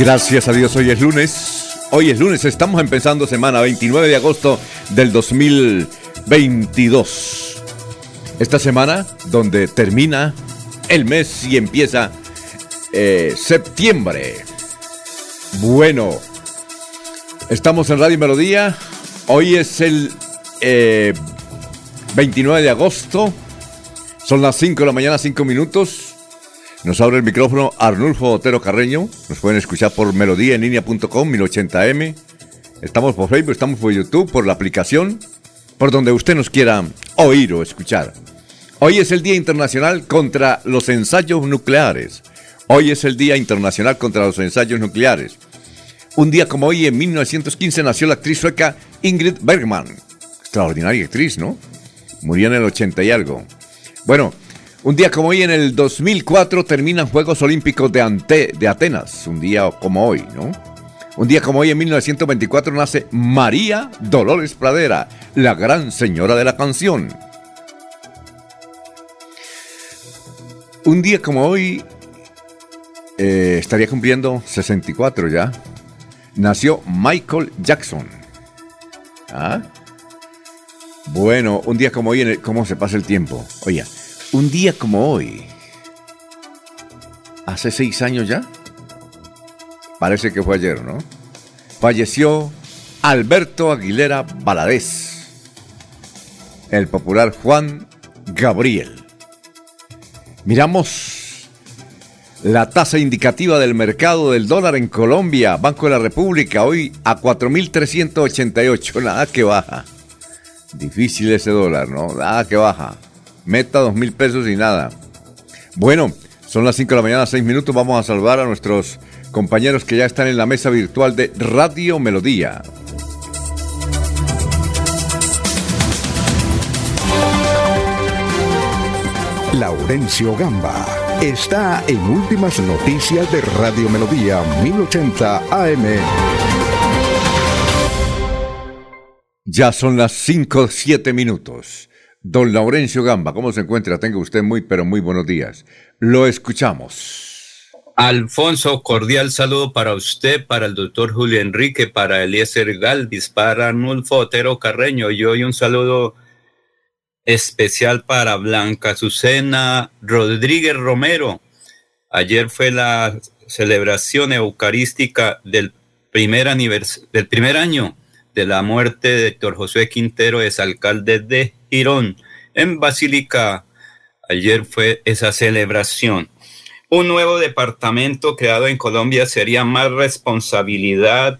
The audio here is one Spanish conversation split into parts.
Gracias a Dios, hoy es lunes. Hoy es lunes, estamos empezando semana 29 de agosto del 2022. Esta semana donde termina el mes y empieza eh, septiembre. Bueno, estamos en Radio Melodía. Hoy es el 29 eh, de agosto. Son las 5 de la mañana, 5 minutos. Nos abre el micrófono Arnulfo Otero Carreño. Nos pueden escuchar por melodíaenlínea.com, 1080m. Estamos por Facebook, estamos por YouTube, por la aplicación, por donde usted nos quiera oír o escuchar. Hoy es el Día Internacional contra los Ensayos Nucleares. Hoy es el Día Internacional contra los Ensayos Nucleares. Un día como hoy, en 1915, nació la actriz sueca Ingrid Bergman. Extraordinaria actriz, ¿no? Murió en el 80 y algo. Bueno, un día como hoy, en el 2004, terminan Juegos Olímpicos de, Ante, de Atenas. Un día como hoy, ¿no? Un día como hoy, en 1924, nace María Dolores Pradera, la gran señora de la canción. Un día como hoy, eh, estaría cumpliendo 64 ya, nació Michael Jackson. ¿Ah? Bueno, un día como hoy, ¿cómo se pasa el tiempo? Oye, un día como hoy, hace seis años ya, parece que fue ayer, ¿no? Falleció Alberto Aguilera Baladés, el popular Juan Gabriel. Miramos la tasa indicativa del mercado del dólar en Colombia, Banco de la República, hoy a 4.388, nada que baja. Difícil ese dólar, ¿no? Nada que baja. Meta dos mil pesos y nada. Bueno, son las 5 de la mañana, 6 minutos. Vamos a saludar a nuestros compañeros que ya están en la mesa virtual de Radio Melodía. Laurencio Gamba está en Últimas Noticias de Radio Melodía 1080 AM. Ya son las 5, 7 minutos. Don Laurencio Gamba, ¿cómo se encuentra? Tenga usted muy, pero muy buenos días. Lo escuchamos. Alfonso, cordial saludo para usted, para el doctor Julio Enrique, para Eliezer Galvis, para Nulfo Otero Carreño y hoy un saludo especial para Blanca Azucena Rodríguez Romero. Ayer fue la celebración eucarística del primer, del primer año de la muerte de Héctor José Quintero, es alcalde de Girón, en Basílica. Ayer fue esa celebración. Un nuevo departamento creado en Colombia sería más responsabilidad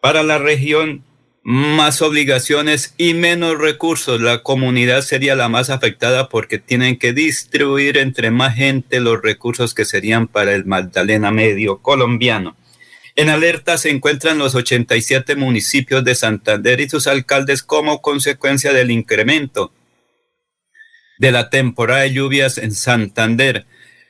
para la región, más obligaciones y menos recursos. La comunidad sería la más afectada porque tienen que distribuir entre más gente los recursos que serían para el Magdalena Medio colombiano. En alerta se encuentran los 87 municipios de Santander y sus alcaldes como consecuencia del incremento de la temporada de lluvias en Santander.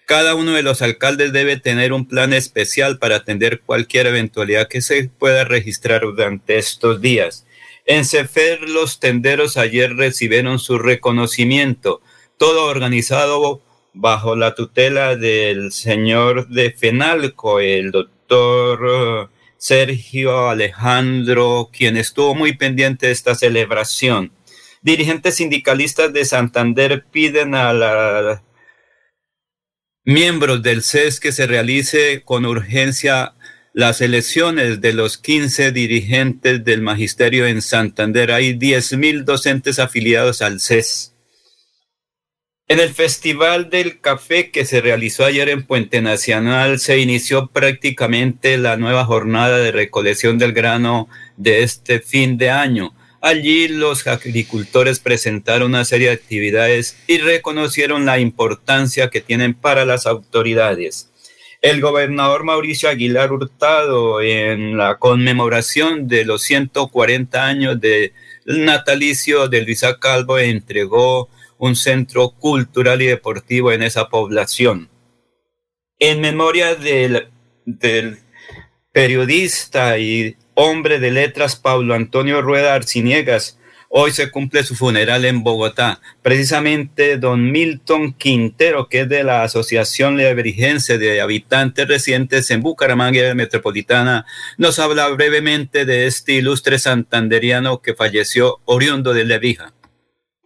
Cada uno de los alcaldes debe tener un plan especial para atender cualquier eventualidad que se pueda registrar durante estos días. En Cefer, los tenderos ayer recibieron su reconocimiento, todo organizado bajo la tutela del señor de Fenalco, el doctor doctor Sergio Alejandro, quien estuvo muy pendiente de esta celebración. Dirigentes sindicalistas de Santander piden a los miembros del CES que se realice con urgencia las elecciones de los 15 dirigentes del magisterio en Santander. Hay 10.000 docentes afiliados al CES. En el Festival del Café que se realizó ayer en Puente Nacional se inició prácticamente la nueva jornada de recolección del grano de este fin de año. Allí los agricultores presentaron una serie de actividades y reconocieron la importancia que tienen para las autoridades. El gobernador Mauricio Aguilar Hurtado en la conmemoración de los 140 años del natalicio de Luisa Calvo entregó un centro cultural y deportivo en esa población. En memoria del, del periodista y hombre de letras Pablo Antonio Rueda Arciniegas, Hoy se cumple su funeral en Bogotá. Precisamente don Milton Quintero, que es de la Asociación Leberigense de Habitantes Recientes en Bucaramanga Metropolitana, nos habla brevemente de este ilustre santanderiano que falleció oriundo de Levija.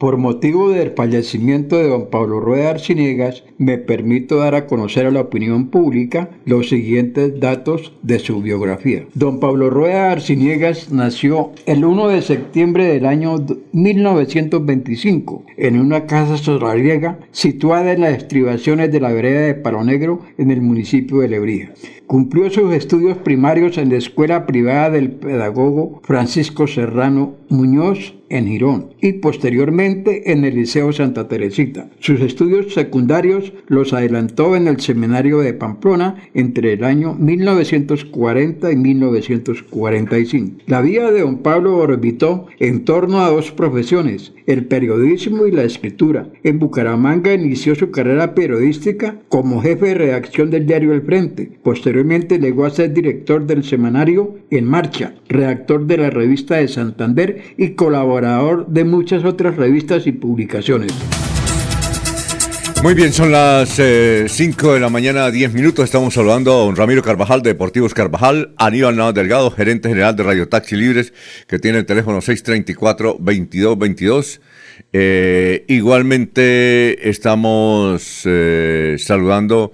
Por motivo del fallecimiento de don Pablo Rueda Arciniegas, me permito dar a conocer a la opinión pública los siguientes datos de su biografía. Don Pablo Rueda Arciniegas nació el 1 de septiembre del año 1925 en una casa solariega situada en las estribaciones de la vereda de Palo Negro en el municipio de Lebrija. Cumplió sus estudios primarios en la escuela privada del pedagogo Francisco Serrano Muñoz en Girón y posteriormente en el Liceo Santa Teresita. Sus estudios secundarios los adelantó en el Seminario de Pamplona entre el año 1940 y 1945. La vida de don Pablo orbitó en torno a dos profesiones, el periodismo y la escritura. En Bucaramanga inició su carrera periodística como jefe de redacción del diario El Frente. Posteriormente llegó a ser director del semanario En Marcha, redactor de la revista de Santander y colaborador de muchas otras revistas y publicaciones. Muy bien, son las 5 eh, de la mañana, 10 minutos. Estamos saludando a don Ramiro Carvajal de Deportivos Carvajal, Aníbal Navas Delgado, gerente general de Radio Taxi Libres, que tiene el teléfono 634-2222. Eh, igualmente estamos eh, saludando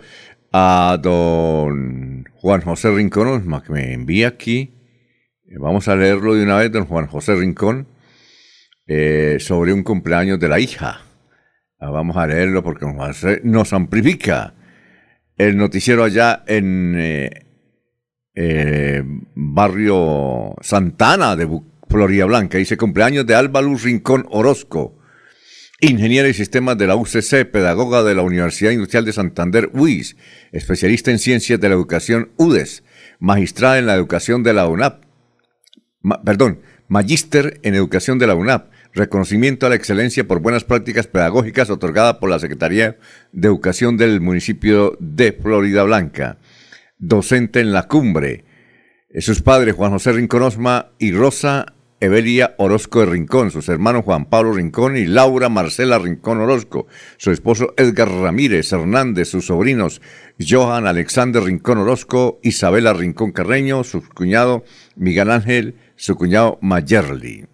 a don Juan José Rincón, que me envía aquí. Vamos a leerlo de una vez, don Juan José Rincón, sobre un cumpleaños de la hija. Ah, vamos a leerlo porque nos amplifica el noticiero allá en eh, eh, barrio Santana de Florida Blanca. Dice cumpleaños de Alba Luz Rincón Orozco, ingeniera y sistemas de la UCC, pedagoga de la Universidad Industrial de Santander, UIS, especialista en ciencias de la educación, UDES, magistrada en la educación de la UNAP, perdón, magíster en educación de la UNAP, reconocimiento a la excelencia por buenas prácticas pedagógicas otorgada por la Secretaría de Educación del municipio de Florida Blanca. Docente en la cumbre. Sus padres Juan José Rincón Osma y Rosa Evelia Orozco de Rincón, sus hermanos Juan Pablo Rincón y Laura Marcela Rincón Orozco, su esposo Edgar Ramírez Hernández, sus sobrinos Johan Alexander Rincón Orozco, Isabela Rincón Carreño, su cuñado Miguel Ángel, su cuñado Mayerli.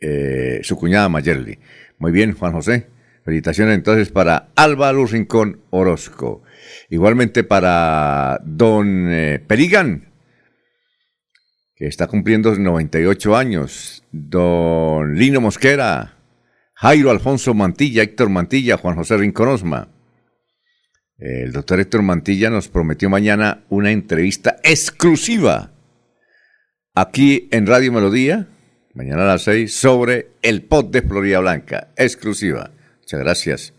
Eh, su cuñada Mayerly. Muy bien, Juan José. Felicitaciones entonces para Álvaro Rincón Orozco. Igualmente para don eh, Perigan, que está cumpliendo 98 años. Don Lino Mosquera, Jairo Alfonso Mantilla, Héctor Mantilla, Juan José Rincón Osma. El doctor Héctor Mantilla nos prometió mañana una entrevista exclusiva aquí en Radio Melodía mañana a las 6, sobre el pot de Florida Blanca, exclusiva. Muchas gracias.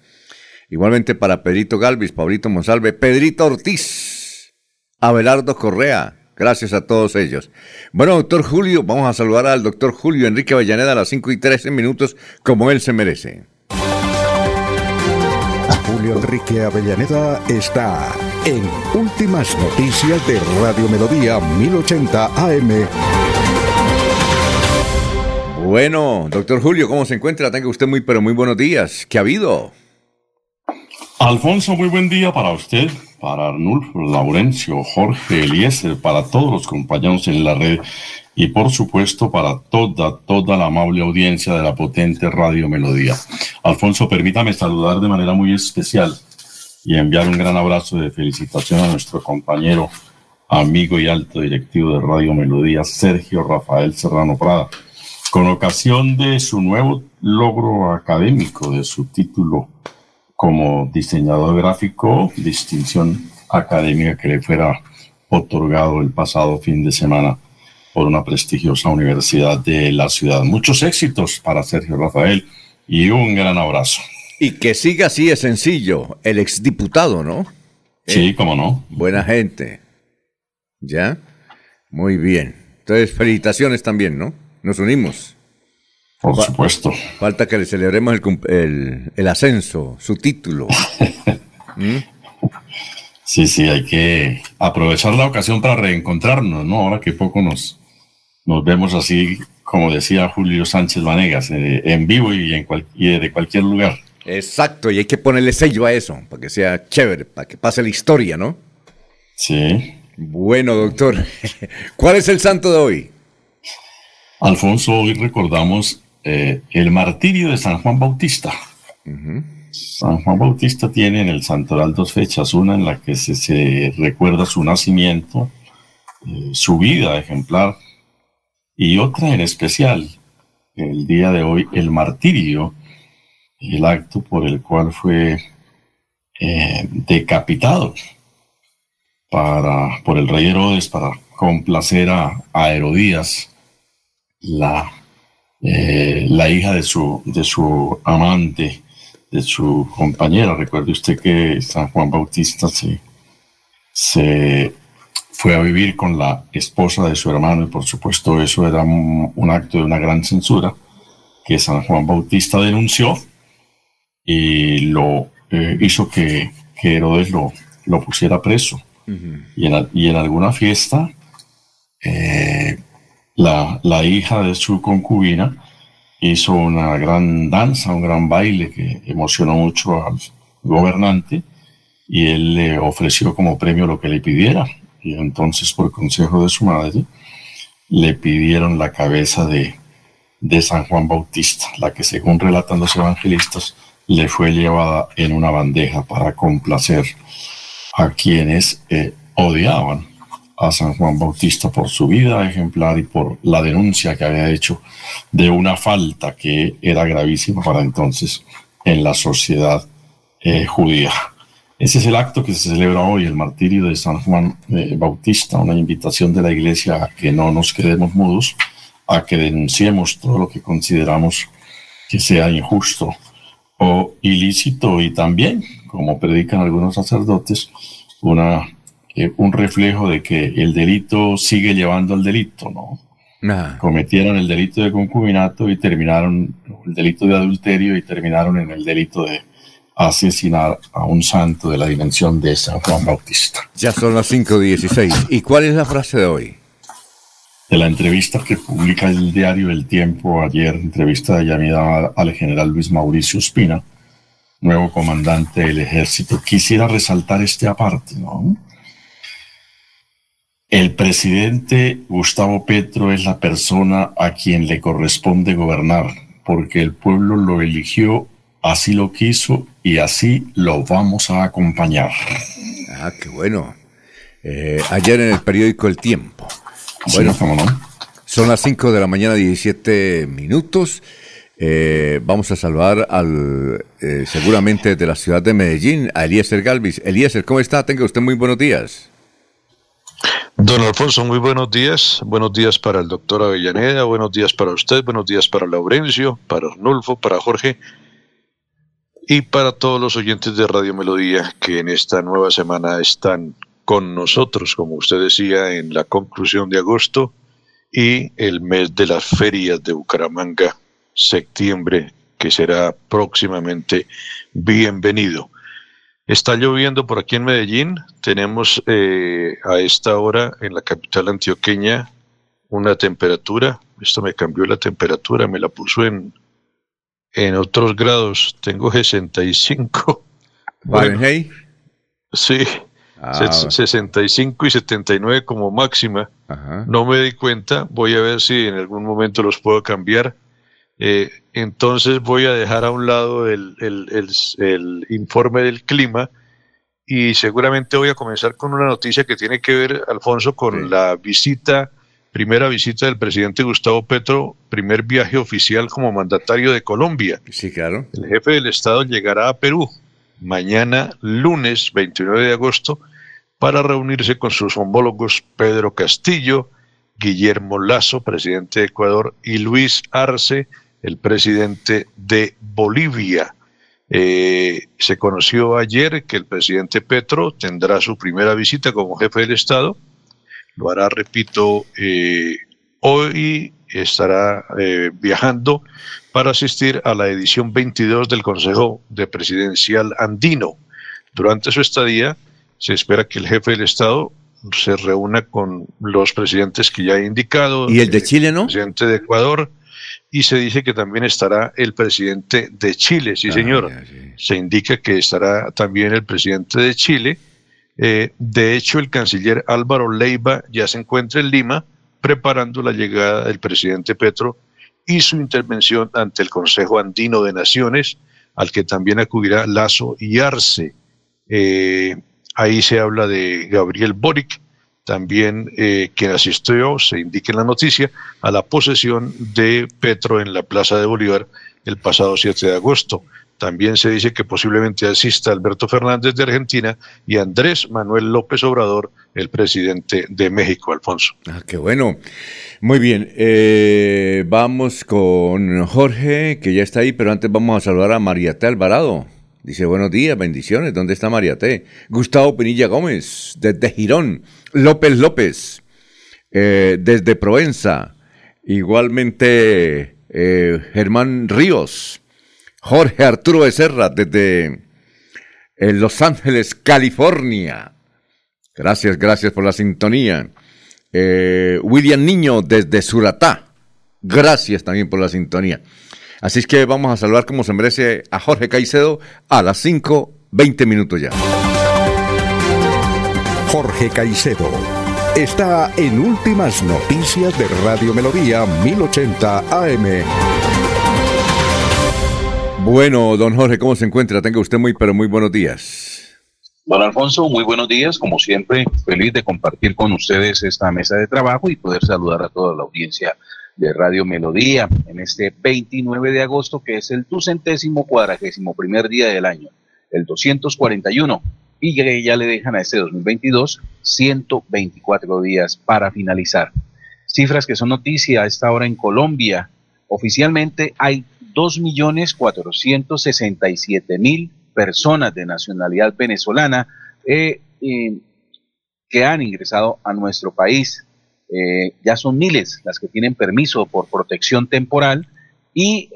Igualmente para Pedrito Galvis, Pablito Monsalve, Pedrito Ortiz, Abelardo Correa. Gracias a todos ellos. Bueno, doctor Julio, vamos a saludar al doctor Julio Enrique Avellaneda a las 5 y 13 minutos, como él se merece. Julio Enrique Avellaneda está en Últimas Noticias de Radio Melodía 1080 AM. Bueno, doctor Julio, ¿cómo se encuentra? Tenga usted muy, pero muy buenos días. ¿Qué ha habido? Alfonso, muy buen día para usted, para Arnulfo, Laurencio, Jorge, Eliezer, para todos los compañeros en la red y por supuesto para toda, toda la amable audiencia de la potente Radio Melodía. Alfonso, permítame saludar de manera muy especial y enviar un gran abrazo de felicitación a nuestro compañero, amigo y alto directivo de Radio Melodía, Sergio Rafael Serrano Prada, con ocasión de su nuevo logro académico, de su título como diseñador gráfico, distinción académica que le fuera otorgado el pasado fin de semana por una prestigiosa universidad de la ciudad. Muchos éxitos para Sergio Rafael y un gran abrazo. Y que siga así es sencillo, el exdiputado, ¿no? Sí, cómo no. Buena gente. ¿Ya? Muy bien. Entonces, felicitaciones también, ¿no? Nos unimos. Por supuesto. Falta que le celebremos el, el, ascenso, su título. ¿Mm? Sí, sí, hay que aprovechar la ocasión para reencontrarnos, ¿no? Ahora que poco nos, nos vemos así, como decía Julio Sánchez Vanegas, eh, en vivo y, en de cualquier lugar. Exacto, y hay que ponerle sello a eso, para que sea chévere, para que pase la historia, ¿no? Sí. Bueno, doctor, ¿cuál es el santo de hoy? Alfonso, hoy recordamos eh, el martirio de San Juan Bautista. San Juan Bautista tiene en el santoral dos fechas, una en la que se, recuerda su nacimiento, eh, su vida ejemplar, y otra en especial, el día de hoy, el martirio, el acto por el cual fue eh, decapitado para, por el rey Herodes para complacer a, a Herodías, la eh, la hija de su, de su amante, de su compañera. Recuerde usted que San Juan Bautista se, se fue a vivir con la esposa de su hermano y por supuesto eso era un, acto de una gran censura que San Juan Bautista denunció y lo eh, hizo que, que, Herodes lo, lo pusiera preso. y, en, y, en, alguna fiesta eh, la, hija de su concubina hizo una gran danza, un gran baile que emocionó mucho al gobernante y él le ofreció como premio lo que le pidiera. Y entonces, por consejo de su madre, le pidieron la cabeza de, de San Juan Bautista, la que según relatan los evangelistas, le fue llevada en una bandeja para complacer a quienes eh, odiaban a San Juan Bautista por su vida ejemplar y por la denuncia que había hecho de una falta que era gravísima para entonces en la sociedad eh, judía. Ese es el acto que se celebra hoy, el martirio de San Juan eh, Bautista, una invitación de la iglesia a que no nos quedemos mudos, a que denunciemos todo lo que consideramos que sea injusto o ilícito y también, como predican algunos sacerdotes, una un reflejo de que el delito sigue llevando al delito, ¿no? Cometieron el delito de concubinato y terminaron el delito de adulterio y terminaron en el delito de asesinar a un santo de la dimensión de San Juan Bautista. Ya son las 5.16. ¿Y cuál es la frase de hoy? De la entrevista que publica el diario El Tiempo ayer, entrevista de llamada al general Luis Mauricio Espina, nuevo comandante del ejército. Quisiera resaltar este aparte, ¿no? El presidente Gustavo Petro es la persona a quien le corresponde gobernar, porque el pueblo lo eligió, así lo quiso y así lo vamos a acompañar. Ah, qué bueno. Eh, ayer en el periódico El Tiempo. Bueno, ¿cómo no? Son las 5 de la mañana, 17 minutos. Eh, vamos a saludar al, eh, seguramente de la ciudad de Medellín, a Eliezer Galvis. Eliezer, ¿cómo está? Tenga usted muy buenos días. Don Alfonso, muy buenos días. Buenos días para el doctor Avellaneda, buenos días para usted, buenos días para Laurencio, para Arnulfo, para Jorge y para todos los oyentes de Radio Melodía que en esta nueva semana están con nosotros, como usted decía, en la conclusión de agosto y el mes de las ferias de Bucaramanga, septiembre, que será próximamente bienvenido. Está lloviendo por aquí en Medellín. Tenemos eh, a esta hora en la capital antioqueña una temperatura. Esto me cambió la temperatura, me la puso en, en otros grados. Tengo 65. Fahrenheit. sí, 65 ah. y 79 como máxima. No me di cuenta, voy a ver si en algún momento los puedo cambiar. Eh, entonces voy a dejar a un lado el, el, informe del clima y seguramente voy a comenzar con una noticia que tiene que ver, Alfonso, con la visita, primera visita del presidente Gustavo Petro, primer viaje oficial como mandatario de Colombia. Sí, claro. El jefe del Estado llegará a Perú mañana lunes 29 de agosto para reunirse con sus homólogos Pedro Castillo, Guillermo Lazo, presidente de Ecuador, y Luis Arce, el presidente de Bolivia. Eh, se conoció ayer que el presidente Petro tendrá su primera visita como jefe del Estado. Lo hará, repito, eh, hoy estará eh, viajando para asistir a la edición 22 del Consejo de Presidencial Andino. Durante su estadía, se espera que el jefe del Estado se reúna con los presidentes que ya he indicado. ¿Y el de Chile no? El presidente de Ecuador. Y se dice que también estará el presidente de Chile, sí ah, señor. Se indica que estará también el presidente de Chile. Eh, de hecho, el canciller Álvaro Leiva ya se encuentra en Lima preparando la llegada del presidente Petro y su intervención ante el Consejo Andino de Naciones, al que también acudirá Lazo y Arce. Eh, ahí se habla de Gabriel Boric, también eh, quien asistió, se indica en la noticia, a la posesión de Petro en la Plaza de Bolívar el pasado 7 de agosto. También se dice que posiblemente asista Alberto Fernández de Argentina y Andrés Manuel López Obrador, el presidente de México, Alfonso. Ah, qué bueno. Muy bien, eh, vamos con Jorge, que ya está ahí, pero antes vamos a saludar a Mariate Alvarado. Dice, buenos días, bendiciones. ¿Dónde está Mariate? Gustavo Pinilla Gómez, desde Girón. López López, eh, desde Provenza. Igualmente, eh, Germán Ríos. Jorge Arturo Becerra, desde Los Ángeles, California. Gracias, gracias por la sintonía. Eh, William Niño desde Suratá. Gracias también por la sintonía. Así es que vamos a saludar como se merece a Jorge Caicedo a las 5, 20 minutos ya. Jorge Caicedo está en Últimas Noticias de Radio Melodía 1080 AM. Bueno, don Jorge, ¿cómo se encuentra? Tenga usted muy, pero muy buenos días. Don Alfonso, muy buenos días. Como siempre, feliz de compartir con ustedes esta mesa de trabajo y poder saludar a toda la audiencia de Radio Melodía en este 29 de agosto, que es el ducentésimo cuadragésimo primer día del año, el 241, y ya le dejan a este 2022 124 días para finalizar. Cifras que son noticia a esta hora en Colombia. Oficialmente hay 2.467.000 personas de nacionalidad venezolana eh, eh, que han ingresado a nuestro país. Eh, ya son miles las que tienen permiso por protección temporal y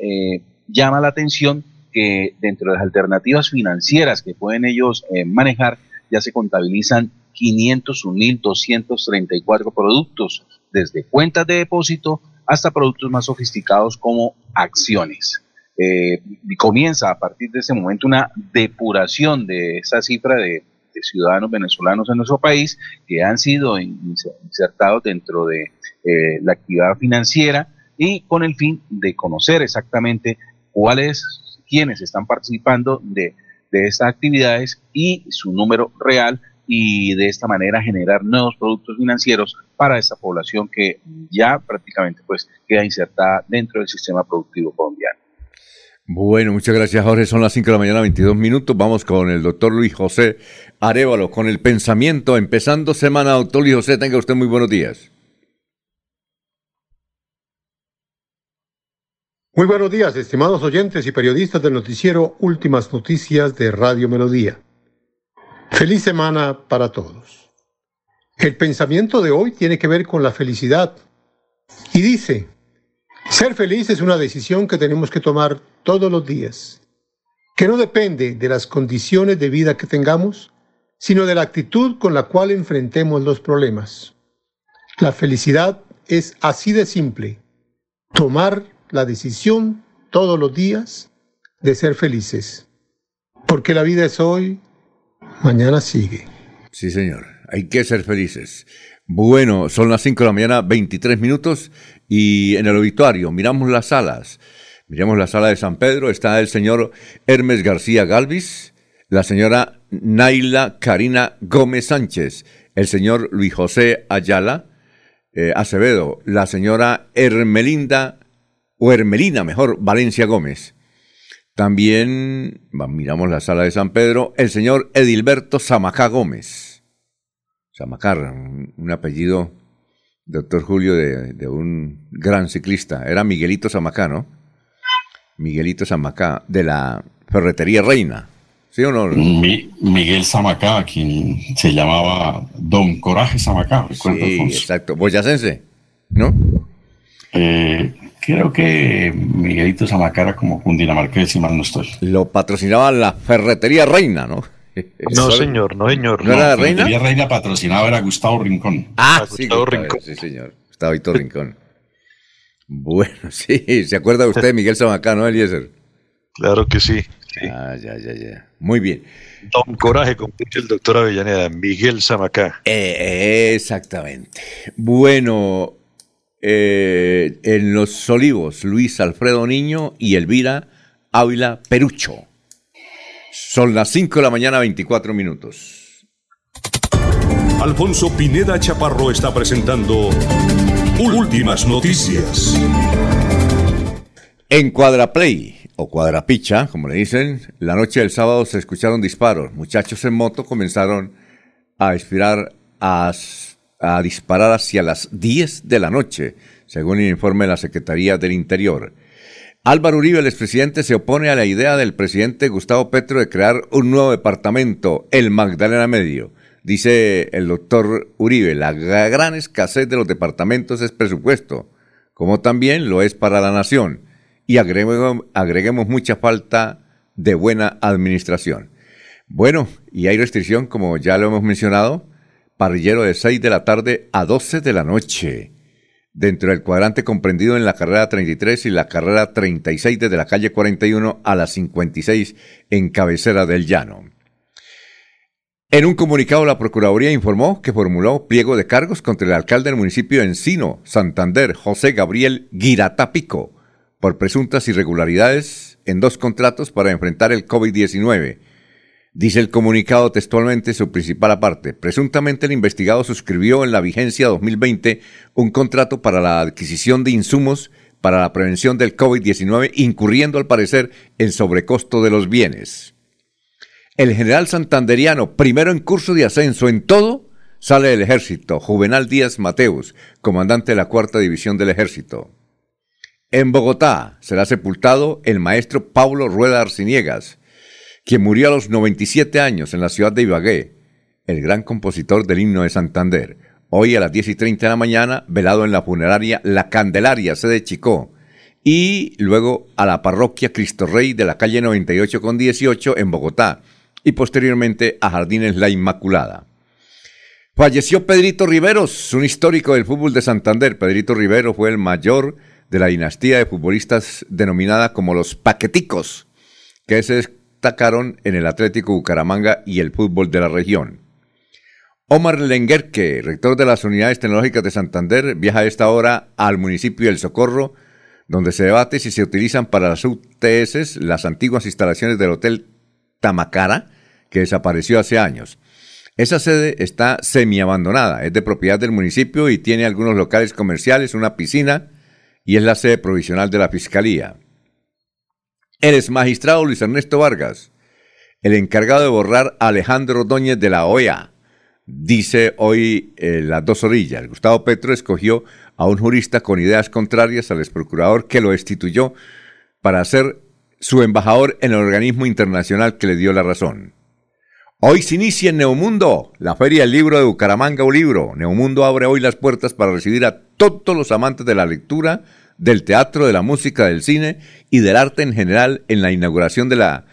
llama la atención que dentro de las alternativas financieras que pueden ellos manejar ya se contabilizan 501.234 productos, desde cuentas de depósito hasta productos más sofisticados como acciones. Eh, comienza a partir de ese momento una depuración de esa cifra de, ciudadanos venezolanos en nuestro país que han sido insertados dentro de eh, la actividad financiera y con el fin de conocer exactamente cuáles, quienes están participando de, de estas actividades y su número real y de esta manera generar nuevos productos financieros para esta población que ya prácticamente pues queda insertada dentro del sistema productivo colombiano. Bueno, muchas gracias Jorge. Son las 5 de la mañana, 22 minutos. Vamos con el doctor Luis José Arevalo, con el pensamiento. Empezando semana, doctor Luis José, tenga usted muy buenos días. Muy buenos días, estimados oyentes y periodistas del noticiero Últimas Noticias de Radio Melodía. Feliz semana para todos. El pensamiento de hoy tiene que ver con la felicidad y dice, ser feliz es una decisión que tenemos que tomar todos los días, que no depende de las condiciones de vida que tengamos, sino de la actitud con la cual enfrentemos los problemas. La felicidad es así de simple, tomar la decisión todos los días de ser felices, porque la vida es hoy, mañana sigue. Sí, señor. Hay que ser felices. Bueno, son las 5 de la mañana, 23 minutos, y en el obituario miramos las salas. Miramos la sala de San Pedro, está el señor Hermes García Galvis, la señora Naila Karina Gómez Sánchez, el señor Luis José Ayala eh, Acevedo, la señora Hermelinda, o Hermelina mejor, Valencia Gómez. También miramos la sala de San Pedro, el señor Edilberto Zamacá Gómez. Zamacar, un apellido, doctor Julio, de, un gran ciclista. Era Miguelito Zamacá, ¿no? Miguelito Zamacá, de la Ferretería Reina. ¿Sí o no? Miguel Zamacá, quien se llamaba Don Coraje Zamacá. Sí, exacto. Boyacense, ¿no? Eh, creo que Miguelito Zamacá era como cundinamarqués, si mal no estoy. Lo patrocinaba la Ferretería Reina, ¿no? No, señor, no, señor. ¿No, era la Reina? La Reina patrocinaba era Gustavo Rincón. Ah, sí, Gustavo Rincón. Sí, señor. Gustavo Rincón. Bueno, sí, ¿se acuerda usted de Miguel Zamacá, no, Eliezer? Claro que sí. Ah, ya, ya, ya. Muy bien. Don Coraje, como dice el doctor Avellaneda, Miguel Zamacá. Eh, exactamente. Bueno, eh, en Los Olivos, Luis Alfredo Niño y Elvira Ávila Perucho. Son las 5 de la mañana, 24 minutos. Alfonso Pineda Chaparro está presentando Últimas Noticias. En Cuadraplay o Cuadrapicha, como le dicen, la noche del sábado se escucharon disparos. Muchachos en moto comenzaron a inspirar a, a disparar hacia las 10 de la noche, según el informe de la Secretaría del Interior. Álvaro Uribe, el expresidente, se opone a la idea del presidente Gustavo Petro de crear un nuevo departamento, el Magdalena Medio. Dice el doctor Uribe, la gran escasez de los departamentos es presupuesto, como también lo es para la nación y agreguemos, mucha falta de buena administración. Bueno, y hay restricción, como ya lo hemos mencionado, parrillero de 6 de la tarde a 12 de la noche, dentro del cuadrante comprendido en la carrera 33 y la carrera 36 desde la calle 41 a la 56 en cabecera del llano. En un comunicado, la Procuraduría informó que formuló pliego de cargos contra el alcalde del municipio de Encino, Santander, José Gabriel Guiratapico, por presuntas irregularidades en dos contratos para enfrentar el COVID-19. Dice el comunicado textualmente su principal aparte. Presuntamente el investigado suscribió en la vigencia 2020 un contrato para la adquisición de insumos para la prevención del COVID-19, incurriendo al parecer en sobrecosto de los bienes. El general santanderiano, primero en curso de ascenso en todo, sale del ejército, Juvenal Díaz Mateus, comandante de la cuarta división del ejército. En Bogotá será sepultado el maestro Pablo Rueda Arciniegas, quien murió a los 97 años en la ciudad de Ibagué, el gran compositor del himno de Santander. Hoy a las 10 y 30 de la mañana, velado en la funeraria La Candelaria, sede Chicó, y luego a la parroquia Cristo Rey de la calle 98 con 18 en Bogotá, y posteriormente a Jardines La Inmaculada. Falleció Pedrito Riveros, un histórico del fútbol de Santander. Pedrito Rivero fue el mayor de la dinastía de futbolistas denominada como los paqueticos, que se destacaron en el Atlético Bucaramanga y el fútbol de la región. Omar Lenguerque, rector de las Unidades Tecnológicas de Santander, viaja a esta hora al municipio del Socorro, donde se debate si se utilizan para las UTS las antiguas instalaciones del Hotel Tamacara, que desapareció hace años. Esa sede está semi-abandonada, es de propiedad del municipio y tiene algunos locales comerciales, una piscina, y es la sede provisional de la Fiscalía. El magistrado Luis Ernesto Vargas, el encargado de borrar a Alejandro Ordóñez de la OEA, dice hoy eh, las dos orillas. Gustavo Petro escogió a un jurista con ideas contrarias al exprocurador que lo destituyó para ser su embajador en el organismo internacional que le dio la razón. Hoy se inicia en Neomundo, la Feria del Libro de Bucaramanga o Libro. Neomundo abre hoy las puertas para recibir a todos los amantes de la lectura, del teatro, de la música, del cine y del arte en general en la inauguración de la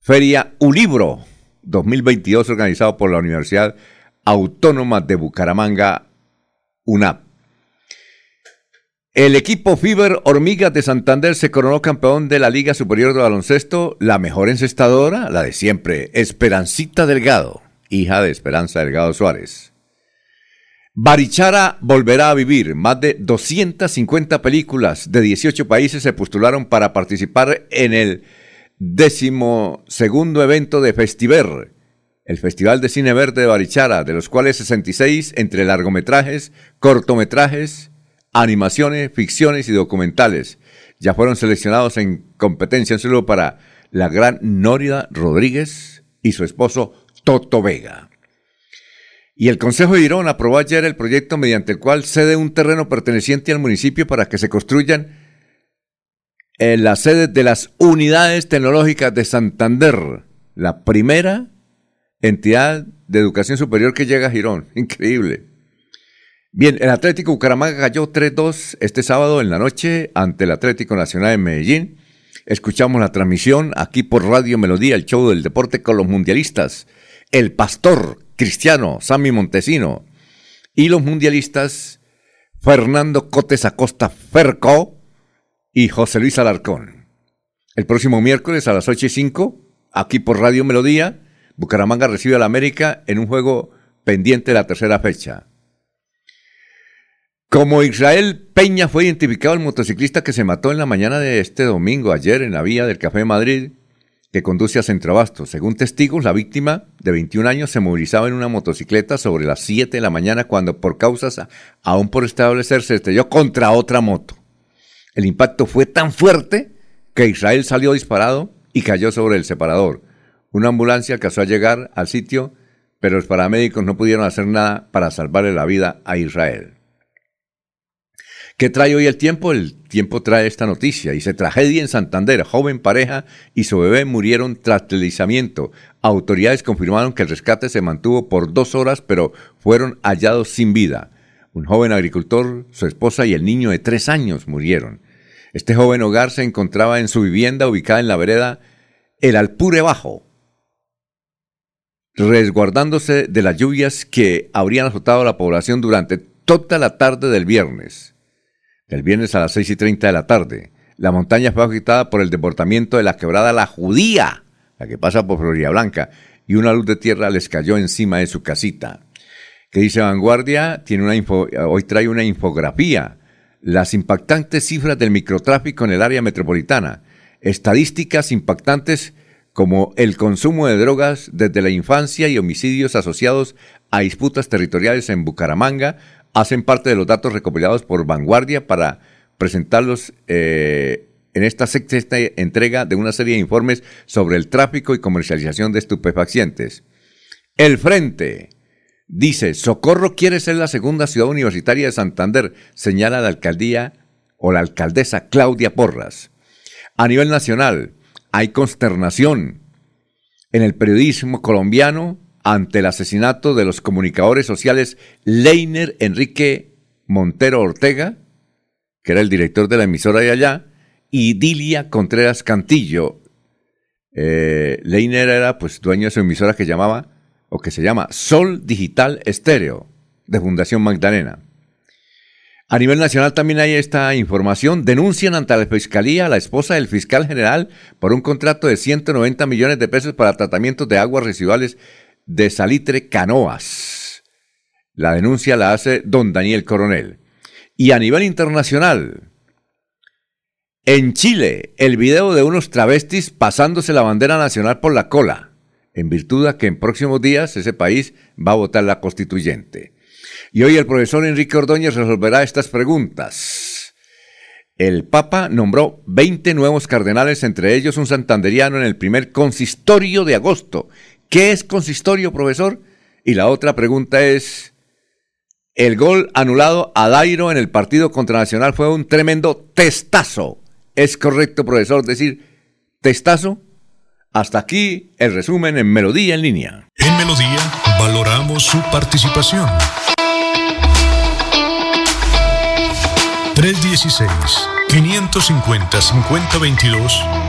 Feria Ulibro 2022 organizado por la Universidad Autónoma de Bucaramanga, UNAP. El equipo Fiber Hormigas de Santander se coronó campeón de la Liga Superior de Baloncesto, la mejor encestadora, la de siempre, Esperancita Delgado. hija de Esperanza Delgado Suárez. Barichara volverá a vivir. Más de 250 películas de 18 países se postularon para participar en el décimo segundo evento de Festiver, el Festival de Cine Verde de Barichara, de los cuales 66 entre largometrajes, cortometrajes, animaciones, ficciones y documentales. Ya fueron seleccionados en competencia solo para la gran Nórida Rodríguez y su esposo Toto Vega. Y el Consejo de Irón aprobó ayer el proyecto mediante el cual cede un terreno perteneciente al municipio para que se construyan en las sedes de las unidades tecnológicas de Santander, la primera entidad de educación superior que llega a Girón. Increíble. Bien, el Atlético Bucaramanga cayó 3-2 este sábado en la noche ante el Atlético Nacional de Medellín. Escuchamos la transmisión aquí por Radio Melodía, el show del deporte con los mundialistas. El pastor cristiano Sammy Montesino y los mundialistas Fernando Cotes Acosta Ferco y José Luis Alarcón. El próximo miércoles a las 8 y 5, aquí por Radio Melodía, Bucaramanga recibe a la América en un juego pendiente de la tercera fecha. Como Israel Peña fue identificado el motociclista que se mató en la mañana de este domingo, ayer, en la vía del Café Madrid, que conduce a Centroabasto. Según testigos, la víctima, de 21 años, se movilizaba en una motocicleta sobre las 7 de la mañana cuando, por causas aún por establecer, se estrelló contra otra moto. El impacto fue tan fuerte que Israel salió disparado y cayó sobre el separador. Una ambulancia alcanzó a llegar al sitio, pero los paramédicos no pudieron hacer nada para salvarle la vida a Israel. ¿Qué trae hoy el tiempo? El tiempo trae esta noticia. Dice, tragedia en Santander. Joven pareja y su bebé murieron tras deslizamiento. Autoridades confirmaron que el rescate se mantuvo por dos horas, pero fueron hallados sin vida. Un joven agricultor, su esposa y el niño de tres años murieron. Este joven hogar se encontraba en su vivienda ubicada en la vereda El Alpure Bajo, resguardándose de las lluvias que habrían azotado a la población durante toda la tarde del viernes el viernes a las 6 y 30 de la tarde. La montaña fue agitada por el desbordamiento de la quebrada La Judía, la que pasa por Florida Blanca, y una luz de tierra les cayó encima de su casita. ¿Qué dice Vanguardia? Tiene una hoy trae una infografía. Las impactantes cifras del microtráfico en el área metropolitana. Estadísticas impactantes como el consumo de drogas desde la infancia y homicidios asociados a disputas territoriales en Bucaramanga, hacen parte de los datos recopilados por Vanguardia para presentarlos eh, en esta sexta entrega de una serie de informes sobre el tráfico y comercialización de estupefacientes. El Frente dice, Socorro quiere ser la segunda ciudad universitaria de Santander, señala la alcaldía o la alcaldesa Claudia Porras. A nivel nacional, hay consternación en el periodismo colombiano ante el asesinato de los comunicadores sociales Leiner Enrique Montero Ortega, que era el director de la emisora de allá, y Dilia Contreras Cantillo. Eh, Leiner era pues dueño de su emisora que llamaba, o que se llama Sol Digital Estéreo, de Fundación Magdalena. A nivel nacional también hay esta información. Denuncian ante la Fiscalía a la esposa del fiscal general por un contrato de 190 millones de pesos para tratamientos de aguas residuales de Salitre Canoas. La denuncia la hace don Daniel Coronel. Y a nivel internacional, en Chile, el video de unos travestis pasándose la bandera nacional por la cola, en virtud de que en próximos días ese país va a votar la constituyente. Y hoy el profesor Enrique Ordóñez resolverá estas preguntas. El Papa nombró 20 nuevos cardenales, entre ellos un santanderiano en el primer consistorio de agosto, ¿Qué es consistorio, profesor? Y la otra pregunta es, el gol anulado a Dairo en el partido contra Nacional fue un tremendo testazo. ¿Es correcto, profesor, decir testazo? Hasta aquí el resumen en Melodía en línea. En Melodía valoramos su participación. 316 550-5022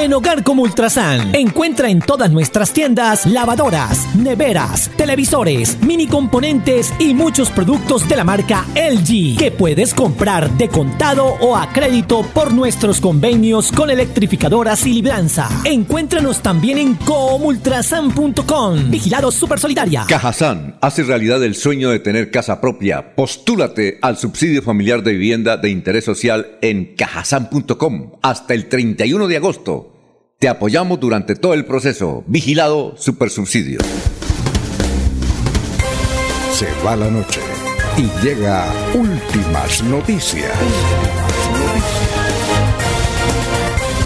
En Hogar como Ultrasan, encuentra en todas nuestras tiendas lavadoras, neveras, televisores, mini componentes y muchos productos de la marca LG que puedes comprar de contado o a crédito por nuestros convenios con electrificadoras y libranza. Encuéntranos también en comultrasan.com. Vigilado Super Solidaria. Cajazán hace realidad el sueño de tener casa propia. Postúlate al subsidio familiar de vivienda de interés social en cajazán.com hasta el 31 de agosto. Te apoyamos durante todo el proceso. Vigilado Supersubsidio. Se va la noche y llega últimas noticias.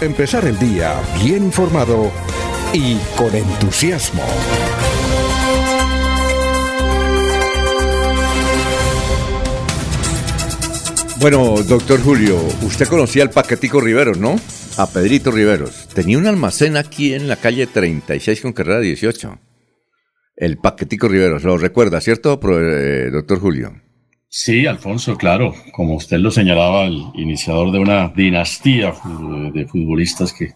Empezar el día bien informado y con entusiasmo. Bueno, doctor Julio, usted conocía al paquetico Riveros, ¿no? A Pedrito Riveros. Tenía un almacén aquí en la calle 36 con carrera 18. El paquetico Riveros, lo recuerda, ¿cierto, eh, doctor Julio? Sí, Alfonso, claro. Como usted lo señalaba, el iniciador de una dinastía de futbolistas que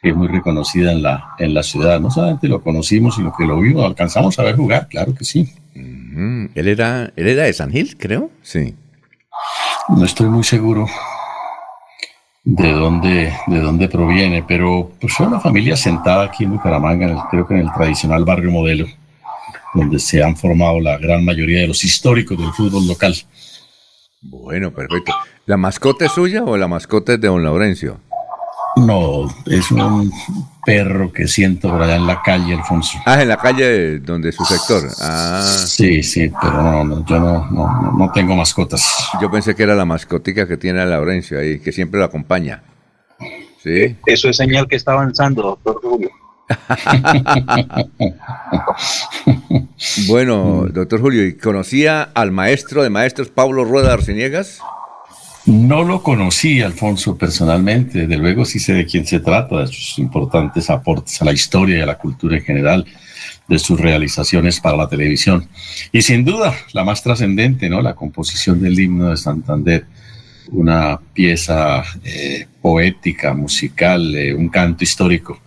es muy reconocida en la, en la ciudad. No solamente lo conocimos, sino que lo vimos, alcanzamos a ver jugar, claro que sí. Él, era, él era de San Gil, creo. Sí. No estoy muy seguro de dónde, de dónde proviene, pero pues fue una familia sentada aquí en Bucaramanga, creo que en el tradicional barrio modelo, donde se han formado la gran mayoría de los históricos del fútbol local. Bueno, perfecto. ¿La mascota es suya o la mascota es de don Laurencio? No, es un perro que siento por allá en la calle, Alfonso. Ah, en la calle donde su sector. Ah. Sí, sí, pero no, yo no, no, tengo mascotas. Yo pensé que era la mascotica que tiene a Laurencio ahí, que siempre lo acompaña. ¿Sí? Eso es señal que está avanzando, doctor Julio. bueno, doctor Julio, ¿y conocía al maestro de maestros Pablo Rueda Arciniegas? No lo conocí, Alfonso, personalmente. Desde luego sí sé de quién se trata, de sus importantes aportes a la historia y a la cultura en general, de sus realizaciones para la televisión. Y sin duda, la más trascendente, ¿no? La composición del himno de Santander. Una pieza eh, poética, musical, eh, un canto histórico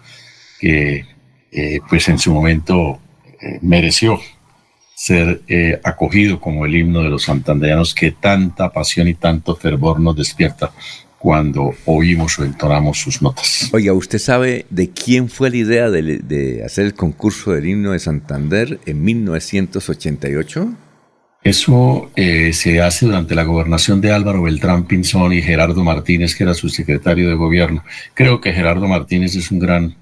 que, eh, pues en su momento mereció ser eh, acogido como el himno de los santandereanos que tanta pasión y tanto fervor nos despierta cuando oímos o entonamos sus notas. Oiga, ¿usted sabe de quién fue la idea de, hacer el concurso del himno de Santander en 1988? Eso eh, se hace durante la gobernación de Álvaro Beltrán Pinzón y Gerardo Martínez, que era su secretario de gobierno. Creo que Gerardo Martínez es un gran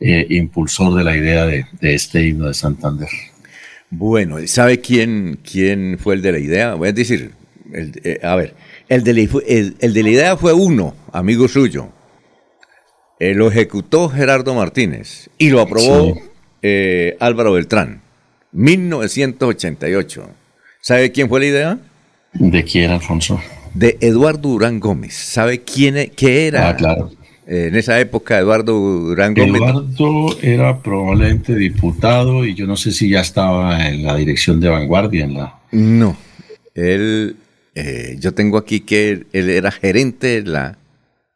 eh, impulsor de la idea de este himno de Santander. Bueno, ¿sabe quién, quién fue el de la idea? Voy a decir, eh, a ver, el de, la, el, de la idea fue uno, amigo suyo. Eh, lo ejecutó Gerardo Martínez y lo aprobó eh, Álvaro Beltrán, 1988. ¿Sabe quién fue la idea? ¿De quién, Alfonso? De Eduardo Durán Gómez. ¿Sabe quién, e, qué era? Ah, claro en esa época Eduardo Durango. Eduardo era probablemente diputado y yo no sé si ya estaba en la dirección de vanguardia. En la... No, él, eh, yo tengo aquí que él, era gerente de la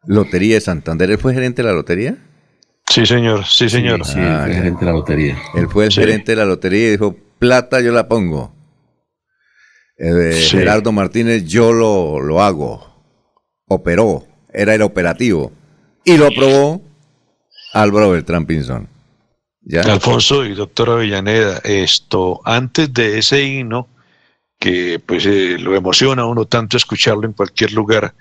Lotería de Santander. ¿Él fue gerente de la lotería? Sí, señor, sí, señor. Sí, ah, fue gerente de la lotería. Él fue el gerente de la lotería y dijo, plata yo la pongo. Eh, Gerardo Martínez yo lo, lo hago. Operó, era el operativo y lo aprobó Álvaro Beltrán Pinzón. ¿Ya? Alfonso y doctora Avellaneda, esto, antes de ese himno, que pues eh, lo emociona a uno tanto escucharlo en cualquier lugar,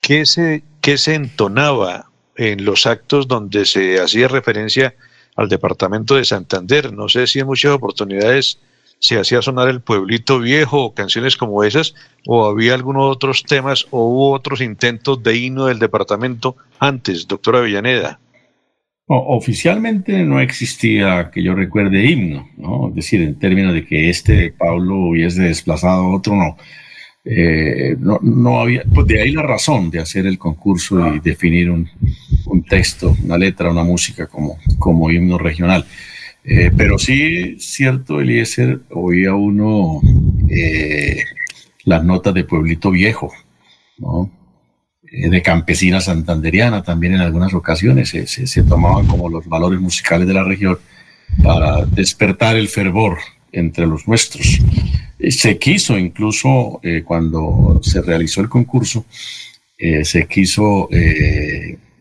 ¿qué se, qué se entonaba en los actos donde se hacía referencia al departamento de Santander? No sé si en muchas oportunidades se hacía sonar el pueblito viejo o canciones como esas, o había algunos otros temas o hubo otros intentos de himno del departamento antes, doctora Villaneda. oficialmente no existía que yo recuerde himno, ¿no? Es decir, en términos de que este Pablo hubiese desplazado a otro, no. Eh, no, no, había, pues de ahí la razón de hacer el concurso y definir un, un texto, una letra, una música como, como himno regional. Eh, pero sí, cierto, Eliezer, oía uno eh, las notas de Pueblito Viejo, eh, de campesina santanderiana también en algunas ocasiones se, tomaban como los valores musicales de la región para despertar el fervor entre los nuestros. Se quiso incluso cuando se realizó el concurso, se quiso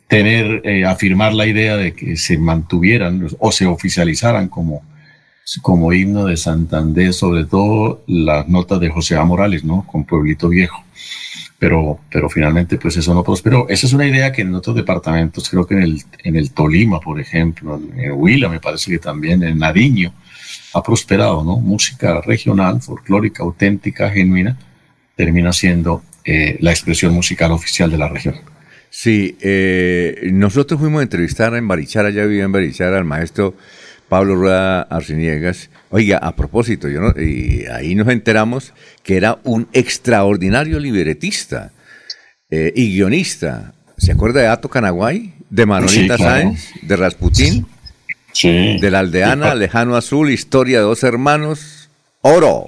tener, afirmar la idea de que se mantuvieran o se oficializaran como, como himno de Santander, sobre todo las notas de José A. Morales, ¿no? Con Pueblito Viejo. Pero, pero finalmente, pues eso no prosperó. Esa es una idea que en otros departamentos, creo que en el, en el Tolima, por ejemplo, en Huila, me parece que también, en Nariño, ha prosperado, ¿no? Música regional, folclórica, auténtica, genuina, termina siendo eh, la expresión musical oficial de la región. Sí, eh, nosotros fuimos a entrevistar en Barichara, ya vivía en Barichara, al maestro Pablo Rueda Arciniegas. Oiga, a propósito, yo no, y ahí nos enteramos que era un extraordinario libretista eh, y guionista. ¿Se acuerda de Ato Canaguay? De Manolita Sáenz, de Rasputín, sí. de la aldeana, Lejano Azul, Historia de dos hermanos, Oro,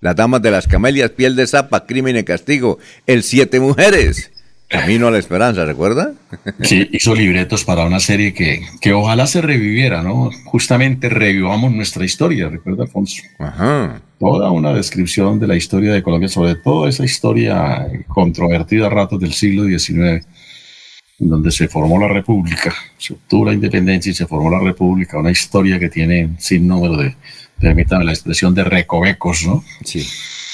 Las damas de las camelias, Piel de zapa, Crimen y castigo, El siete mujeres. Camino a la Esperanza, ¿recuerda? Sí, hizo libretos para una serie que, que ojalá se reviviera, ¿no? Justamente revivamos nuestra historia, ¿recuerda, Alfonso? Ajá. Toda una descripción de la historia de Colombia, sobre todo esa historia controvertida a ratos del siglo XIX, donde se formó la República, se obtuvo la independencia y se formó la República, una historia que tiene sin número de, permítame la expresión, de recovecos, ¿no? Sí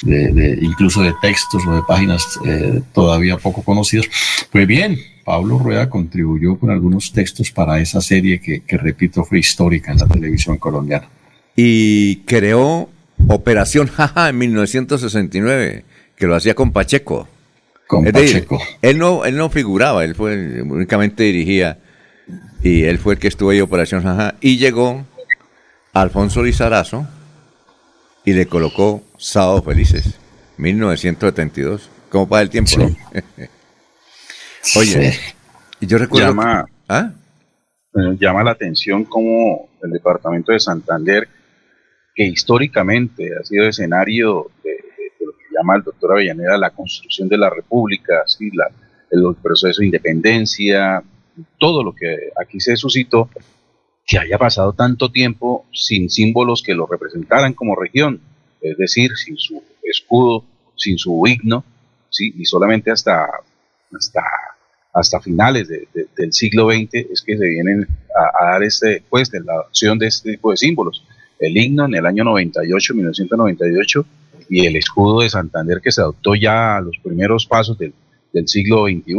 de, incluso de textos o de páginas eh, todavía poco conocidos. Pues bien, Pablo Rueda contribuyó con algunos textos para esa serie que, repito, fue histórica en la televisión colombiana. Y creó Operación Jaja en 1969, que lo hacía con Pacheco. Con Pacheco. él, no, él no figuraba, él fue únicamente dirigía y él fue el que estuvo ahí Operación Jaja y llegó Alfonso Lizarazo y le colocó Sábado Felices, 1972. ¿Cómo pasa el tiempo? Oye, yo recuerdo... Llama, ¿Ah? llama la atención como el departamento de Santander, que históricamente ha sido escenario de, lo que llama el doctor Avellaneda la construcción de la República, ¿sí? la, el proceso de independencia, todo lo que aquí se suscitó, que haya pasado tanto tiempo sin símbolos que lo representaran como región es decir, sin su escudo, sin su himno, ¿sí? y solamente hasta, hasta, hasta finales del siglo XX es que se vienen a, dar este, pues, de la adopción de este tipo de símbolos. El himno en el año 98, 1998, y el escudo de Santander que se adoptó ya a los primeros pasos del, siglo XXI.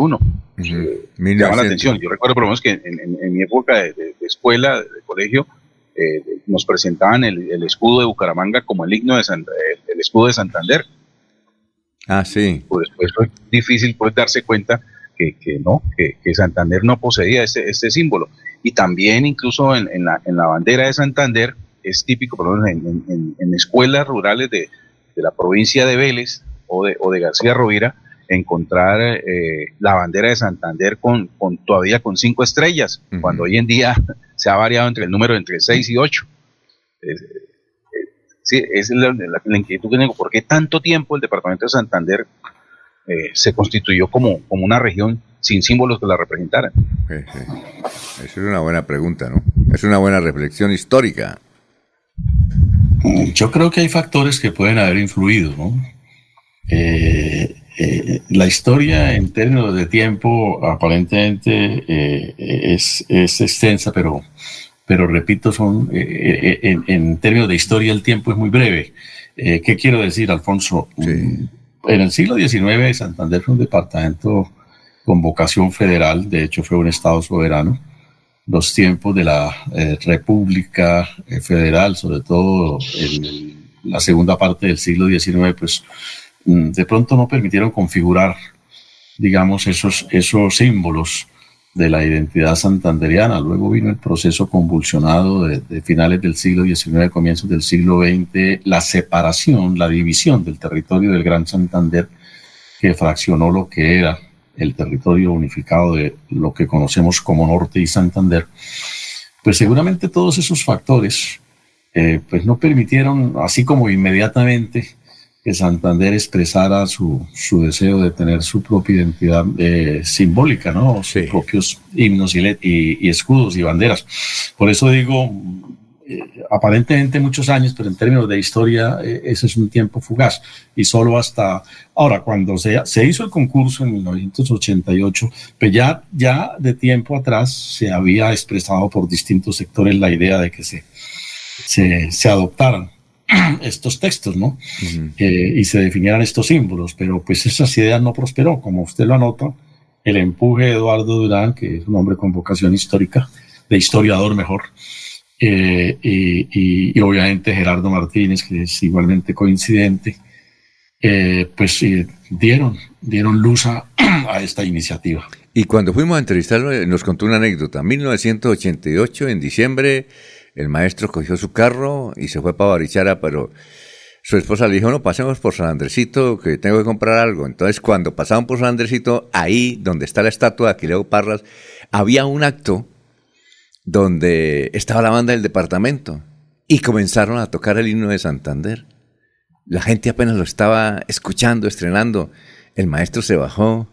Me llama la atención. Yo recuerdo por lo menos que en, mi época de, escuela, de colegio, eh, nos presentaban el, escudo de Bucaramanga como el himno de el, escudo de Santander. Ah, sí. Pues después fue difícil pues darse cuenta que, no, que, Santander no poseía este, este símbolo. Y también incluso en, la, en la bandera de Santander es típico, por lo menos en, escuelas rurales de, la provincia de Vélez o de, o de García Rovira, encontrar eh, la bandera de Santander con, con, todavía con cinco estrellas, cuando hoy en día se ha variado entre el número entre 6 y 8. sí, es la, inquietud que tengo. ¿Por qué tanto tiempo el departamento de Santander eh, se constituyó como, como una región sin símbolos que la representaran? Esa es una buena pregunta, ¿no? Es una buena reflexión histórica. Yo creo que hay factores que pueden haber influido, ¿no? Eh, eh, la historia en términos de tiempo aparentemente eh, es, extensa, pero, pero repito, son eh, en, términos de historia el tiempo es muy breve. ¿Qué quiero decir, Alfonso? Mm, en el siglo XIX Santander fue un departamento con vocación federal, de hecho fue un estado soberano. Los tiempos de la República Federal, sobre todo en la segunda parte del siglo XIX, pues de pronto no permitieron configurar, digamos, esos, esos símbolos de la identidad santanderiana. Luego vino el proceso convulsionado de, finales del siglo XIX, comienzos del siglo XX, la separación, la división del territorio del Gran Santander, que fraccionó lo que era el territorio unificado de lo que conocemos como Norte y Santander. Pues seguramente todos esos factores eh, pues no permitieron, así como inmediatamente que Santander expresara su, su deseo de tener su propia identidad eh, simbólica, ¿no? Sus propios himnos y, y, escudos y banderas. Por eso digo, eh, aparentemente muchos años, pero en términos de historia, eh, ese es un tiempo fugaz. Y solo hasta ahora, cuando se, se hizo el concurso en 1988, pues ya, ya de tiempo atrás se había expresado por distintos sectores la idea de que se, se, se adoptaran estos textos, ¿no? y se definieran estos símbolos, pero pues esas ideas no prosperó, como usted lo anota, el empuje de Eduardo Durán, que es un hombre con vocación histórica, de historiador mejor, eh, y, obviamente Gerardo Martínez, que es igualmente coincidente, eh, pues dieron, dieron luz a, a, esta iniciativa. Y cuando fuimos a entrevistarlo, eh, nos contó una anécdota. 1988, en diciembre, el maestro cogió su carro y se fue para Barichara, pero su esposa le dijo, no, pasemos por San Andresito, que tengo que comprar algo. Entonces, cuando pasaban por San Andresito, ahí donde está la estatua de Aquileo Parras, había un acto donde estaba la banda del departamento y comenzaron a tocar el himno de Santander. La gente apenas lo estaba escuchando, estrenando. El maestro se bajó,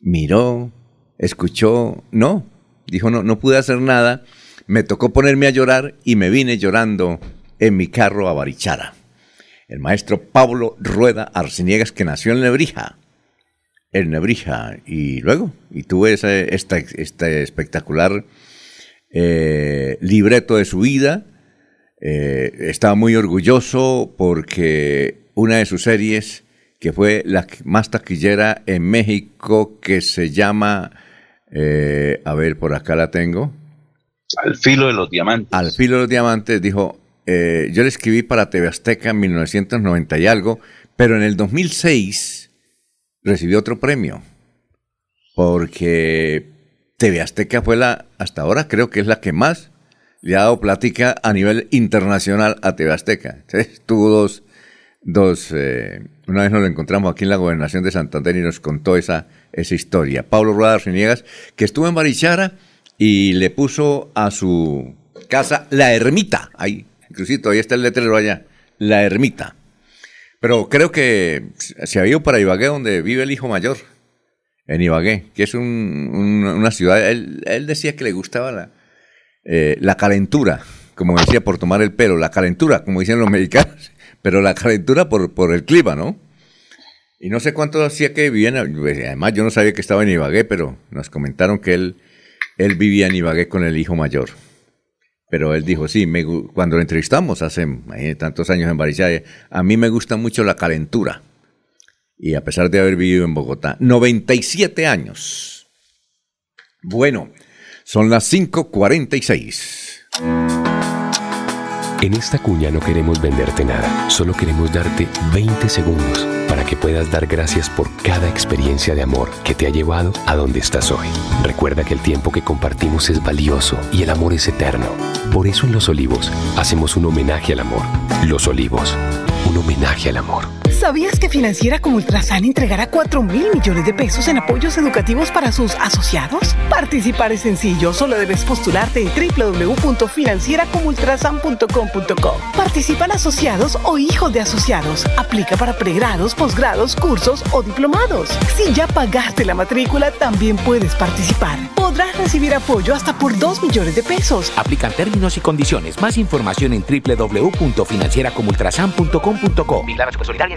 miró, escuchó, no, dijo, no, no pude hacer nada me tocó ponerme a llorar y me vine llorando en mi carro a Barichara. El maestro Pablo Rueda Arciniegas, que nació en Nebrija, en Nebrija, y luego, y tuve ese, este espectacular eh, libreto de su vida. Eh, estaba muy orgulloso porque una de sus series, que fue la más taquillera en México, que se llama, eh, a ver, por acá la tengo, al filo de los diamantes. Al filo de los diamantes dijo, eh, yo le escribí para TV Azteca en 1990 y algo, pero en el 2006 recibió otro premio, porque TV Azteca fue la, hasta ahora creo que es la que más le ha dado plática a nivel internacional a TV Azteca. Tuvo dos, dos eh, una vez nos lo encontramos aquí en la gobernación de Santander y nos contó esa, esa historia. Pablo Rueda Arciniegas, que estuvo en Barichara, y le puso a su casa la ermita. Ahí, inclusive todavía está el letrero allá, la ermita. Pero creo que se ha ido para Ibagué, donde vive el hijo mayor, en Ibagué, que es una ciudad. Él, decía que le gustaba la, eh, la calentura, como decía, por tomar el pelo, la calentura, como dicen los mexicanos, pero la calentura por, por el clima, ¿no? Y no sé cuánto hacía que vivía, además yo no sabía que estaba en Ibagué, pero nos comentaron que él él vivía en Ibagué con el hijo mayor. Pero él dijo, sí, cuando lo entrevistamos hace tantos años en Barichaya, a mí me gusta mucho la calentura. Y a pesar de haber vivido en Bogotá, 97 años. Bueno, son las 5.46. En esta cuña no queremos venderte nada, solo queremos darte 20 segundos para que puedas dar gracias por cada experiencia de amor que te ha llevado a donde estás hoy. Recuerda que el tiempo que compartimos es valioso y el amor es eterno. Por eso en Los Olivos hacemos un homenaje al amor. Los Olivos, un homenaje al amor. ¿Sabías que Financiera como Ultrasan entregará 4 mil millones de pesos en apoyos educativos para sus asociados? Participar es sencillo, solo debes postularte en www.financieracomultrasan.com.co. Participan asociados o hijos de asociados. Aplica para pregrados, posgrados, cursos o diplomados. Si ya pagaste la matrícula, también puedes participar. Podrás recibir apoyo hasta por 2 millones de pesos. Aplican términos y condiciones. Más información en www.financieracomultrasan.com.co. Solidaria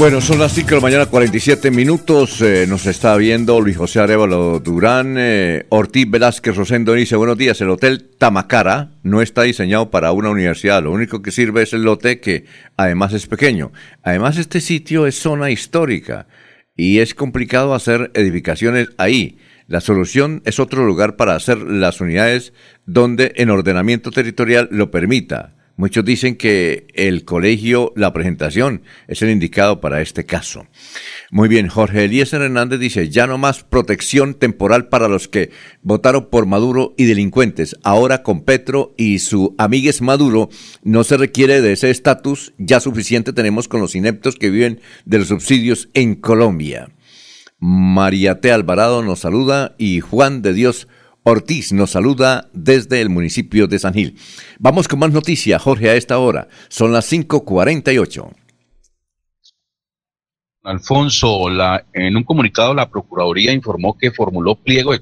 Bueno, son las 5 de la mañana, 47 minutos. Eh, nos está viendo Luis José Arevalo Durán. Eh, Ortiz Velázquez Rosendo dice: Buenos días. El Hotel Tamacara no está diseñado para una universidad. Lo único que sirve es el lote, que además es pequeño. Además, este sitio es zona histórica y es complicado hacer edificaciones ahí. La solución es otro lugar para hacer las unidades donde en ordenamiento territorial lo permita Muchos dicen que el colegio, la presentación, es el indicado para este caso. Muy bien, Jorge Eliezer Hernández dice, ya no más protección temporal para los que votaron por Maduro y delincuentes. Ahora con Petro y su amigues Maduro no se requiere de ese estatus, ya suficiente tenemos con los ineptos que viven de los subsidios en Colombia. María T. Alvarado nos saluda y Juan de Dios Ortiz nos saluda desde el municipio de San Gil. Vamos con más noticias, Jorge, a esta hora. Son las 5.48. Alfonso, la, en un comunicado la Procuraduría informó que formuló pliego de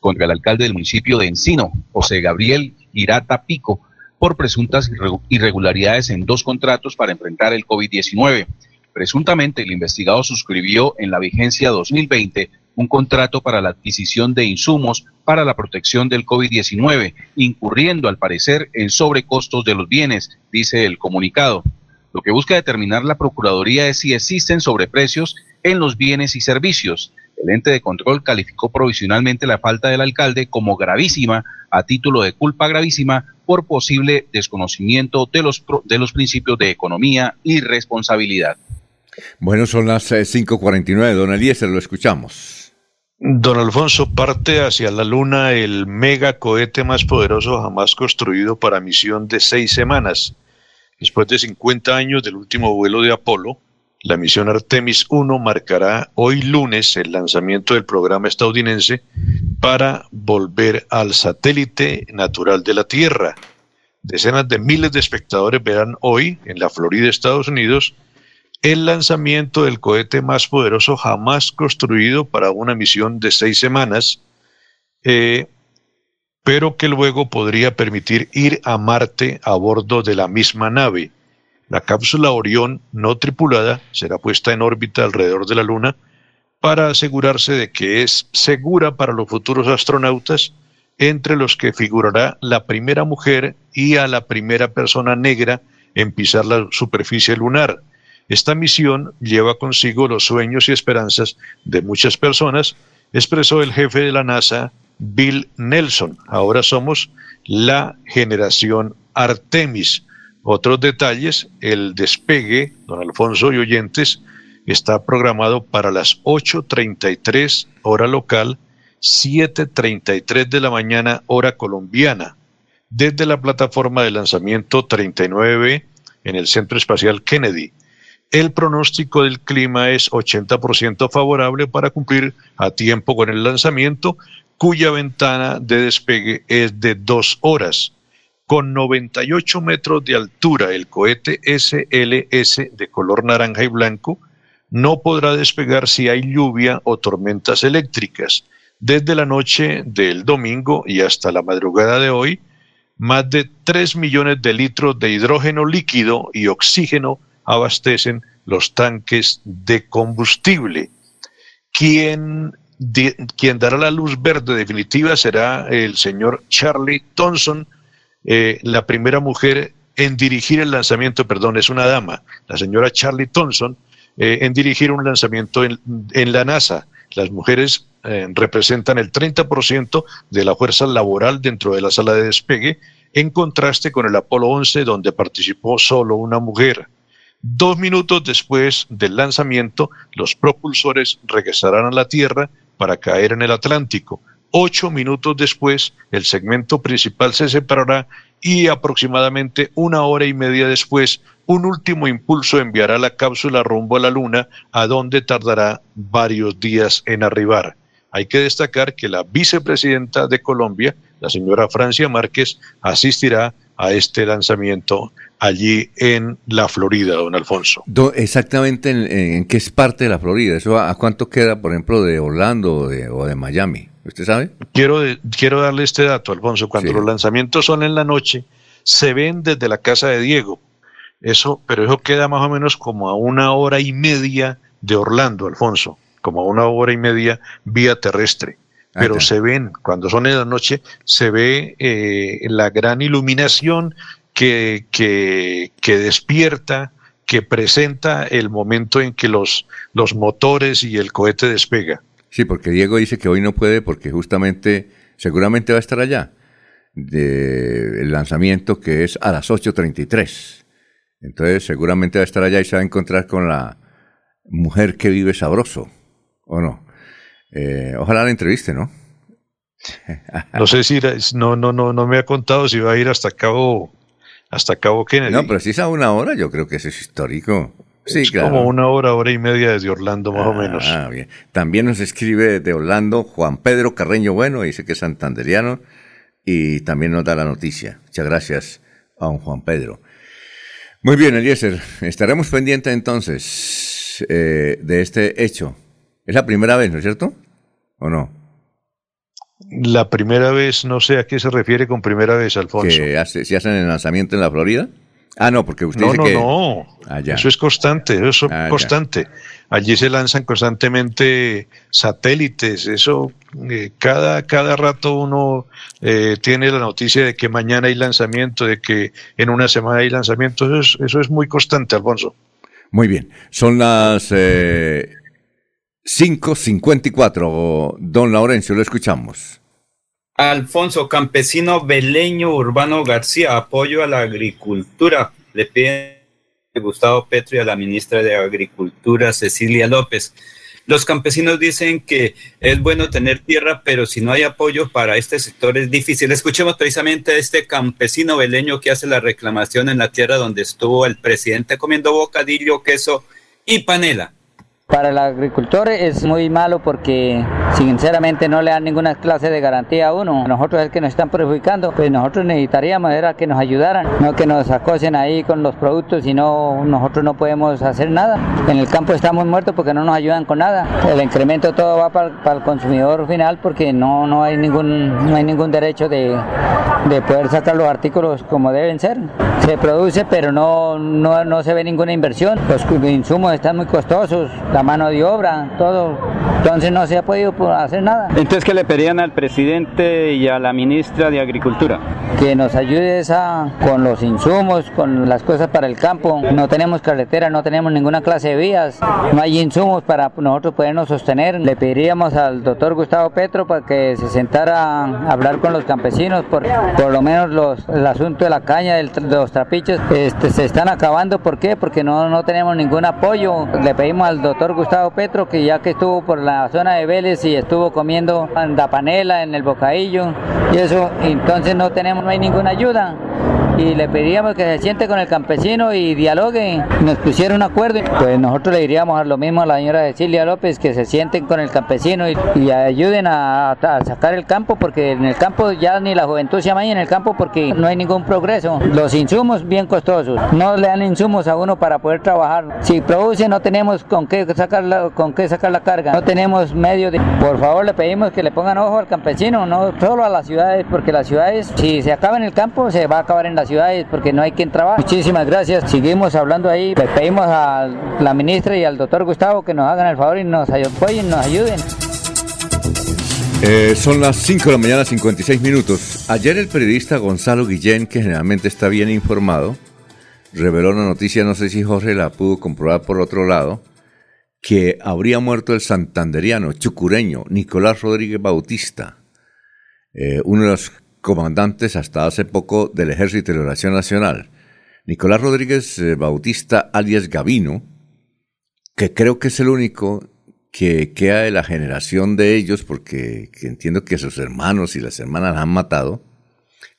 contra el alcalde del municipio de Encino, José Gabriel Irata Pico, por presuntas irregularidades en dos contratos para enfrentar el COVID-19. Presuntamente, el investigado suscribió en la vigencia 2020 un contrato para la adquisición de insumos para la protección del COVID-19, incurriendo al parecer en sobrecostos de los bienes, dice el comunicado. Lo que busca determinar la Procuraduría es si existen sobreprecios en los bienes y servicios. El ente de control calificó provisionalmente la falta del alcalde como gravísima a título de culpa gravísima por posible desconocimiento de los, de los principios de economía y responsabilidad. Bueno, son las 5.49, eh, don Eliezer, lo escuchamos. Don Alfonso, parte hacia la Luna el mega cohete más poderoso jamás construido para misión de seis semanas. Después de 50 años del último vuelo de Apolo, la misión Artemis 1 marcará hoy lunes el lanzamiento del programa estadounidense para volver al satélite natural de la Tierra. Decenas de miles de espectadores verán hoy en la Florida, Estados Unidos, el lanzamiento del cohete más poderoso jamás construido para una misión de seis semanas, eh, pero que luego podría permitir ir a Marte a bordo de la misma nave. La cápsula Orión no tripulada será puesta en órbita alrededor de la Luna para asegurarse de que es segura para los futuros astronautas, entre los que figurará la primera mujer y a la primera persona negra en pisar la superficie lunar esta misión lleva consigo los sueños y esperanzas de muchas personas, expresó el jefe de la NASA, Bill Nelson. Ahora somos la generación Artemis. Otros detalles, el despegue, don Alfonso y oyentes, está programado para las 8.33 hora local, 7.33 de la mañana hora colombiana, desde la plataforma de lanzamiento 39B en el Centro Espacial Kennedy. El pronóstico del clima es 80% favorable para cumplir a tiempo con el lanzamiento, cuya ventana de despegue es de dos horas. Con 98 metros de altura, el cohete SLS de color naranja y blanco no podrá despegar si hay lluvia o tormentas eléctricas. Desde la noche del domingo y hasta la madrugada de hoy, más de 3 millones de litros de hidrógeno líquido y oxígeno abastecen los tanques de combustible. Quien, quien dará la luz verde definitiva será el señor Charlie Thompson, eh, la primera mujer en dirigir el lanzamiento, perdón, es una dama, la señora Charlie Thompson, eh, en dirigir un lanzamiento en, la NASA. Las mujeres eh, representan el 30% de la fuerza laboral dentro de la sala de despegue, en contraste con el Apolo 11, donde participó solo una mujer. Dos minutos después del lanzamiento, los propulsores regresarán a la Tierra para caer en el Atlántico. Ocho minutos después, el segmento principal se separará y aproximadamente una hora y media después, un último impulso enviará la cápsula rumbo a la Luna, a donde tardará varios días en arribar. Hay que destacar que la vicepresidenta de Colombia, la señora Francia Márquez, asistirá a este lanzamiento allí en la Florida, don Alfonso. exactamente en, qué es parte de la Florida. ¿Eso a, cuánto queda, por ejemplo, de Orlando o de, Miami? ¿Usted sabe? Quiero, quiero darle este dato, Alfonso. Cuando los lanzamientos son en la noche, se ven desde la casa de Diego. Eso, pero eso queda más o menos como a una hora y media de Orlando, Alfonso, como a una hora y media vía terrestre pero se ven, cuando son en la noche, se ve eh, la gran iluminación que, que, que, despierta, que presenta el momento en que los, los motores y el cohete despega. Sí, porque Diego dice que hoy no puede porque justamente, seguramente va a estar allá. del lanzamiento que es a las 8.33. Entonces seguramente va a estar allá y se va a encontrar con la mujer que vive sabroso, ¿o no? Eh, ojalá la entreviste, ¿no? no sé si no, no, no, no me ha contado si va a ir hasta Cabo, hasta Cabo Kennedy. No, pero si es a una hora, yo creo que eso es histórico. Sí, es claro. como una hora, hora y media desde Orlando, más o menos. Ah, bien. También nos escribe de Orlando Juan Pedro Carreño Bueno, dice que es santanderiano y también nos da la noticia. Muchas gracias a un Juan Pedro. Muy bien, Eliezer, estaremos pendientes entonces eh, de este hecho. Es la primera vez, ¿no es cierto? ¿O no? La primera vez, no sé a qué se refiere con primera vez, Alfonso. ¿Que hace, si hacen el lanzamiento en la Florida? Ah, no, porque usted no, dice no, que... No, Ah. Eso es constante, eso es Ah, ya. constante. Allí se lanzan constantemente satélites, eso eh, cada, cada rato uno eh, tiene la noticia de que mañana hay lanzamiento, de que en una semana hay lanzamiento, eso es, eso es muy constante, Alfonso. Muy bien, son las eh, 5.54. Don Laurencio, lo escuchamos. Alfonso Campesino Beleño Urbano García, apoyo a la agricultura. Le piden Gustavo Petro y a la ministra de Agricultura, Cecilia López. Los campesinos dicen que es bueno tener tierra, pero si no hay apoyo para este sector es difícil. Escuchemos precisamente a este campesino beleño que hace la reclamación en la tierra donde estuvo el presidente comiendo bocadillo, queso y panela. Para el agricultor es muy malo porque sinceramente no le dan ninguna clase de garantía a uno. Nosotros es que nos están perjudicando, pues nosotros necesitaríamos era que nos ayudaran, no que nos acosen ahí con los productos y no nosotros no podemos hacer nada. En el campo estamos muertos porque no nos ayudan con nada. El incremento todo va para, para el consumidor final porque no, no hay ningún no hay ningún derecho de, de poder sacar los artículos como deben ser. Se produce pero no, no, no se ve ninguna inversión. Los insumos están muy costosos, la mano de obra, todo. Entonces no se ha podido hacer nada. Entonces, ¿qué le pedían al presidente y a la ministra de Agricultura? Que nos ayude esa, con los insumos, con las cosas para el campo. No tenemos carretera, no tenemos ninguna clase de vías, no hay insumos para nosotros podernos sostener. Le pediríamos al doctor Gustavo Petro para que se sentara a hablar con los campesinos, por, por lo menos los, el asunto de la caña, de los trapichos, este, se están acabando. ¿Por qué? Porque no, no tenemos ningún apoyo. Le pedimos al doctor Gustavo Petro que ya que estuvo por la zona de Vélez y estuvo comiendo la panela en el bocadillo y eso, entonces no tenemos, no hay ninguna ayuda. Y le pedíamos que se siente con el campesino y dialogue, nos pusiera un acuerdo. Pues nosotros le diríamos a lo mismo a la señora Cecilia López, que se sienten con el campesino y, ayuden a, sacar el campo, porque en el campo ya ni la juventud se amaña en el campo porque no hay ningún progreso. Los insumos bien costosos, no le dan insumos a uno para poder trabajar. Si produce no tenemos con qué sacar la, con qué sacar la carga, no tenemos medio de... Por favor le pedimos que le pongan ojo al campesino, no solo a las ciudades, porque las ciudades, si se acaba en el campo, se va a acabar en las ciudades porque no hay quien trabaje. Muchísimas gracias, seguimos hablando ahí, le pedimos a la ministra y al doctor Gustavo que nos hagan el favor y nos apoyen, nos ayuden. Eh, son las 5 de la mañana, 56 minutos. Ayer el periodista Gonzalo Guillén, que generalmente está bien informado, reveló una noticia, no sé si Jorge la pudo comprobar por otro lado, que habría muerto el santanderiano chucureño Nicolás Rodríguez Bautista, eh, uno de los comandantes hasta hace poco del Ejército de Liberación Nacional. Nicolás Rodríguez eh, Bautista, alias Gavino, que creo que es el único que queda de la generación de ellos, porque que entiendo que sus hermanos y las hermanas han matado.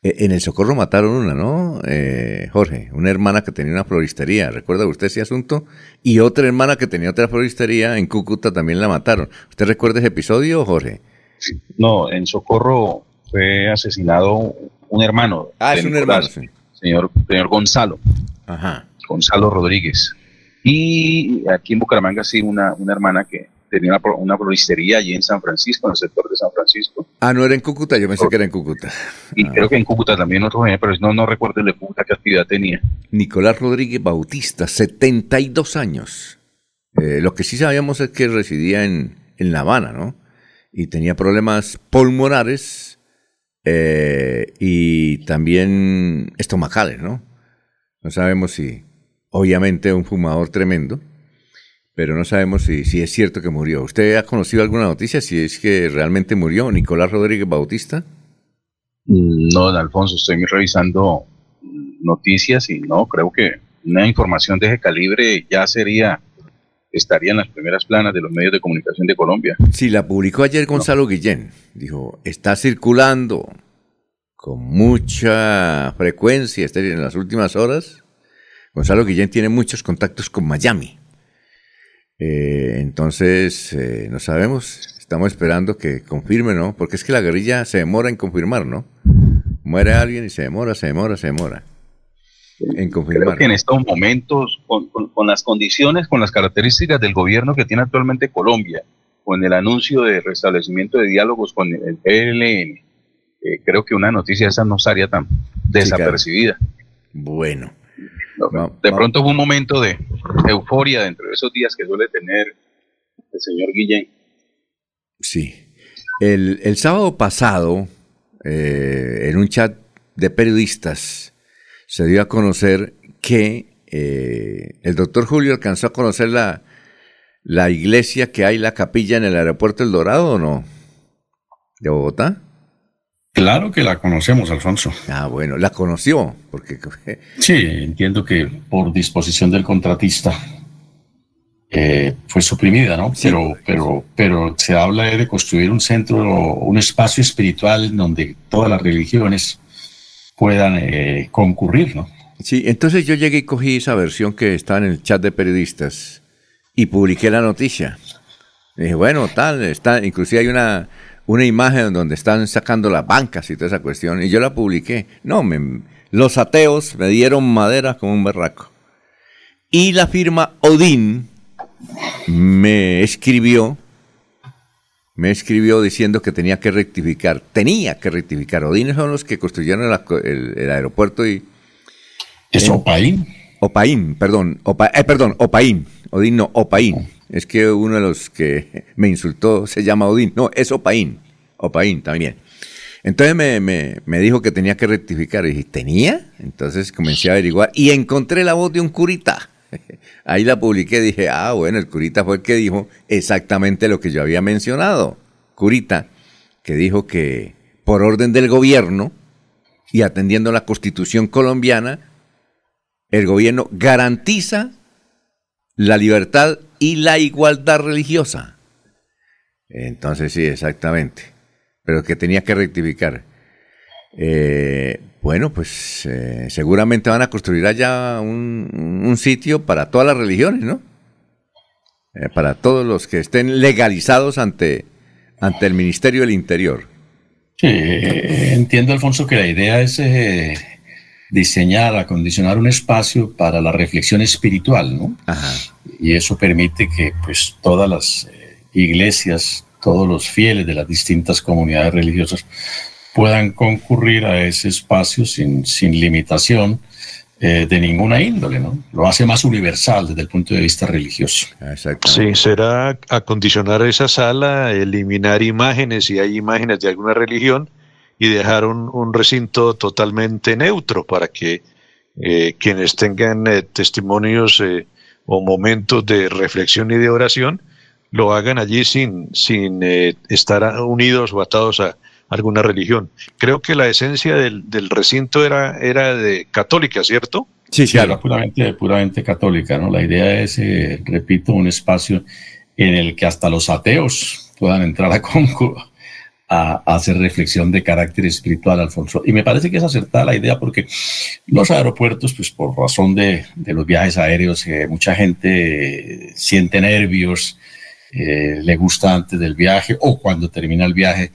Eh, en el Socorro mataron una, ¿no, eh, Jorge? Una hermana que tenía una floristería, ¿recuerda usted ese asunto? Y otra hermana que tenía otra floristería en Cúcuta también la mataron. ¿Usted recuerda ese episodio, Jorge? No, en Socorro fue asesinado un hermano. Ah, es un Nicolás, hermano, sí. Señor, señor Gonzalo. Ajá. Gonzalo Rodríguez. Y aquí en Bucaramanga sí, una, una hermana que tenía una, una floristería allí en San Francisco, en el sector de San Francisco. Ah, no era en Cúcuta, yo pensé que era en Cúcuta. Y creo que en Cúcuta también otro, pero no, no recuerdo el de Cúcuta qué actividad tenía. Nicolás Rodríguez Bautista, 72 años. Eh, lo que sí sabíamos es que residía en, en La Habana, ¿no? Y tenía problemas pulmonares eh, y también estomacales, ¿no? No sabemos si, obviamente, un fumador tremendo, pero no sabemos si, si es cierto que murió. ¿Usted ha conocido alguna noticia si es que realmente murió Nicolás Rodríguez Bautista? No, don Alfonso, estoy revisando noticias y no, creo que una información de ese calibre ya sería, estaría en las primeras planas de los medios de comunicación de Colombia. Sí, la publicó ayer Gonzalo Guillén. Dijo, está circulando con mucha frecuencia este- en las últimas horas. Gonzalo Guillén tiene muchos contactos con Miami. Eh, entonces, eh, no sabemos, estamos esperando que confirme, ¿no? Porque es que la guerrilla se demora en confirmar, ¿no? Muere alguien y se demora, se demora, se demora en Creo confirmar. que en estos momentos, con, con- con las condiciones, con las características del gobierno que tiene actualmente Colombia, con el anuncio de restablecimiento de diálogos con el PLN, eh, creo que una noticia esa no estaría tan desapercibida. Bueno. No, de pronto fue un momento de euforia dentro de esos días que suele tener el señor Guillén. Sí. El, el sábado pasado, eh, en un chat de periodistas, se dio a conocer que eh, el doctor Julio alcanzó a conocer la, la iglesia que hay, la capilla en el aeropuerto El Dorado, ¿o no? ¿De Bogotá? Claro que la conocemos, Alfonso. Ah, bueno, la conoció, porque Sí, entiendo que por disposición del contratista eh, fue suprimida, ¿no? Pero, pero, pero se habla de construir un centro, un espacio espiritual en donde todas las religiones puedan eh, concurrir, ¿no? Sí, entonces yo llegué y cogí esa versión que estaba en el chat de periodistas y publiqué la noticia. Y dije, bueno, tal, está, inclusive hay una, una imagen donde están sacando las bancas y toda esa cuestión, y yo la publiqué. No, me- los ateos me dieron madera como un berraco. Y la firma Odín me escribió, me escribió diciendo que tenía que rectificar, tenía que rectificar. Odín son los que construyeron la- el, el aeropuerto y... ¿Es Opaín? Opaín, perdón, Opa- eh, perdón, Opaín, Odín no, Opaín. Es que uno de los que me insultó se llama Odín. No, es Opaín, Opaín también. Entonces me, me- me dijo que tenía que rectificar. Y dije, ¿tenía? Entonces comencé a averiguar y encontré la voz de un curita. Ahí la publiqué, dije, ah, bueno, el curita fue el que dijo exactamente lo que yo había mencionado. Curita, que dijo que por orden del gobierno y atendiendo la constitución colombiana, el gobierno garantiza la libertad y la igualdad religiosa. Entonces sí, exactamente. Pero que tenía que rectificar. Eh, bueno, pues eh, seguramente van a construir allá un, un sitio para todas las religiones, ¿no? Eh, para todos los que estén legalizados ante, ante el Ministerio del Interior. Sí, eh, entiendo, Alfonso, que la idea es eh, diseñar, acondicionar un espacio para la reflexión espiritual, ¿no? Y eso permite que pues todas las eh, iglesias, todos los fieles de las distintas comunidades religiosas puedan concurrir a ese espacio sin, sin limitación eh, de ninguna índole, ¿no? Lo hace más universal desde el punto de vista religioso. Sí, será acondicionar esa sala, eliminar imágenes si hay imágenes de alguna religión y dejar un, un recinto totalmente neutro para que eh, quienes tengan eh, testimonios eh, o momentos de reflexión y de oración lo hagan allí sin, sin eh, estar unidos o atados a alguna religión. Creo que la esencia del, del recinto era, era de católica, ¿cierto? Sí, Era puramente, puramente católica, ¿no? La idea es, eh, repito, un espacio en el que hasta los ateos puedan entrar a, concur- a, a hacer reflexión de carácter espiritual, Alfonso. Y me parece que es acertada la idea porque los aeropuertos, pues por razón de, de los viajes aéreos, eh, mucha gente eh, siente nervios, eh, le gusta antes del viaje o cuando termina el viaje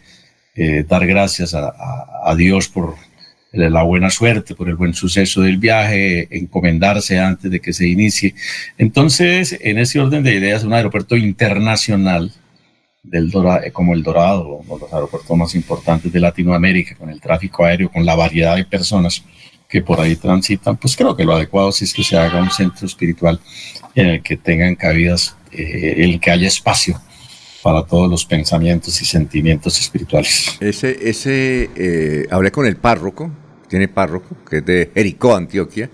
eh, dar gracias a, Dios por la buena suerte, por el buen suceso del viaje, encomendarse antes de que se inicie. Entonces, en ese orden de ideas, un aeropuerto internacional del Dora- eh, como el Dorado, uno de los aeropuertos más importantes de Latinoamérica, con el tráfico aéreo, con la variedad de personas que por ahí transitan, pues creo que lo adecuado sí es que se haga un centro espiritual en el que tengan cabidas, eh, el que haya espacio para todos los pensamientos y sentimientos espirituales. Ese, ese, eh, hablé con el párroco, tiene párroco, que es de Jericó, Antioquia,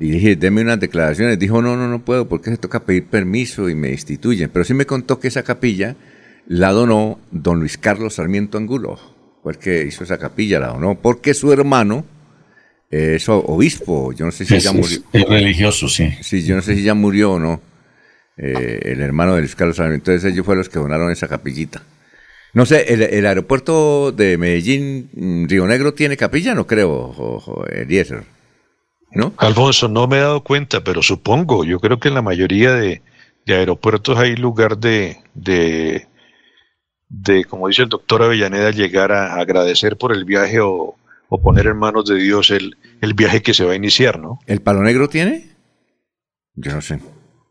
y dije, deme unas declaraciones. Dijo, no, no, no puedo, porque se toca pedir permiso y me destituyen. Pero sí me contó que esa capilla la donó don Luis Carlos Sarmiento Angulo, fue el que hizo esa capilla, la donó, porque su hermano es obispo, yo no sé si Es- ya murió. es religioso, sí. Sí, yo no sé si ya murió o no, eh, el hermano de Luis Carlos Sarmiento, entonces ellos fueron los que donaron esa capillita. No sé, el, el aeropuerto de Medellín, mm, Río Negro, ¿tiene capilla? No creo, Eliezer. ¿No? Alfonso, no me he dado cuenta, pero supongo, yo creo que en la mayoría de, de aeropuertos hay lugar de, de, de, como dice el doctor Avellaneda, llegar a agradecer por el viaje o, o poner en manos de Dios el, el viaje que se va a iniciar, ¿no? ¿El Palo Negro tiene? Yo no sé.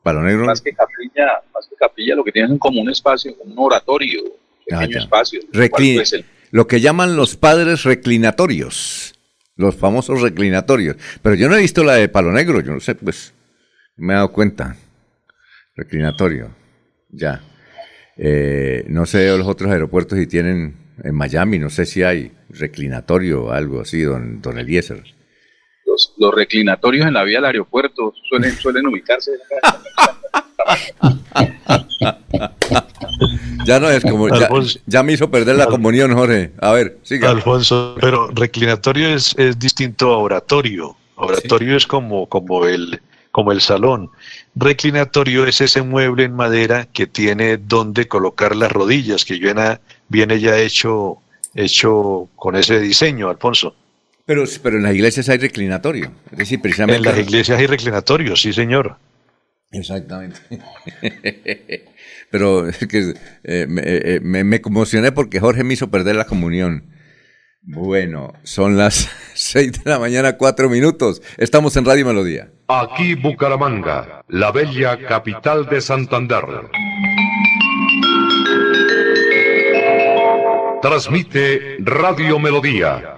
Palo Negro. Más que capilla, más que capilla, lo que tienen es como un espacio, como un oratorio, Ah, pequeño espacio. el cual, Recli- pues, el- Lo que llaman los padres reclinatorios. Los famosos reclinatorios. Pero yo no he visto la de Palo Negro, yo no sé, pues. Me he dado cuenta. Reclinatorio. Ya. Eh, no sé los otros aeropuertos si tienen. En Miami, no sé si hay reclinatorio o algo así, don, don Eliezer. Los, los reclinatorios en la vía del aeropuerto suelen, suelen ubicarse. Ya no es como. Ya me hizo perder la comunión, Jorge. A ver, siga. Alfonso, pero reclinatorio es, es distinto a oratorio. Oratorio es como, como, el, como el salón. Reclinatorio es ese mueble en madera que tiene donde colocar las rodillas, que viene, viene ya hecho, hecho con ese diseño, Alfonso. Pero, pero en las iglesias hay reclinatorio. Es decir, precisamente. En las iglesias hay reclinatorio, sí, señor. Exactamente. Pero es que eh, me, eh, me- me conmocioné porque Jorge me hizo perder la comunión. Bueno, son las 6 de la mañana, 4 minutos. Estamos en Radio Melodía. Aquí Bucaramanga, la bella capital de Santander. Transmite Radio Melodía,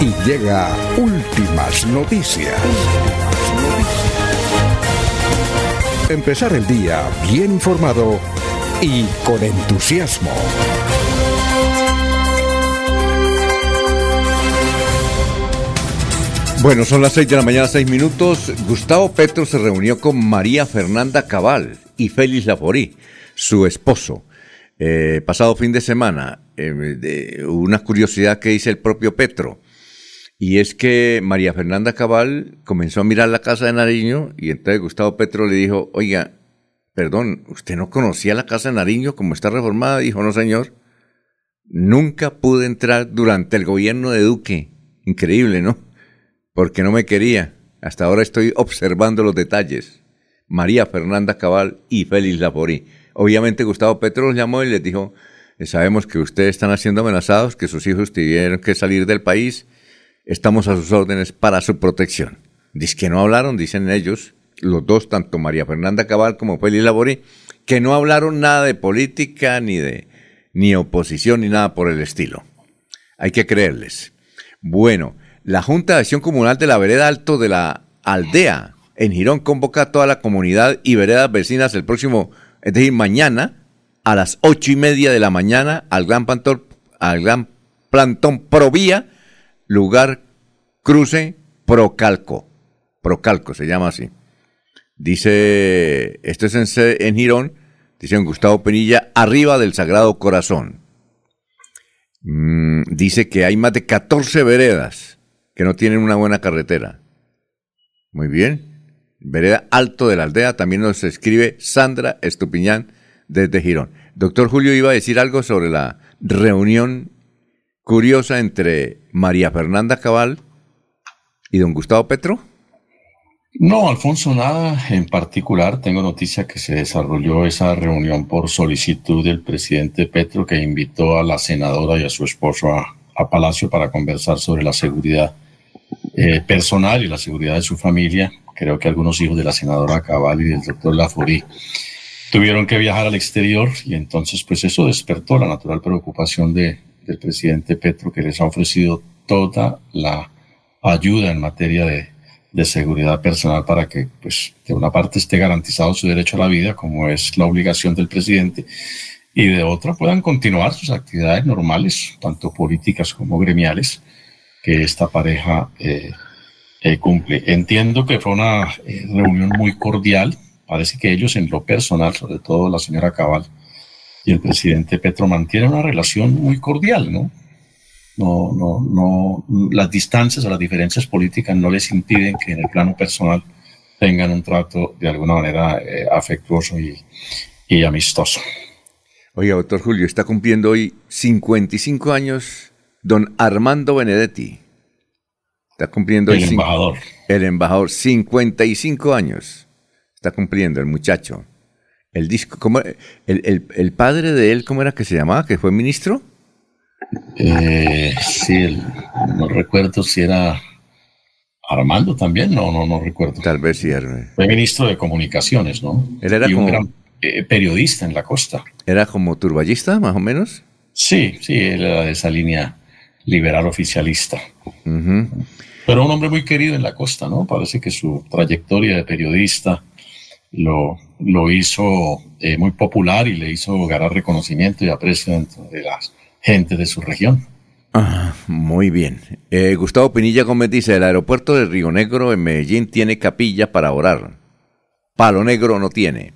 y llega últimas noticias. Empezar el día bien informado y con entusiasmo. Bueno, son las 6 de la mañana, 6 minutos. Gustavo Petro se reunió con María Fernanda Cabal y Félix Laforí, su esposo, eh, pasado fin de semana. eh, de una curiosidad que dice el propio Petro. Y es que María Fernanda Cabal comenzó a mirar la casa de Nariño y entonces Gustavo Petro le dijo, oiga, perdón, ¿usted no conocía la casa de Nariño como está reformada? Dijo, no señor, nunca pude entrar durante el gobierno de Duque. Increíble, ¿no? Porque no me quería. Hasta ahora estoy observando los detalles. María Fernanda Cabal y Félix Laforí. Obviamente Gustavo Petro los llamó y les dijo, "Eh, sabemos que ustedes están siendo amenazados, que sus hijos tuvieron que salir del país, estamos a sus órdenes para su protección. Dice que no hablaron, dicen ellos, los dos, tanto María Fernanda Cabal como Félix Laborí, que no hablaron nada de política, ni de ni oposición, ni nada por el estilo. Hay que creerles. Bueno, la Junta de Acción Comunal de la Vereda Alto de la Aldea en Girón convoca a toda la comunidad y veredas vecinas el próximo, es decir, mañana, a las ocho y media de la mañana, al gran, plantón, al gran plantón Provía, lugar cruce Procalco. Procalco se llama así. Dice, esto es en, en Girón, dice don Gustavo Penilla, arriba del Sagrado Corazón. Mm, dice que hay más de 14 veredas que no tienen una buena carretera. Muy bien. Vereda Alto de la Aldea, también nos escribe Sandra Estupiñán desde Girón. Doctor Julio iba a decir algo sobre la reunión curiosa entre María Fernanda Cabal y don Gustavo Petro? No, Alfonso, nada en particular. Tengo noticia que se desarrolló esa reunión por solicitud del presidente Petro que invitó a la senadora y a su esposo a, Palacio para conversar sobre la seguridad eh, personal y la seguridad de su familia. Creo que algunos hijos de la senadora Cabal y del doctor Laforí tuvieron que viajar al exterior y entonces pues eso despertó la natural preocupación de, del presidente Petro que les ha ofrecido toda la ayuda en materia de seguridad personal para que, pues, de una parte esté garantizado su derecho a la vida, como es la obligación del presidente, y de otra puedan continuar sus actividades normales, tanto políticas como gremiales, que esta pareja eh, eh, cumple. Entiendo que fue una eh, reunión muy cordial. Parece que ellos en lo personal, sobre todo la señora Cabal y el presidente Petro, mantienen una relación muy cordial, ¿no? no, no, no, las distancias o las diferencias políticas no les impiden que en el plano personal tengan un trato de alguna manera eh, afectuoso y, amistoso. Oye, doctor Julio, está cumpliendo hoy 55 años don Armando Benedetti. Está cumpliendo el embajador. El embajador, 55 años. Está cumpliendo el muchacho. El disco, ¿cómo, el, el, el padre de él, ¿cómo era que se llamaba? ¿Que fue ministro? Eh, sí, no recuerdo si era Armando también, no, no, no recuerdo. Tal vez sí. Fue ministro de Comunicaciones, ¿no? Él era y como, un gran eh, periodista en la costa. ¿Era como turballista, más o menos? Sí, sí, él era de esa línea liberal oficialista. Pero un hombre muy querido en la costa, ¿no? Parece que su trayectoria de periodista lo, lo hizo eh, muy popular y le hizo ganar reconocimiento y aprecio de las gente de su región. Ah, muy bien. Eh, Gustavo Pinilla Gómez dice, el aeropuerto de Río Negro en Medellín tiene capilla para orar. Palo Negro no tiene.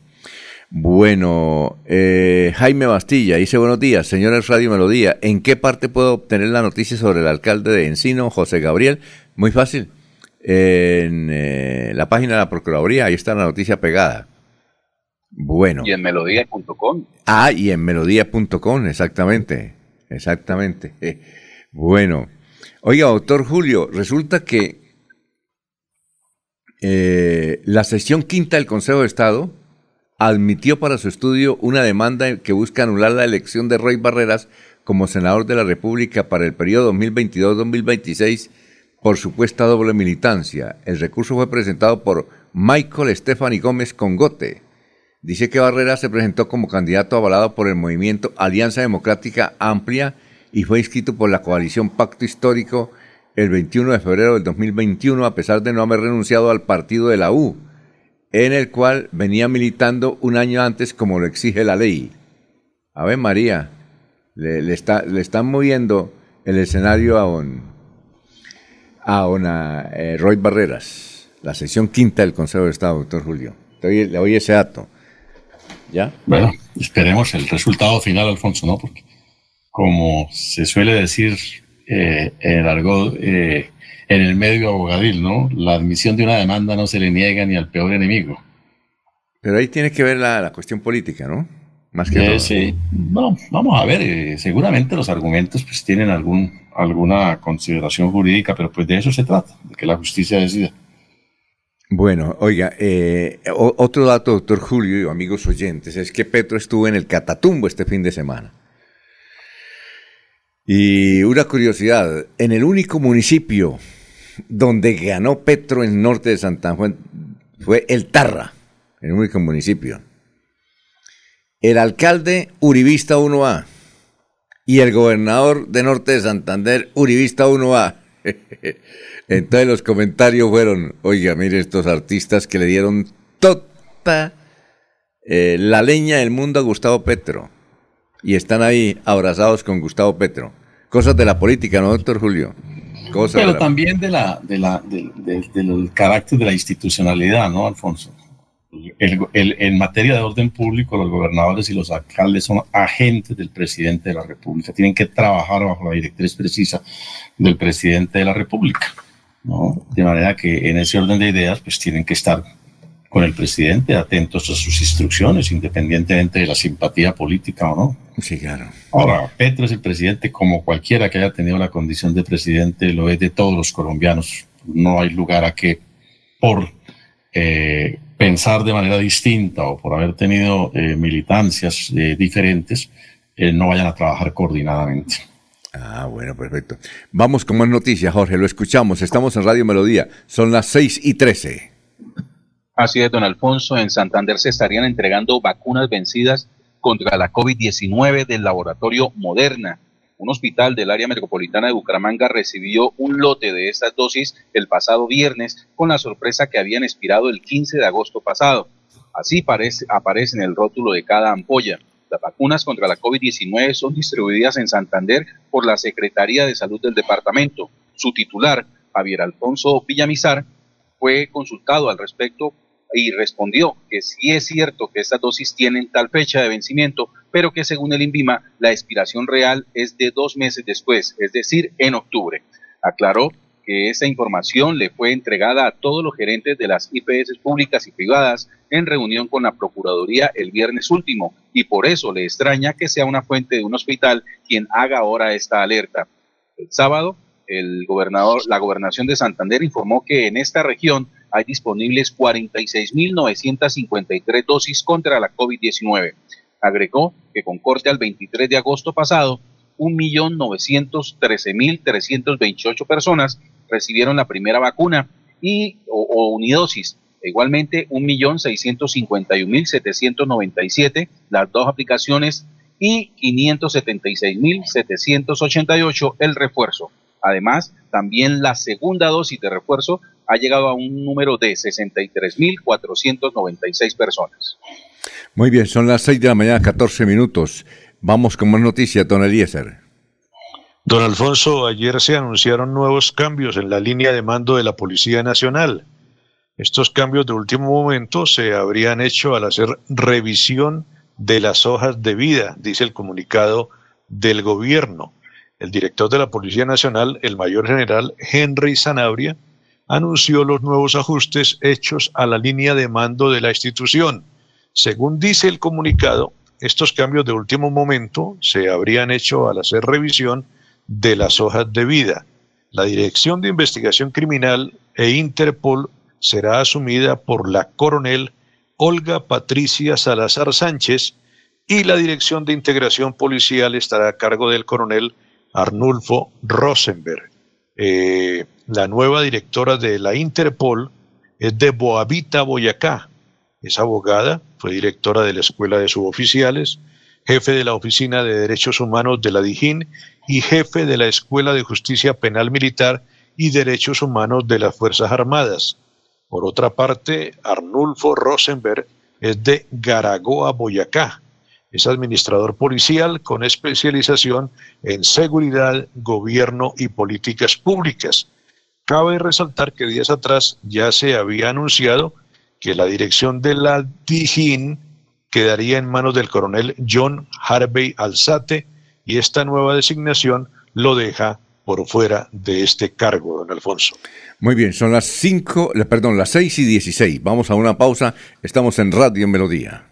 Bueno, eh, Jaime Bastilla dice buenos días, señores Radio Melodía. ¿En qué parte puedo obtener la noticia sobre el alcalde de Encino, José Gabriel? Muy fácil. En eh, la página de la Procuraduría, ahí está la noticia pegada. Bueno. Y en melodía.com. Ah, y en melodía.com, exactamente. Exactamente. Bueno, oiga, doctor Julio, resulta que eh, la sesión quinta del Consejo de Estado admitió para su estudio una demanda que busca anular la elección de Roy Barreras como senador de la República para el periodo 2022-2026 por supuesta doble militancia. El recurso fue presentado por Michael Stephanie Gómez Congote. Dice que Barrera se presentó como candidato avalado por el movimiento Alianza Democrática Amplia y fue inscrito por la coalición Pacto Histórico el 21 de febrero del 2021 a pesar de no haber renunciado al partido de la U, en el cual venía militando un año antes como lo exige la ley. A ver, María, le, está, le están moviendo el escenario a un, a una eh, Roy Barreras, la sesión quinta del Consejo de Estado, doctor Julio. Le oí ese dato. ¿Ya? Bueno, esperemos el resultado final, Alfonso, ¿no? Porque como se suele decir eh, en el eh, en el medio abogadil, ¿no? La admisión de una demanda no se le niega ni al peor enemigo. Pero ahí tiene que ver la, cuestión política, ¿no? Más que eh, Sí, vamos a ver, seguramente los argumentos pues tienen algún, alguna consideración jurídica, pero pues de eso se trata, de que la justicia decida. Bueno, oiga, eh, otro dato, doctor Julio y amigos oyentes, es que Petro estuvo en el Catatumbo este fin de semana. Y una curiosidad, en el único municipio donde ganó Petro en norte de Santa Juan fue el Tarra, el único municipio. El alcalde Uribista 1A y el gobernador de norte de Santander Uribista 1A. Entonces los comentarios fueron, oiga, mire estos artistas que le dieron toda eh, la leña del mundo a Gustavo Petro. Y están ahí abrazados con Gustavo Petro. Cosas de la política, ¿no, doctor Julio? Pero también de la, de la, del carácter de la institucionalidad, ¿no, Alfonso? En materia de orden público, los gobernadores y los alcaldes son agentes del presidente de la República. Tienen que trabajar bajo la directriz precisa del presidente de la República. ¿no? De manera que en ese orden de ideas, pues tienen que estar con el presidente, atentos a sus instrucciones, independientemente de la simpatía política o no. Sí, claro. Ahora, Petro es el presidente como cualquiera que haya tenido la condición de presidente, lo es de todos los colombianos. No hay lugar a que por eh, pensar de manera distinta o por haber tenido eh, militancias eh, diferentes, no vayan a trabajar coordinadamente. Ah, bueno, perfecto. Vamos con más noticias, Jorge. Lo escuchamos. Estamos en Radio Melodía. Son las 6 y 13. Así es, don Alfonso. En Santander se estarían entregando vacunas vencidas contra la COVID-19 del laboratorio Moderna. Un hospital del área metropolitana de Bucaramanga recibió un lote de estas dosis el pasado viernes con la sorpresa que habían expirado el 15 de agosto pasado. Así aparece en el rótulo de cada ampolla. Las vacunas contra la COVID-19 son distribuidas en Santander por la Secretaría de Salud del departamento. Su titular, Javier Alfonso Villamizar, fue consultado al respecto y respondió que sí es cierto que estas dosis tienen tal fecha de vencimiento, pero que según el INVIMA la expiración real es de dos meses después, es decir, en octubre. Aclaró que esta información le fue entregada a todos los gerentes de las IPS públicas y privadas en reunión con la Procuraduría el viernes último y por eso le extraña que sea una fuente de un hospital quien haga ahora esta alerta. El sábado la gobernación de Santander informó que en esta región hay disponibles 46.953 dosis contra la COVID-19. Agregó que con corte al 23 de agosto pasado, 1.913.328 personas recibieron la primera vacuna y, o, o unidosis. E igualmente, 1.651.797 las dos aplicaciones y 576.788 el refuerzo. Además, también la segunda dosis de refuerzo ha llegado a un número de 63.496 personas. Muy bien, son las 6 de la mañana, 14 minutos. Vamos con más noticias, don Eliezer. Don Alfonso, ayer se anunciaron nuevos cambios en la línea de mando de la Policía Nacional. Estos cambios de último momento se habrían hecho al hacer revisión de las hojas de vida, dice el comunicado del gobierno. El director de la Policía Nacional, el mayor general Henry Sanabria, anunció los nuevos ajustes hechos a la línea de mando de la institución. Según dice el comunicado, estos cambios de último momento se habrían hecho al hacer revisión de las hojas de vida. La Dirección de Investigación Criminal e Interpol será asumida por la coronel Olga Patricia Salazar Sánchez y la Dirección de Integración Policial estará a cargo del coronel Arnulfo Rosenberg. Eh, la nueva directora de la Interpol es de Boavita, Boyacá. Es abogada, fue directora de la Escuela de Suboficiales, jefe de la Oficina de Derechos Humanos de la DIJÍN y jefe de la Escuela de Justicia Penal Militar y Derechos Humanos de las Fuerzas Armadas. Por otra parte, Arnulfo Rosenberg es de Garagoa, Boyacá es administrador policial con especialización en seguridad, gobierno y políticas públicas. Cabe resaltar que días atrás ya se había anunciado que la dirección de la DIJÍN quedaría en manos del coronel John Harvey Alzate y esta nueva designación lo deja por fuera de este cargo, don Alfonso. Muy bien, son las 5, perdón, las 6 y 16. Vamos a una pausa. Estamos en Radio Melodía.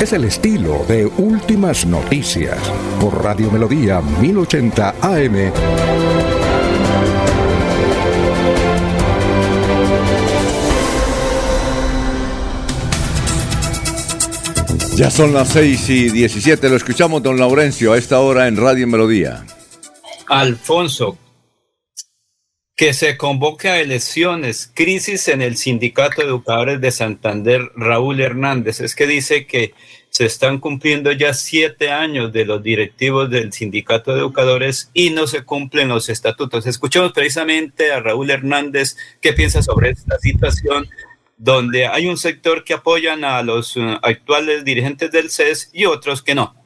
Es el estilo de Últimas Noticias por Radio Melodía 1080 AM. Ya son las 6 y 17, lo escuchamos, don Laurencio, a esta hora en Radio Melodía. Alfonso, que se convoque a elecciones, crisis en el Sindicato de Educadores de Santander, Raúl Hernández. Es que dice que se están cumpliendo ya siete años de los directivos del Sindicato de Educadores y no se cumplen los estatutos. Escuchamos precisamente a Raúl Hernández qué piensa sobre esta situación donde hay un sector que apoyan a los eh, actuales dirigentes del CES y otros que no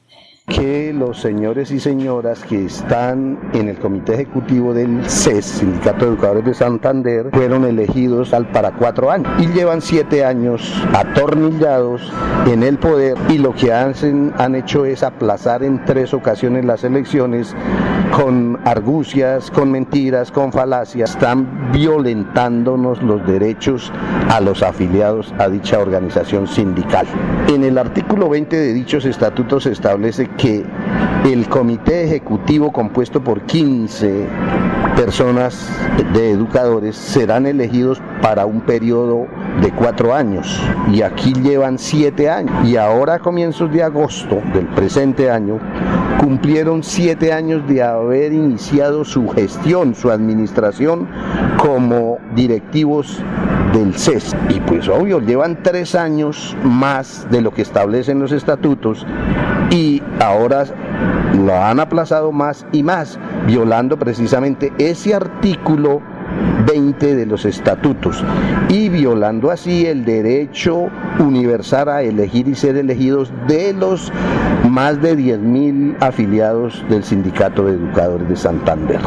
que los señores y señoras que están en el comité ejecutivo del CES, Sindicato de Educadores de Santander, fueron elegidos al para cuatro años y llevan siete años atornillados en el poder y lo que hacen, han hecho es aplazar en tres ocasiones las elecciones con argucias, con mentiras, con falacias, están violentándonos los derechos a los afiliados a dicha organización sindical. En el artículo 20 de dichos estatutos se establece que el comité ejecutivo compuesto por 15 personas de educadores serán elegidos para un periodo de cuatro años. Y aquí llevan siete años. Y ahora a comienzos de agosto del presente año cumplieron siete años de haber iniciado su gestión, su administración como directivos del CES. Y pues obvio, llevan tres años más de lo que establecen los estatutos y ahora lo han aplazado más y más, violando precisamente ese artículo 20 de los estatutos y violando así el derecho universal a elegir y ser elegidos de los más de 10.000 afiliados del Sindicato de Educadores de Santander.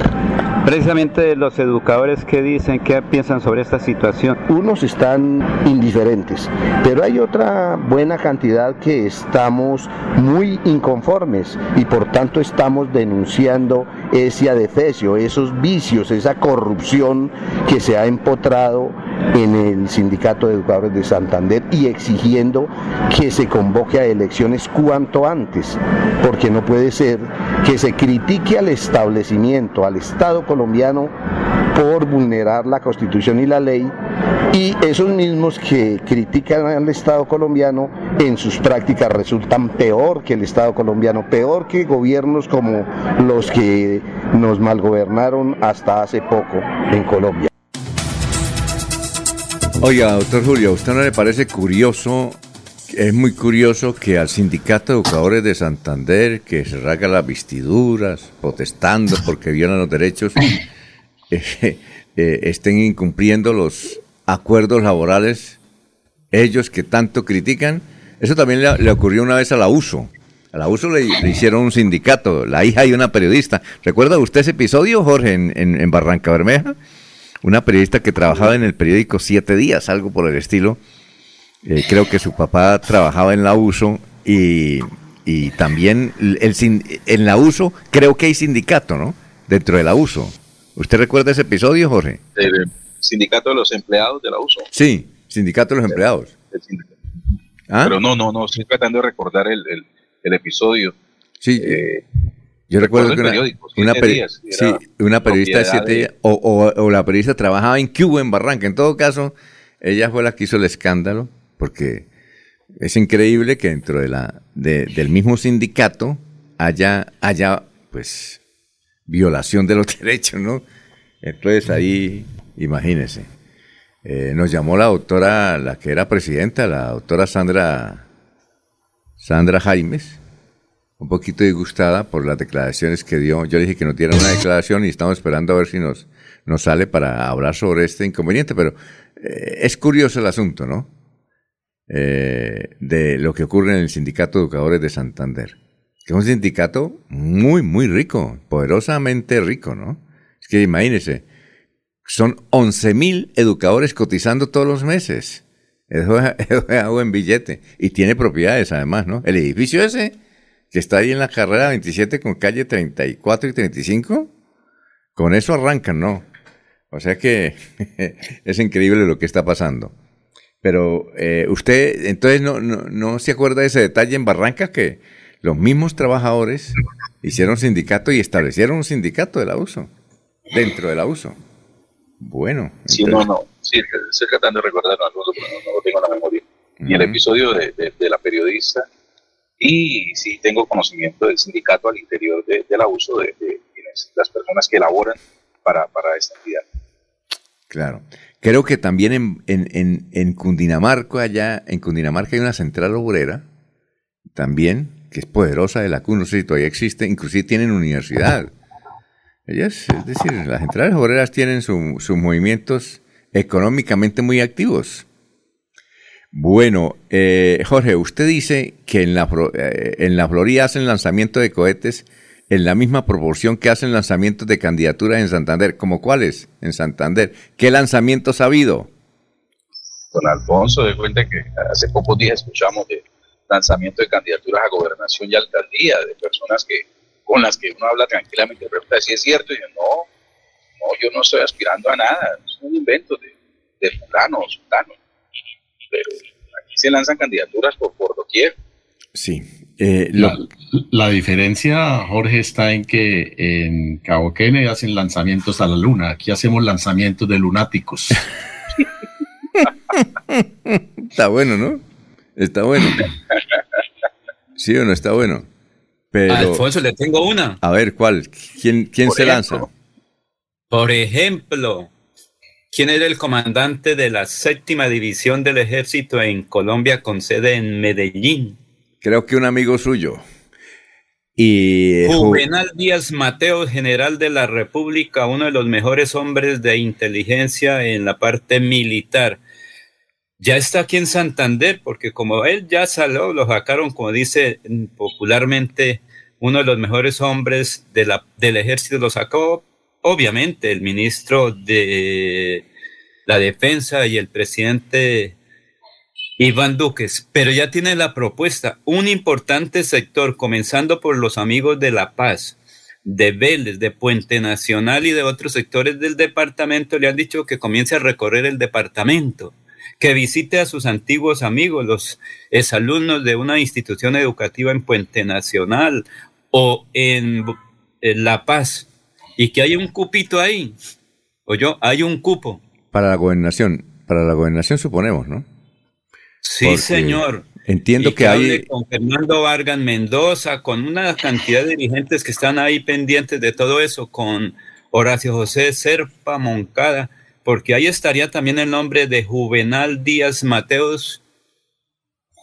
Precisamente los educadores que dicen, qué piensan sobre esta situación. Unos están indiferentes, pero hay otra buena cantidad que estamos muy inconformes y por tanto estamos denunciando ese adefesio, esos vicios, esa corrupción que se ha empotrado en el Sindicato de Educadores de Santander y exigiendo que se convoque a elecciones cuanto antes, porque no puede ser que se critique al establecimiento, al Estado colombiano, por vulnerar la Constitución y la ley, y esos mismos que critican al Estado colombiano en sus prácticas resultan peor que el Estado colombiano, peor que gobiernos como los que nos malgobernaron hasta hace poco en Colombia. Oiga, doctor Julio, ¿a usted no le parece curioso? Es muy curioso que al Sindicato de Educadores de Santander, que se rasga las vestiduras, protestando porque violan los derechos, eh, eh, estén incumpliendo los acuerdos laborales, ellos que tanto critican. Eso también le, ocurrió una vez a la USO. A la USO le, hicieron un sindicato, la hija y una periodista. ¿Recuerda usted ese episodio, Jorge, en, en Barranca Bermeja? Una periodista que trabajaba en el periódico Siete Días, algo por el estilo. Eh, creo que su papá trabajaba en la USO y, también el, en la USO creo que hay sindicato, ¿no? Dentro de la USO. ¿Usted recuerda ese episodio, Jorge? El sindicato de los empleados de la USO. Sí, sindicato de los empleados. ¿Ah? Pero no, no, no, estoy tratando de recordar el, episodio. Sí. Eh, yo recuerdo que una, periodista de siete días, o, la periodista trabajaba en Cuba, en Barranca. En todo caso, ella fue la que hizo el escándalo, porque es increíble que dentro de la, del mismo sindicato haya, haya, pues, violación de los derechos, ¿no? Entonces ahí, imagínense. Eh, nos llamó la doctora, la que era presidenta, la doctora Sandra, Sandra Jaimes, un poquito disgustada por las declaraciones que dio. Yo le dije que nos diera una declaración y estamos esperando a ver si nos, sale para hablar sobre este inconveniente, pero eh, es curioso el asunto, ¿no? Eh, de lo que ocurre en el Sindicato de Educadores de Santander, que es un sindicato muy, muy rico, poderosamente rico, ¿no? Es que imagínense, son 11 mil educadores cotizando todos los meses. Eso es algo en billete. Y tiene propiedades además, ¿no? El edificio ese que está ahí en la carrera 27 con calle 34 y 35, con eso arrancan, ¿no? O sea que es increíble lo que está pasando. Pero eh, usted, entonces, no, no, se acuerda de ese detalle en Barranca que los mismos trabajadores hicieron sindicato y establecieron un sindicato de la USO, dentro de la USO. Bueno. Sí, no, no, sí, estoy tratando de recordar algo, no, lo tengo en la memoria. Y el episodio de, de la periodista y sí tengo conocimiento del sindicato al interior del abuso de, las personas que elaboran para, esta entidad. Claro. Creo que también en, en, en, Cundinamarca, allá, en Cundinamarca hay una central obrera, también, que es poderosa de la CUN, no sé si todavía existe, inclusive tienen universidad. Ellas, es decir, las centrales obreras tienen sus movimientos económicamente muy activos. Bueno, eh, Jorge, usted dice que en la, eh, en la Florida hacen lanzamiento de cohetes en la misma proporción que hacen lanzamientos de candidaturas en Santander. ¿Como cuáles en Santander? ¿Qué lanzamientos ha habido? Don Alfonso, de cuenta que hace pocos días escuchamos de lanzamiento de candidaturas a gobernación y alcaldía de personas que con las que uno habla tranquilamente, pregunta si es cierto, y yo, no, no, yo no estoy aspirando a nada, es un invento de, de fulano o sultano. Pero aquí se lanzan candidaturas por, por doquier. Sí. eh, La, la diferencia, Jorge, está en que en Cabo Kennedy hacen lanzamientos a la luna. Aquí hacemos lanzamientos de lunáticos. Está bueno, ¿no? Está bueno. ¿Sí o no está bueno? Pero, Alfonso, le tengo una. a ver, ¿cuál? ¿Quién, quién Por se ejemplo, lanza? Por ejemplo, ¿quién era el comandante de la séptima división del ejército en Colombia con sede en Medellín? Creo que un amigo suyo. Y Ju- Juvenal Díaz Mateo, general de la República, uno de los mejores hombres de inteligencia en la parte militar. Ya está aquí en Santander, porque como él ya salió, lo sacaron, como dice popularmente, uno de los mejores hombres de la, del ejército, lo sacó, obviamente, el ministro de la defensa y el presidente Iván Duques, pero ya tiene la propuesta. Un importante sector, comenzando por los amigos de La Paz, de Vélez, de Puente Nacional y de otros sectores del departamento, le han dicho que comience a recorrer el departamento, que visite a sus antiguos amigos, los exalumnos de una institución educativa en Puente Nacional o en, en La Paz, y que hay un cupito ahí. O yo, hay un cupo. para la gobernación, para la gobernación suponemos, ¿no? Sí, Porque señor. Entiendo Y que hable hay, con Fernando Vargas Mendoza, con una cantidad de dirigentes que están ahí pendientes de todo eso, con Horacio José Serpa Moncada, porque ahí estaría también el nombre de Juvenal Díaz Mateos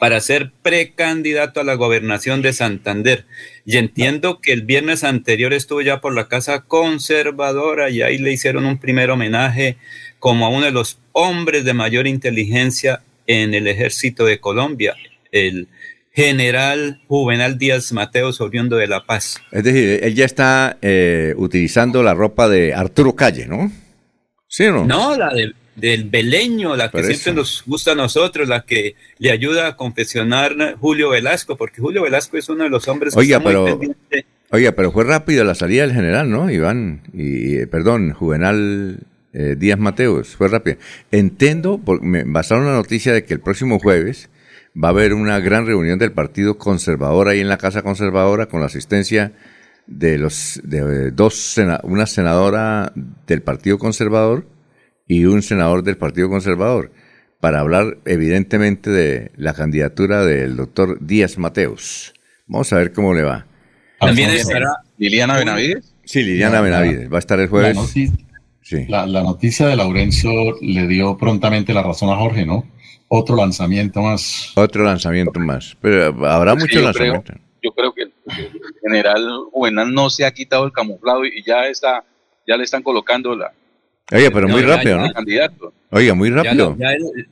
para ser precandidato a la gobernación de Santander. Y entiendo que el viernes anterior estuvo ya por la Casa Conservadora y ahí le hicieron un primer homenaje como a uno de los hombres de mayor inteligencia en el ejército de Colombia, el general Juvenal Díaz Mateos, oriundo de La Paz. es decir, él ya está eh, utilizando la ropa de Arturo Calle, ¿no? ¿Sí o no? No, la del, del beleño, la que siempre nos gusta a nosotros, la que le ayuda a confesionar Julio Velasco, porque Julio Velasco es uno de los hombres que Oiga, muy pero, oiga, pero fue rápido la salida del general, ¿no? Iván, y, eh, perdón, Juvenal eh, Díaz Mateos, fue rápido. Entiendo, por- me basaron la noticia de que el próximo jueves va a haber una gran reunión del Partido Conservador ahí en la Casa Conservadora con la asistencia de los de eh, dos sena- una senadora del Partido Conservador y un senador del Partido Conservador para hablar evidentemente de la candidatura del doctor Díaz Mateos. Vamos a ver cómo le va. También estará Liliana Benavides. Sí, Liliana La- Benavides va a estar el La, jueves. Sí. la- la noticia de Laurencio le dio prontamente la razón a Jorge, ¿no? Otro lanzamiento más. Otro lanzamiento más. Pero habrá Sí, muchos yo creo, lanzamientos. yo creo que el, el general Juvenal no se ha quitado el camuflado y ya está, ya le están colocando la. Oye, pero muy ya- rápido, ya- ¿no? Candidato. Oiga, muy rápido. el-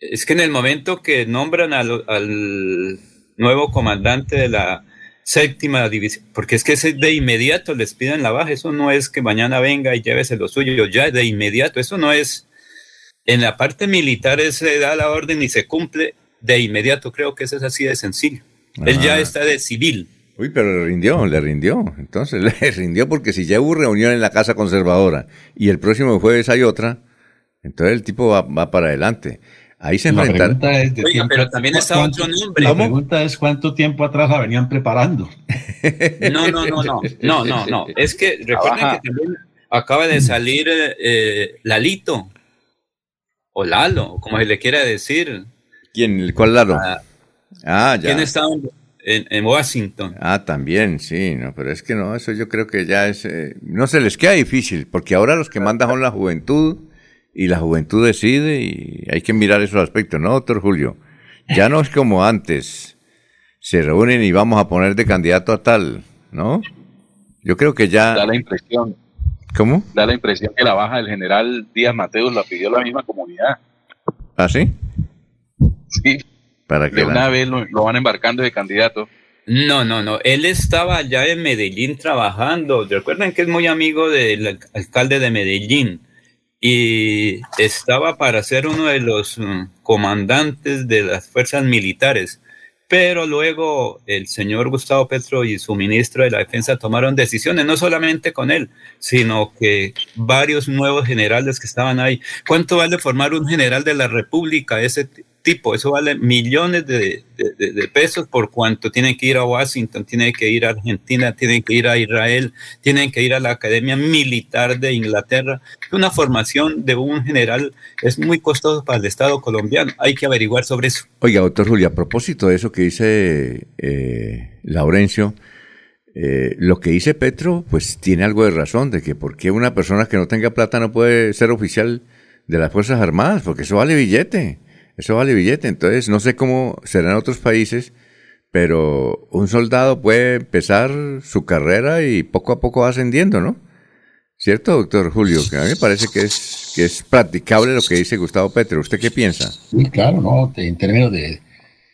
es que en el momento que nombran al, al nuevo comandante de la séptima división, porque es que ese de inmediato les piden la baja, eso no es que mañana venga y llévese lo suyo, ya de inmediato, eso no es, en la parte militar se da la orden y se cumple de inmediato, creo que eso es así de sencillo. Él ya Ah. está de civil. Uy, pero le rindió, le rindió. Entonces le rindió porque si ya hubo reunión en la Casa Conservadora y el próximo jueves hay otra, entonces el tipo va, va para adelante. Ahí se La enfrentaron. pregunta es de Oiga, tiempo- pero también está ¿cuánto- otro nombre. La ¿Cómo? pregunta es cuánto tiempo atrás la venían preparando. No, no, no, no, no, no, no. Es que recuerden que también acaba de salir eh, Lalito o Lalo, como se le quiera decir. ¿Quién? ¿Cuál lado? Ah, Ah, ya. ¿Quién estaba en, en Washington? Ah, también, sí, no, pero es que no, eso yo creo que ya es, eh, no se les queda difícil, porque ahora los que mandan son la juventud y la juventud decide y hay que mirar esos aspectos, ¿no, doctor Julio? Ya no es como antes, se reúnen y vamos a poner de candidato a tal, ¿no? Yo creo que Da ya, la impresión, ¿cómo? da la impresión que la baja del general Díaz Mateos la pidió la misma comunidad. ¿Ah, sí? Para que de una la- vez lo, lo van embarcando de candidato. No, no, no. Él estaba allá en Medellín trabajando. Recuerden que es muy amigo del al- alcalde de Medellín y estaba para ser uno de los mm, comandantes de las fuerzas militares. Pero luego el señor Gustavo Petro y su ministro de la Defensa tomaron decisiones, no solamente con él, sino que varios nuevos generales que estaban ahí. ¿Cuánto vale formar un general de la República? Ese tipo, eso vale millones de, pesos por cuanto tienen que ir a Washington, tienen que ir a Argentina, tienen que ir a Israel, tienen que ir a la Academia Militar de Inglaterra. Una formación de un general es muy costoso para el Estado colombiano. Hay que averiguar sobre eso. Oiga, doctor Julio, a propósito de eso que dice eh, Laurencio, eh, lo que dice Petro, pues tiene algo de razón, de que por qué una persona que no tenga plata no puede ser oficial de las Fuerzas Armadas, porque eso vale billete, eso vale billete. Entonces, no sé cómo será en otros países, pero un soldado puede empezar su carrera y poco a poco va ascendiendo, ¿no? ¿Cierto, doctor Julio? Que a mí me parece que es, que es practicable lo que dice Gustavo Petro. ¿Usted qué piensa? Sí, claro, ¿no? En términos de,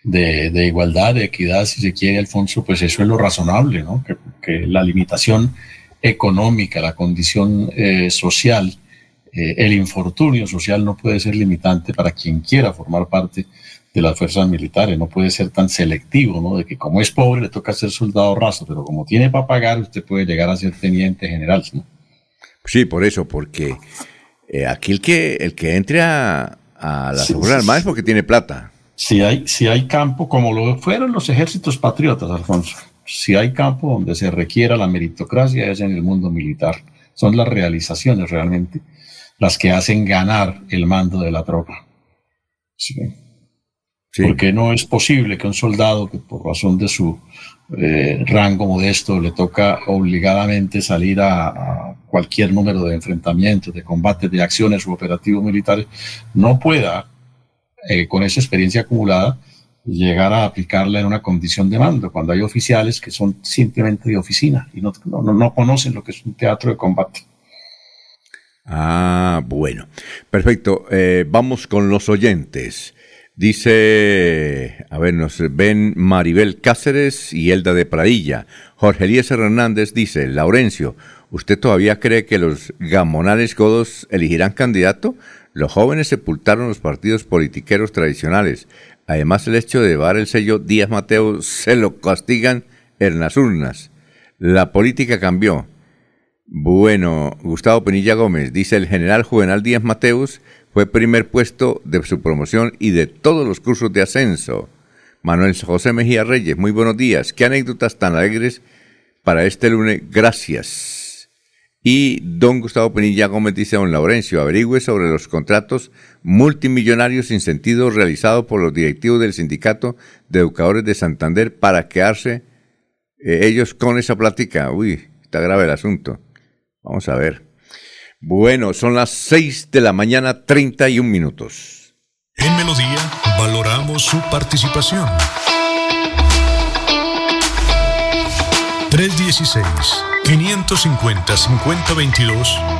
de, de igualdad, de equidad, si se quiere, Alfonso, pues eso es lo razonable, ¿no? Que, que la limitación económica, la condición eh, social, eh, el infortunio social no puede ser limitante para quien quiera formar parte de las fuerzas militares, no puede ser tan selectivo, ¿no? De que como es pobre le toca ser soldado raso, pero como tiene para pagar, usted puede llegar a ser teniente general, ¿no? Sí, por eso, porque eh, aquí el que, el que entre a, a las Sí, Fuerzas sí, Armadas es porque tiene plata. Si hay, si hay campo, como lo fueron los ejércitos patriotas, Alfonso, si hay campo donde se requiera la meritocracia es en el mundo militar. Son las realizaciones realmente las que hacen ganar el mando de la tropa. Sí. Porque no es posible que un soldado que por razón de su eh, rango modesto le toca obligadamente salir a, a cualquier número de enfrentamientos, de combates, de acciones u operativos militares, no pueda, eh, con esa experiencia acumulada, llegar a aplicarla en una condición de mando, cuando hay oficiales que son simplemente de oficina y no, no, no conocen lo que es un teatro de combate. Ah, bueno. Perfecto. Eh, vamos con los oyentes. Dice, a ver, nos ven Maribel Cáceres y Elda de Pradilla. Jorge Eliezer Hernández dice, Laurencio, ¿usted todavía cree que los gamonales godos elegirán candidato? Los jóvenes sepultaron los partidos politiqueros tradicionales. Además, el hecho de llevar el sello Díaz Mateo se lo castigan en las urnas. La política cambió. Bueno, Gustavo Penilla Gómez dice el general Juvenal Díaz Mateus fue primer puesto de su promoción y de todos los cursos de ascenso. Manuel José Mejía Reyes, muy buenos días. Qué anécdotas tan alegres para este lunes. Gracias. Y don Gustavo Penilla Gómez dice, don Laurencio, averigüe sobre los contratos multimillonarios sin sentido realizados por los directivos del Sindicato de Educadores de Santander para quedarse eh, ellos con esa plática. Uy, está grave el asunto. Vamos a ver. Bueno, son las 6 de la mañana, 31 minutos. En Melodía valoramos su participación. 316-550-5022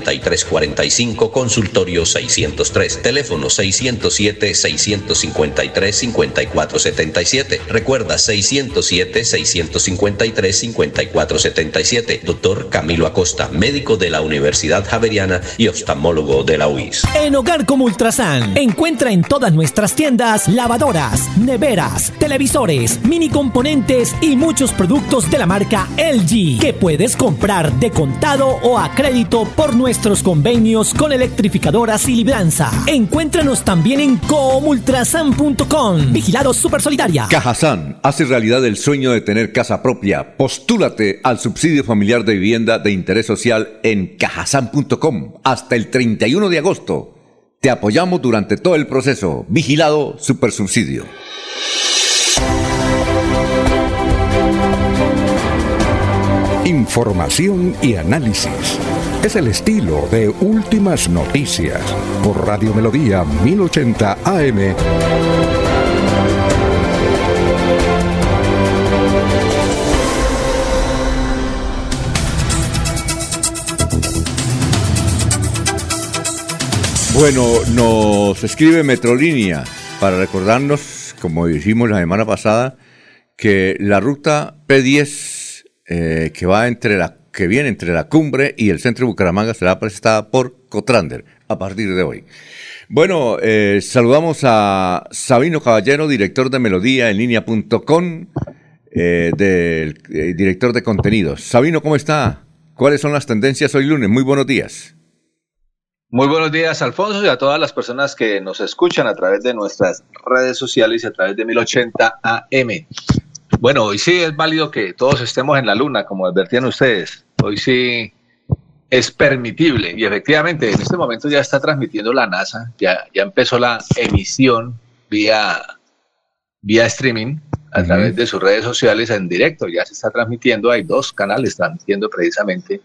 3345, consultorio 603, teléfono 607-653-5477. Recuerda 607-653-5477. Doctor Camilo Acosta, médico de la Universidad Javeriana y oftalmólogo de la UIS. En Hogar como Ultrasan, encuentra en todas nuestras tiendas lavadoras, neveras, televisores, mini componentes y muchos productos de la marca LG que puedes comprar de contado o a crédito por nuestra nuestros convenios con electrificadoras y libranza. Encuéntranos también en comultrasan.com. Vigilado Super Solidaria. Cajazán hace realidad el sueño de tener casa propia. Postúlate al subsidio familiar de vivienda de interés social en cajazán.com hasta el 31 de agosto. Te apoyamos durante todo el proceso. Vigilado Super Subsidio. Información y análisis. Es el estilo de Últimas Noticias por Radio Melodía 1080 AM. Bueno, nos escribe Metrolínea para recordarnos, como dijimos la semana pasada, que la ruta P10 eh, que va entre la que viene entre la cumbre y el centro de Bucaramanga será presentada por Cotrander a partir de hoy. Bueno, eh, saludamos a Sabino Caballero, director de Melodía en línea.com, eh, eh, director de contenidos. Sabino, ¿cómo está? ¿Cuáles son las tendencias hoy lunes? Muy buenos días. Muy buenos días, Alfonso, y a todas las personas que nos escuchan a través de nuestras redes sociales y a través de 1080 AM. Bueno, hoy sí es válido que todos estemos en la luna, como advertían ustedes. Hoy sí es permitible. Y efectivamente en este momento ya está transmitiendo la NASA, ya, ya empezó la emisión vía, vía streaming a través de sus redes sociales en directo, ya se está transmitiendo, hay dos canales transmitiendo precisamente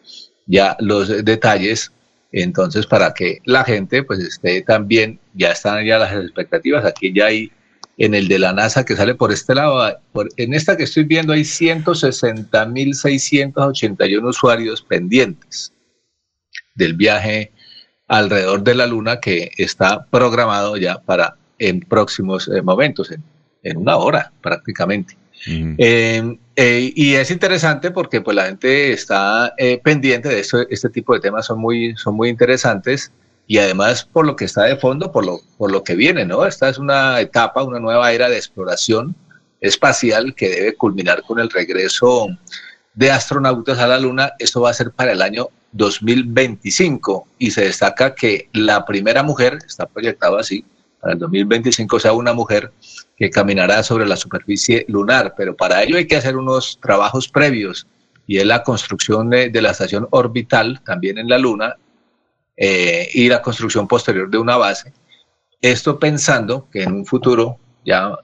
ya los detalles. Entonces, para que la gente pues esté también, ya están ya las expectativas, aquí ya hay en el de la NASA que sale por este lado, por, en esta que estoy viendo hay 160.681 usuarios pendientes del viaje alrededor de la Luna que está programado ya para en próximos eh, momentos, en, en, una hora prácticamente. Eh, eh, y es interesante porque pues la gente está eh, pendiente de esto, este tipo de temas son muy, son muy interesantes y además por lo que está de fondo, por lo, por lo que viene, ¿no? Esta es una etapa, una nueva era de exploración espacial que debe culminar con el regreso de astronautas a la Luna. Esto va a ser para el año 2025 y se destaca que la primera mujer, está proyectado así, para el 2025 sea una mujer que caminará sobre la superficie lunar, pero para ello hay que hacer unos trabajos previos y es la construcción de, de la estación orbital también en la Luna eh, y la construcción posterior de una base. Esto pensando que en un futuro ya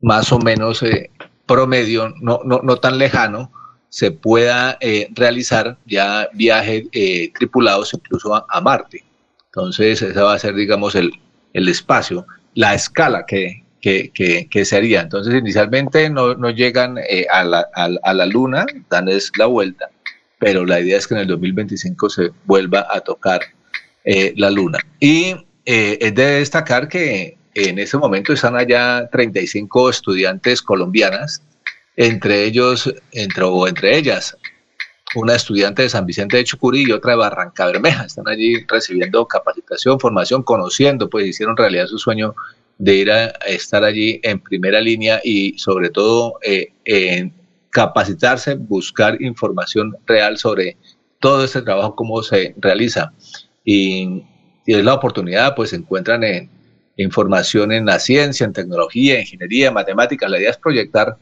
más o menos eh, promedio, no, no, no, tan lejano, se pueda eh, realizar ya viajes eh, tripulados incluso a, a, Marte. Entonces, ese va a ser, digamos, el, el espacio, la escala que, que, que, que, se haría. Entonces, inicialmente no, no llegan eh, a, la, a, a, la Luna, dan es la vuelta, pero la idea es que en el 2025 se vuelva a tocar eh, la Luna. Y eh, es de destacar que en este momento están allá 35 estudiantes colombianas, entre ellos, entre, o entre ellas, una estudiante de San Vicente de Chucurí y otra de Barranca Bermeja. Están allí recibiendo capacitación, formación, conociendo, pues hicieron realidad su sueño de ir a estar allí en primera línea y sobre todo eh, en capacitarse, buscar información real sobre todo este trabajo, cómo se realiza. Y, es la oportunidad, pues se encuentran en información en la ciencia, en tecnología, ingeniería, matemáticas. La idea es proyectar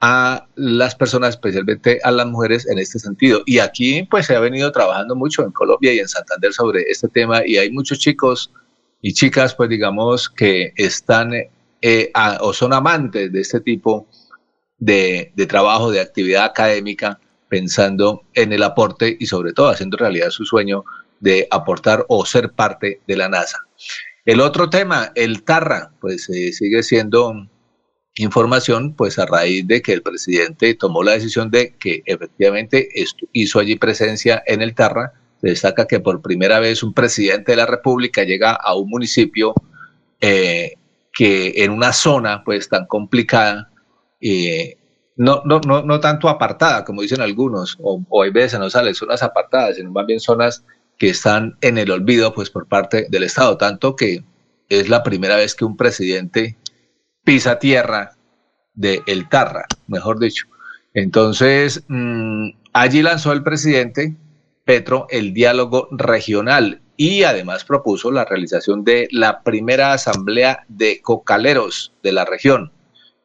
a las personas, especialmente a las mujeres en este sentido. Y aquí pues se ha venido trabajando mucho en Colombia y en Santander sobre este tema y hay muchos chicos y chicas pues digamos que están eh, o son amantes de este tipo de, de, trabajo, de actividad académica, pensando en el aporte y sobre todo haciendo realidad su sueño de aportar o ser parte de la NASA. El otro tema, el TARRA, pues eh, sigue siendo información, pues a raíz de que el presidente tomó la decisión de que efectivamente hizo allí presencia en el Tarra, se destaca que por primera vez un presidente de la República llega a un municipio eh, que en una zona pues tan complicada, eh, no, no, no, no tanto apartada como dicen algunos, o, o hay veces no sale zonas apartadas, sino más bien zonas que están en el olvido pues por parte del Estado, tanto que es la primera vez que un presidente pisa tierra de El Tarra, mejor dicho. Entonces, mmm, allí lanzó el presidente Petro el diálogo regional y además propuso la realización de la primera asamblea de cocaleros de la región.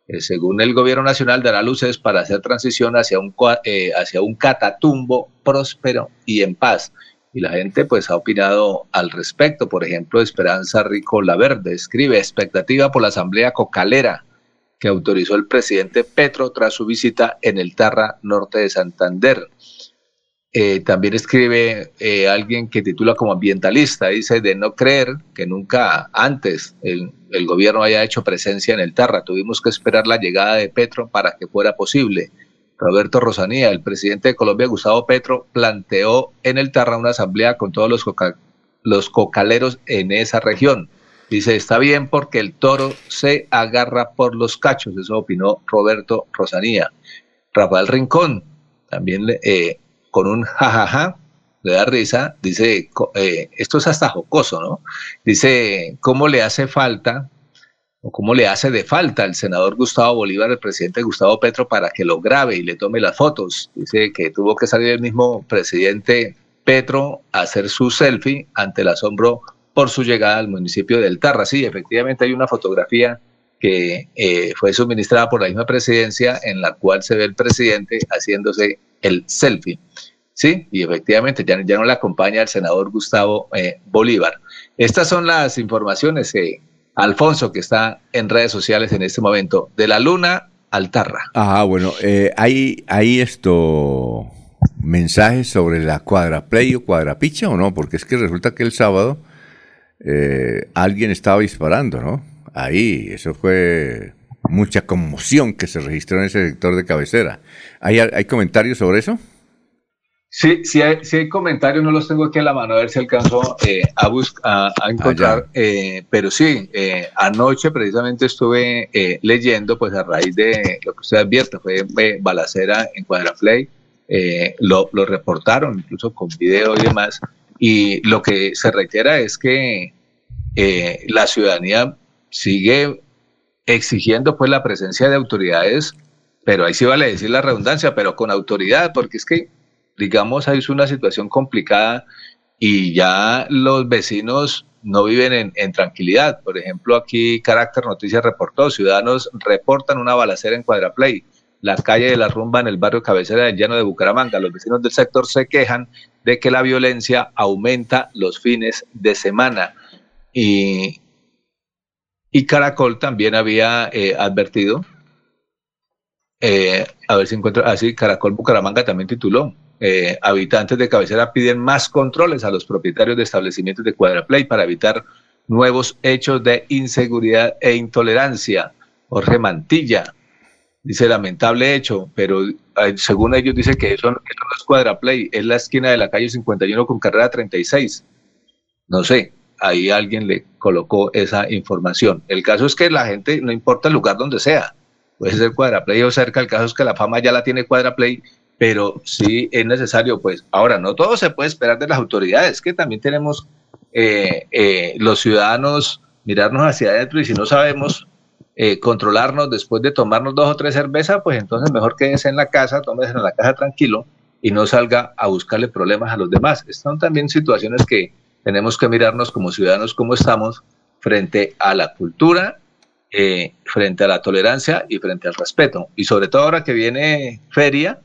Eh, según el gobierno nacional, dará luces para hacer transición hacia un, eh, hacia un catatumbo próspero y en paz. Y la gente pues ha opinado al respecto. Por ejemplo, Esperanza Rico Laverde escribe expectativa por la asamblea cocalera que autorizó el presidente Petro tras su visita en el Tarra Norte de Santander. Eh, también escribe eh, alguien que titula como ambientalista, dice de no creer que nunca antes el, gobierno haya hecho presencia en el Tarra. Tuvimos que esperar la llegada de Petro para que fuera posible. Roberto Rosanía, el presidente de Colombia, Gustavo Petro, planteó en el Tarra una asamblea con todos los cocaleros en esa región. Dice, está bien porque el toro se agarra por los cachos, eso opinó Roberto Rosanía. Rafael Rincón, también eh, con un jajaja, le da risa, dice, eh, esto es hasta jocoso, ¿no? Dice, ¿cómo le hace falta o cómo le hace de falta al senador Gustavo Bolívar, el presidente Gustavo Petro, para que lo grabe y le tome las fotos? Dice que tuvo que salir el mismo presidente Petro a hacer su selfie ante el asombro por su llegada al municipio del Tarra. Sí, efectivamente hay una fotografía que eh, fue suministrada por la misma presidencia en la cual se ve el presidente haciéndose el selfie. Sí, y efectivamente ya, ya no le acompaña el senador Gustavo eh, Bolívar. Estas son las informaciones, eh, Alfonso, que está en redes sociales en este momento, de la luna al Tarra. Ah, bueno, ¿hay, ¿hay esto mensajes sobre la cuadraplay o cuadrapicha o no? Porque es que resulta que el sábado alguien estaba disparando, ¿no? Ahí, eso fue mucha conmoción que se registró en ese sector de cabecera. ¿Hay, hay comentarios sobre eso? Sí, sí hay, sí hay comentarios, no los tengo aquí a la mano, a ver si alcanzo eh, a, a, a, encontrar, eh, pero sí, eh, anoche precisamente estuve leyendo, pues a raíz de lo que usted advierte, fue balacera en Cuadraplay, lo, lo reportaron incluso con video y demás, y lo que se requiera es que la ciudadanía sigue exigiendo pues la presencia de autoridades, pero ahí sí vale decir la redundancia, pero con autoridad, porque es que, digamos, ahí es una situación complicada y ya los vecinos no viven en, en, tranquilidad. Por ejemplo, aquí Carácter Noticias reportó, ciudadanos reportan una balacera en Cuadraplay, la calle de la rumba en el barrio cabecera del llano de Bucaramanga. Los vecinos del sector se quejan de que la violencia aumenta los fines de semana. Y y Caracol también había eh, advertido, eh, a ver si encuentro, así, ah, Caracol Bucaramanga también tituló, eh, habitantes de cabecera piden más controles a los propietarios de establecimientos de Cuadraplay para evitar nuevos hechos de inseguridad e intolerancia. Jorge Mantilla dice lamentable hecho, pero según ellos dice que eso, eso no es Cuadraplay, es la esquina de la calle 51 con carrera 36. No sé, ahí alguien le colocó esa información. El caso es que la gente, no importa el lugar donde sea, puede ser Cuadraplay o cerca, el caso es que la fama ya la tiene Cuadraplay, pero sí es necesario, pues, ahora, no todo se puede esperar de las autoridades, que también tenemos eh, eh, los ciudadanos mirarnos hacia adentro y si no sabemos eh, controlarnos después de tomarnos dos o tres cervezas, pues entonces mejor quédese en la casa, tómese en la casa tranquilo y no salga a buscarle problemas a los demás. Están también situaciones que tenemos que mirarnos como ciudadanos como estamos frente a la cultura, eh, frente a la tolerancia y frente al respeto. Y sobre todo ahora que viene feria,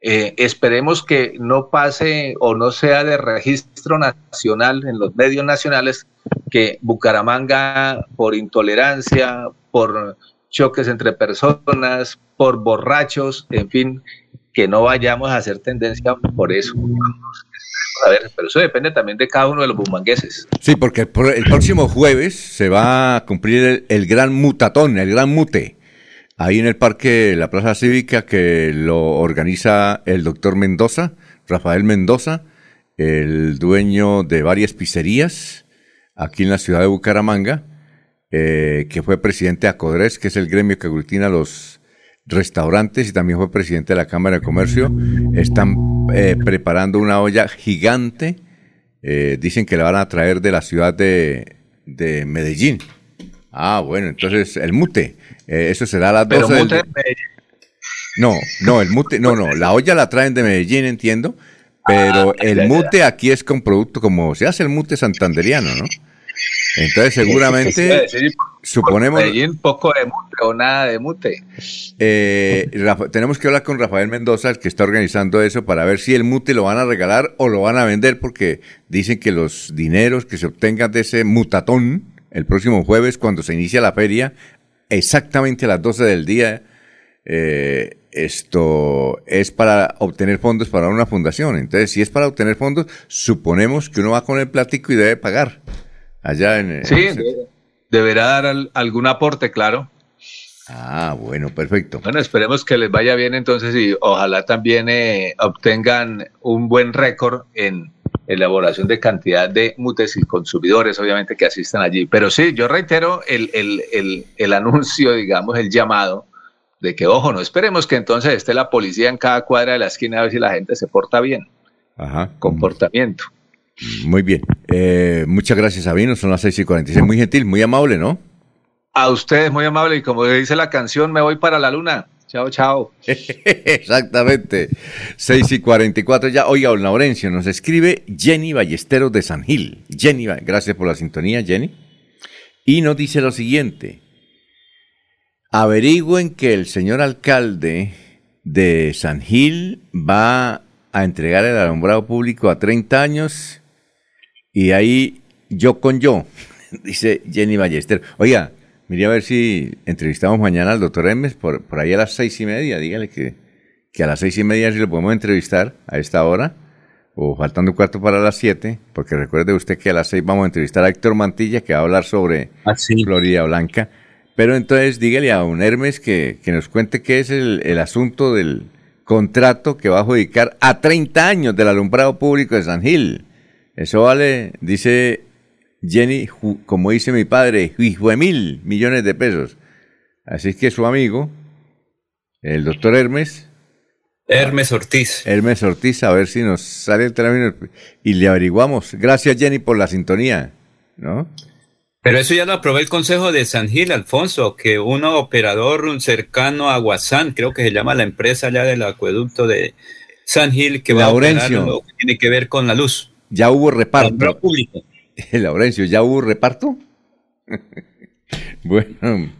eh, esperemos que no pase o no sea de registro nacional en los medios nacionales que Bucaramanga por intolerancia, por choques entre personas, por borrachos, en fin, que no vayamos a hacer tendencia por eso a ver, pero eso depende también de cada uno de los bumangueses. Sí, porque el, próximo jueves se va a cumplir el, gran mutatón, el gran mute, ahí en el parque La Plaza Cívica que lo organiza el doctor Mendoza, Rafael Mendoza, el dueño de varias pizzerías aquí en la ciudad de Bucaramanga, eh, que fue presidente de Acodres, que es el gremio que aglutina los restaurantes y también fue presidente de la Cámara de Comercio. Están eh, preparando una olla gigante. Eh, dicen que la van a traer de la ciudad de, de Medellín. Ah, bueno, entonces el mute. Eh, eso será a las 12 del... No, no, el mute, no, no, la olla la traen de Medellín, entiendo, pero Ah, el mute aquí es con producto como se hace el mute santanderiano, ¿no? Entonces seguramente suponemos un poco de mute o nada de mute. eh, Rafa- tenemos que hablar con Rafael Mendoza, el que está organizando eso, para ver si el mute lo van a regalar o lo van a vender, porque dicen que los dineros que se obtengan de ese mutatón el próximo jueves, cuando se inicia la feria, exactamente a las 12 del día, eh, esto es para obtener fondos para una fundación. Entonces, si es para obtener fondos, suponemos que uno va con el plático y debe pagar. Allá en... Sí, en- deberá dar al- algún aporte, claro. Ah, bueno, perfecto. Bueno, esperemos que les vaya bien entonces y ojalá también eh, obtengan un buen récord en elaboración de cantidad de mutes y consumidores, obviamente, que asistan allí. Pero sí, yo reitero el, el, el, el anuncio, digamos, el llamado de que, ojo, no esperemos que entonces esté la policía en cada cuadra de la esquina a ver si la gente se porta bien. Ajá. Comportamiento. Muy bien. Eh, muchas gracias, Sabino. Son las 6 y 46. Muy gentil, muy amable, ¿no? A ustedes, muy amable, y como dice la canción, me voy para la luna. Chao, chao. Exactamente. 6 y 44 ya. Oiga, don Laurencio, nos escribe Jenny Ballesteros de San Gil. Jenny, gracias por la sintonía, Jenny. Y nos dice lo siguiente. Averigüen que el señor alcalde de San Gil va a entregar el alumbrado público a 30 años y ahí yo con yo, dice Jenny Ballester. Oiga, mire a ver si entrevistamos mañana al doctor Hermes por, por ahí a las seis y media. Dígale que, que a las seis y media si lo podemos entrevistar a esta hora, o faltando un cuarto para las siete, porque recuerde usted que a las seis vamos a entrevistar a Héctor Mantilla, que va a hablar sobre Florida Blanca. Pero entonces dígale a un Hermes que, que nos cuente qué es el, el asunto del contrato que va a adjudicar a 30 años del alumbrado público de San Gil. Eso vale, dice Jenny, como dice mi padre, mil millones de pesos. Así que su amigo, el doctor Hermes, Hermes Ortiz. Hermes Ortiz, a ver si nos sale el término y le averiguamos. Gracias Jenny por la sintonía, ¿no? Pero eso ya lo aprobó el Consejo de San Gil, Alfonso, que un operador cercano a Guasán, creo que se llama la empresa allá del acueducto de San Gil, que va Laurencio. a operar lo que tiene que ver con la luz. Ya hubo reparto. Público. Laurencio, ¿ya hubo reparto? bueno,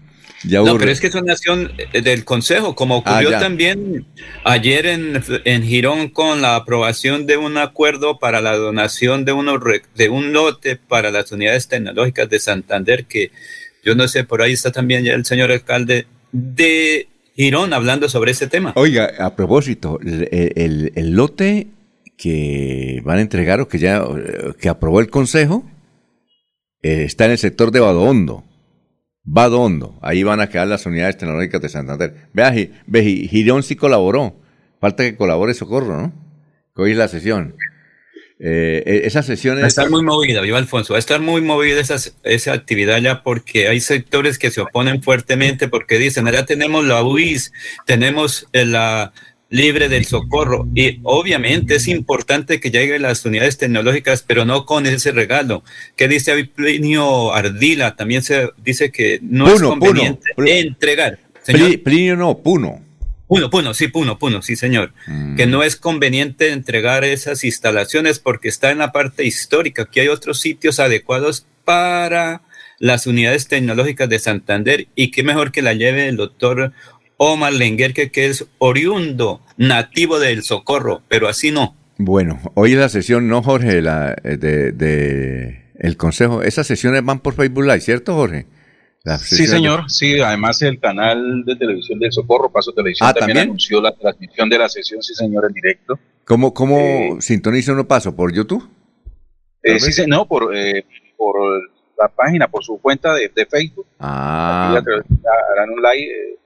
ya hubo No, pero es que es una acción eh, del Consejo, como Ah, ocurrió también ayer en, en Girón con la aprobación de un acuerdo para la donación de, unos re- de un lote para las unidades tecnológicas de Santander, que yo no sé, por ahí está también ya el señor alcalde de Girón hablando sobre ese tema. Oiga, a propósito, el, el- el lote que van a entregar o que ya que aprobó el Consejo eh, está en el sector de Badohondo. Badohondo, ahí van a quedar las unidades tecnológicas de Santander. Vea, ve, Gi- Girón sí colaboró. Falta que colabore Socorro, ¿no? Que hoy es la sesión. Eh, eh, esa sesión Va a es... estar muy movida, viva Alfonso, va a estar muy movida esa, esa actividad ya porque hay sectores que se oponen fuertemente porque dicen, allá tenemos la UIS, tenemos eh, la libre del socorro y obviamente es importante que lleguen las unidades tecnológicas, pero no con ese regalo. ¿Qué dice ahí Plinio Ardila? También se dice que no es conveniente Puno. entregar. Señor. Pli- Plinio no, Puno. Puno, Puno, sí, Puno, Puno, sí, señor. Que no es conveniente entregar esas instalaciones porque está en la parte histórica. Aquí hay otros sitios adecuados para las unidades tecnológicas de Santander y qué mejor que la lleve el doctor Omar Lenguer, que, es oriundo, nativo del Socorro, pero así no. Bueno, hoy la sesión, ¿no, Jorge? La, eh, de, de el Consejo. Esas sesiones van por Facebook Live, ¿cierto, Jorge? Sí, señor. Sí, además el canal de televisión del Socorro, Paso Televisión, Ah, también, ¿también? anunció la transmisión de la sesión, sí, señor, en directo. ¿Cómo, cómo sintoniza uno paso? ¿Por YouTube? Eh, sí, se- no, por, eh, por la página, por su cuenta de, de Facebook. Ah, harán un live, eh,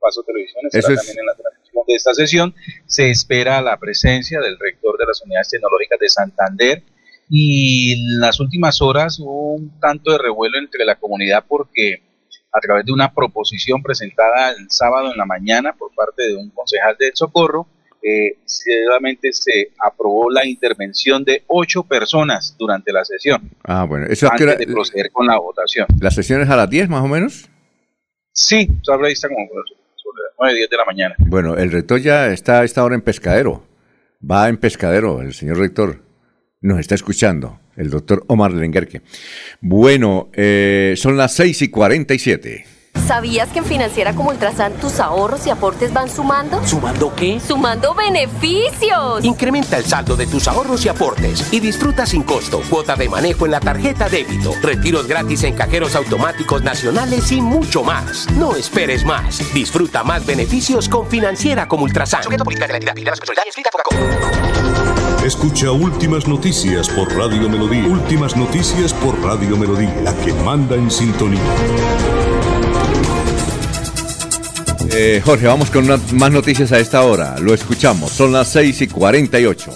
Paso Televisión, estará es- también en la transmisión de esta sesión. Se espera la presencia del rector de las unidades tecnológicas de Santander y en las últimas horas hubo un tanto de revuelo entre la comunidad porque a través de una proposición presentada el sábado en la mañana por parte de un concejal del Socorro, eh, solamente se aprobó la intervención de ocho personas durante la sesión, ah, bueno. ¿Eso qué antes hora- de proceder con la votación. ¿La sesión es a las 10 más o menos? Sí, está como sobre las 9, 10 de la mañana. Bueno, el rector ya está a esta hora en pescadero. va en pescadero, el señor rector. Nos está escuchando, el doctor Omar Lenguerque. Bueno, eh, son las 6 y 47. ¿Sabías que en Financiera como Ultrasan tus ahorros y aportes van sumando? ¿Sumando qué? ¡Sumando beneficios! Incrementa el saldo de tus ahorros y aportes y disfruta sin costo cuota de manejo en la tarjeta débito, retiros gratis en cajeros automáticos nacionales y mucho más. No esperes más. Disfruta más beneficios con Financiera como Ultrasan. Escucha Últimas Noticias por Radio Melodía. Últimas Noticias por Radio Melodía, la que manda en sintonía. Eh, Jorge, vamos con más noticias a esta hora. Lo escuchamos. Son las 6 y 48.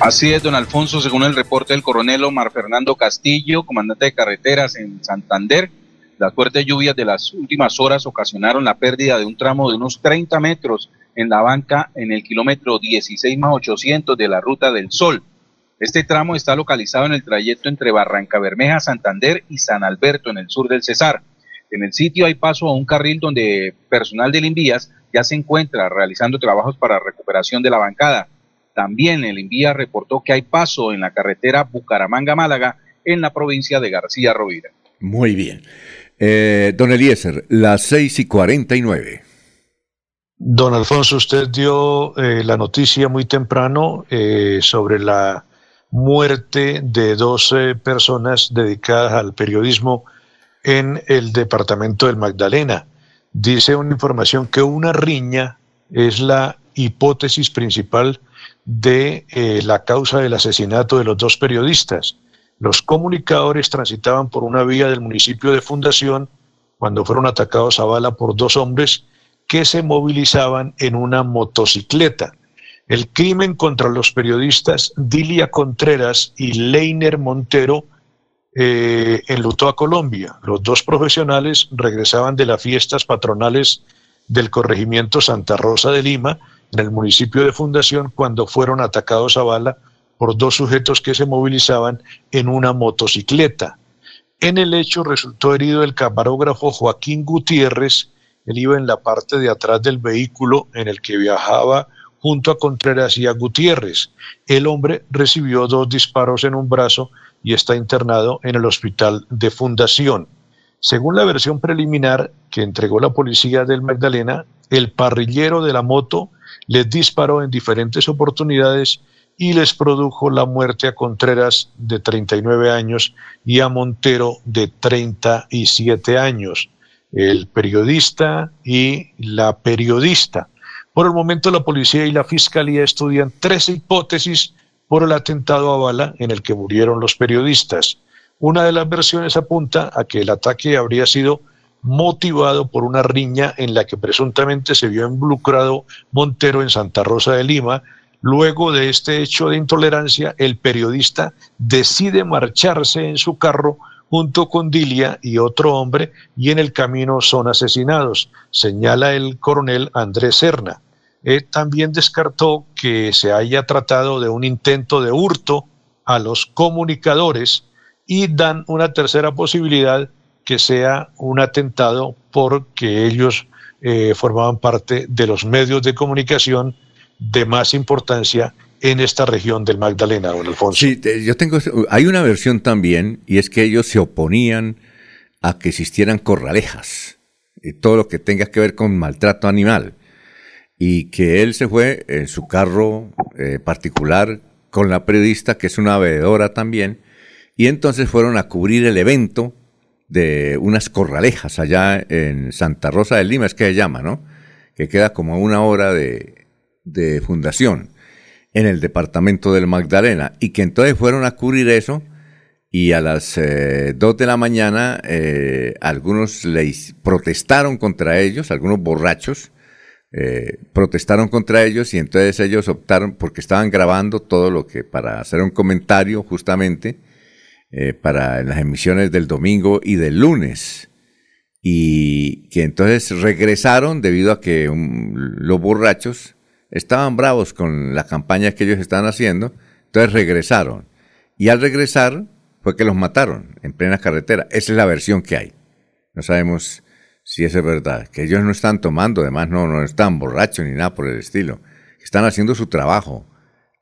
Así es, don Alfonso, según el reporte del coronel Omar Fernando Castillo, comandante de carreteras en Santander, las fuertes lluvias de las últimas horas ocasionaron la pérdida de un tramo de unos 30 metros en la banca en el kilómetro 16 más 800 de la Ruta del Sol. Este tramo está localizado en el trayecto entre Barranca Bermeja, Santander y San Alberto, en el sur del Cesar. En el sitio hay paso a un carril donde personal del Invías ya se encuentra realizando trabajos para recuperación de la bancada. También el Invías reportó que hay paso en la carretera Bucaramanga-Málaga en la provincia de García Rovira. Muy bien. Eh, don Eliezer, las 6 y 49. Don Alfonso, usted dio eh, la noticia muy temprano eh, sobre la muerte de 12 personas dedicadas al periodismo en el departamento del Magdalena. Dice una información que una riña es la hipótesis principal de eh, la causa del asesinato de los dos periodistas. Los comunicadores transitaban por una vía del municipio de Fundación cuando fueron atacados a bala por dos hombres que se movilizaban en una motocicleta. El crimen contra los periodistas Dilia Contreras y Leiner Montero eh, enlutó a Colombia. Los dos profesionales regresaban de las fiestas patronales del corregimiento Santa Rosa de Lima, en el municipio de Fundación, cuando fueron atacados a bala por dos sujetos que se movilizaban en una motocicleta. En el hecho resultó herido el camarógrafo Joaquín Gutiérrez, él iba en la parte de atrás del vehículo en el que viajaba junto a Contreras y a Gutiérrez. El hombre recibió dos disparos en un brazo y está internado en el hospital de Fundación. Según la versión preliminar que entregó la policía del Magdalena, el parrillero de la moto les disparó en diferentes oportunidades y les produjo la muerte a Contreras de 39 años y a Montero de 37 años, el periodista y la periodista. Por el momento la policía y la fiscalía estudian tres hipótesis por el atentado a bala en el que murieron los periodistas. Una de las versiones apunta a que el ataque habría sido motivado por una riña en la que presuntamente se vio involucrado Montero en Santa Rosa de Lima. Luego de este hecho de intolerancia, el periodista decide marcharse en su carro junto con Dilia y otro hombre y en el camino son asesinados, señala el coronel Andrés Serna. Eh, también descartó que se haya tratado de un intento de hurto a los comunicadores y dan una tercera posibilidad que sea un atentado porque ellos eh, formaban parte de los medios de comunicación de más importancia en esta región del Magdalena, don Alfonso. Sí, yo tengo, hay una versión también, y es que ellos se oponían a que existieran corralejas, y todo lo que tenga que ver con maltrato animal, y que él se fue en su carro eh, particular con la periodista, que es una veedora también, y entonces fueron a cubrir el evento de unas corralejas allá en Santa Rosa de Lima, es que se llama, ¿no? Que queda como a una hora de, de fundación en el departamento del Magdalena y que entonces fueron a cubrir eso y a las eh, 2 de la mañana eh, algunos le protestaron contra ellos, algunos borrachos eh, protestaron contra ellos y entonces ellos optaron porque estaban grabando todo lo que para hacer un comentario justamente eh, para las emisiones del domingo y del lunes y que entonces regresaron debido a que los borrachos estaban bravos con la campaña que ellos estaban haciendo, entonces regresaron. Y al regresar fue que los mataron en plena carretera. Esa es la versión que hay. No sabemos si es verdad, que ellos no están tomando, además no, no están borrachos ni nada por el estilo, están haciendo su trabajo.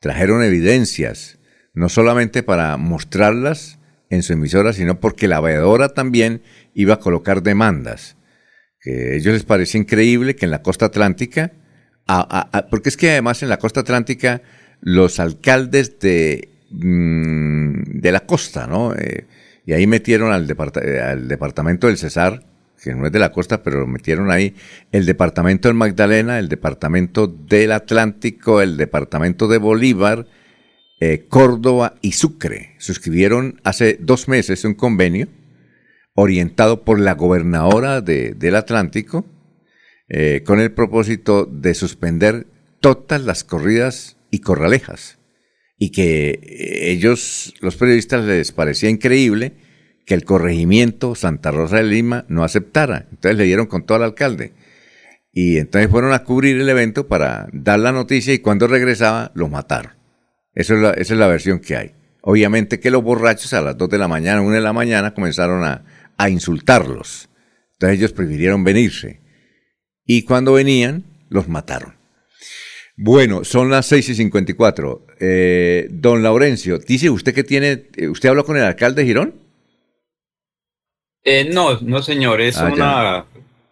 Trajeron evidencias, no solamente para mostrarlas en su emisora, sino porque la veedora también iba a colocar demandas. Que a ellos les parecía increíble que en la costa atlántica, porque es que además en la costa atlántica los alcaldes de, mm, de la costa, ¿no? Eh, y ahí metieron al, al departamento del Cesar, que no es de la costa, pero lo metieron ahí, el departamento del Magdalena, el departamento del Atlántico, el departamento de Bolívar, eh, Córdoba y Sucre. Suscribieron hace dos meses un convenio orientado por la gobernadora del Atlántico eh, con el propósito de suspender todas las corridas y corralejas. Y que eh, ellos, los periodistas, les parecía increíble que el corregimiento Santa Rosa de Lima no aceptara. Entonces le dieron con todo al alcalde. Y entonces fueron a cubrir el evento para dar la noticia y cuando regresaba lo mataron. Eso es la, esa es la versión que hay. Obviamente que los borrachos a las 2 de la mañana, 1 de la mañana comenzaron a, a insultarlos. Entonces ellos prefirieron venirse. Y cuando venían, los mataron. Bueno, son las 6 y 54. Eh, don Laurencio, dice usted que tiene, eh, ¿usted habló con el alcalde de Girón? Eh, no, no señor, es Ah, una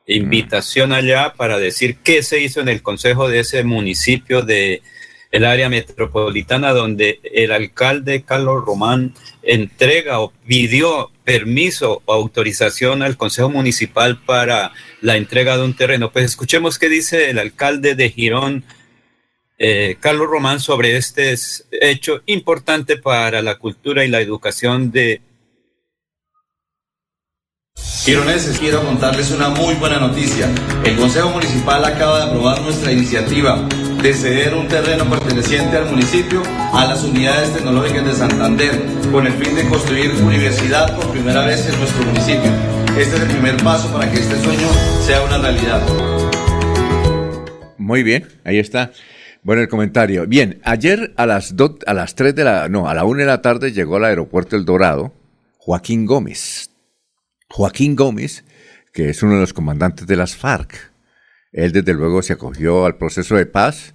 invitación allá para decir qué se hizo en el consejo de ese municipio de el área metropolitana donde el alcalde Carlos Román entrega o pidió permiso o autorización al consejo municipal para la entrega de un terreno. Pues escuchemos qué dice el alcalde de Girón, eh, Carlos Román, sobre este hecho importante para la cultura y la educación de Gironeses, quiero contarles una muy buena noticia. El Consejo Municipal acaba de aprobar nuestra iniciativa de ceder un terreno perteneciente al municipio a las unidades tecnológicas de Santander con el fin de construir universidad por primera vez en nuestro municipio. Este es el primer paso para que este sueño sea una realidad. Muy bien, ahí está. Bueno, el comentario. Bien, ayer a las, do- a las 3 de la, no, a la 1 de la tarde llegó al aeropuerto El Dorado Joaquín Gómez. Joaquín Gómez, que es uno de los comandantes de las FARC. Él desde luego se acogió al proceso de paz.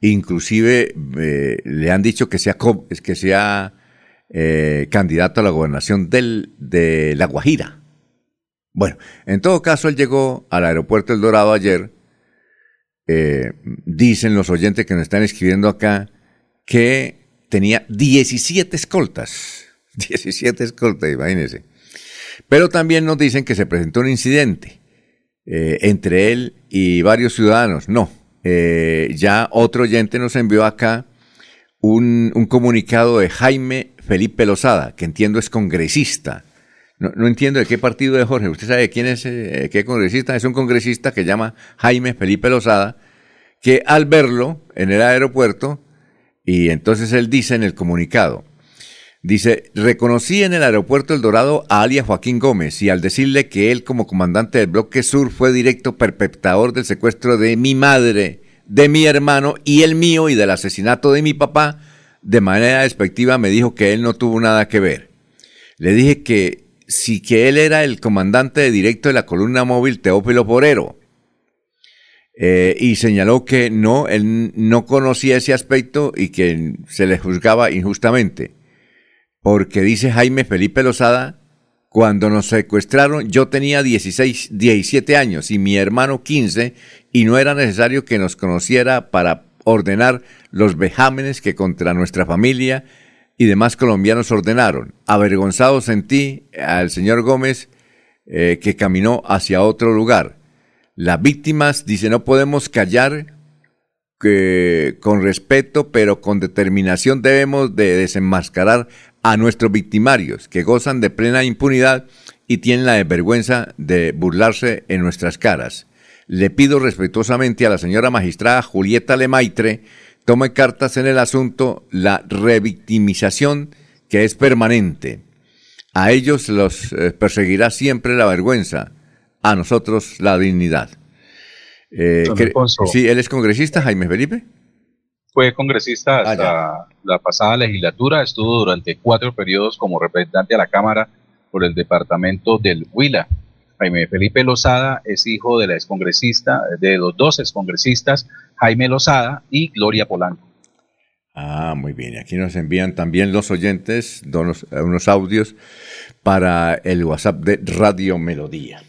Inclusive eh, le han dicho que sea, que sea eh, candidato a la gobernación del, de La Guajira. Bueno, en todo caso, él llegó al aeropuerto El Dorado ayer eh, dicen los oyentes que nos están escribiendo acá que tenía 17 escoltas. 17 escoltas, imagínense. Pero también nos dicen que se presentó un incidente eh, entre él y varios ciudadanos. No, eh, ya otro oyente nos envió acá un, un comunicado de Jaime Felipe Lozada, que entiendo es congresista. No, no entiendo de qué partido es Jorge. ¿Usted sabe quién es, eh, qué congresista? Es un congresista que llama Jaime Felipe Lozada, que al verlo en el aeropuerto, y entonces él dice en el comunicado, dice, reconocí en el aeropuerto El Dorado a alias Joaquín Gómez y al decirle que él como comandante del bloque sur fue directo perpetrador del secuestro de mi madre, de mi hermano y el mío y del asesinato de mi papá, de manera despectiva me dijo que él no tuvo nada que ver. Le dije que sí que él era el comandante de directo de la columna móvil Teófilo Porero. Eh, y señaló que no, él no conocía ese aspecto y que se le juzgaba injustamente. Porque dice Jaime Felipe Lozada, cuando nos secuestraron yo tenía 16, 17 años y mi hermano 15 y no era necesario que nos conociera para ordenar los vejámenes que contra nuestra familia y demás colombianos ordenaron. Avergonzado sentí al señor Gómez eh, que caminó hacia otro lugar. Las víctimas, dice, no podemos callar que con respeto, pero con determinación debemos de desenmascarar a nuestros victimarios, que gozan de plena impunidad y tienen la desvergüenza de burlarse en nuestras caras. Le pido respetuosamente a la señora magistrada Julieta Lemaitre tome cartas en el asunto la revictimización que es permanente. A ellos los eh, perseguirá siempre la vergüenza, a nosotros la dignidad. Eh, sí, él es congresista, Jaime Felipe. Fue congresista hasta la pasada legislatura, estuvo durante cuatro periodos como representante a la Cámara por el departamento del Huila. Jaime Felipe Lozada es hijo de la excongresista, de los dos excongresistas, Jaime Lozada y Gloria Polanco. Ah, muy bien. Aquí nos envían también los oyentes unos, unos audios para el WhatsApp de Radio Melodía.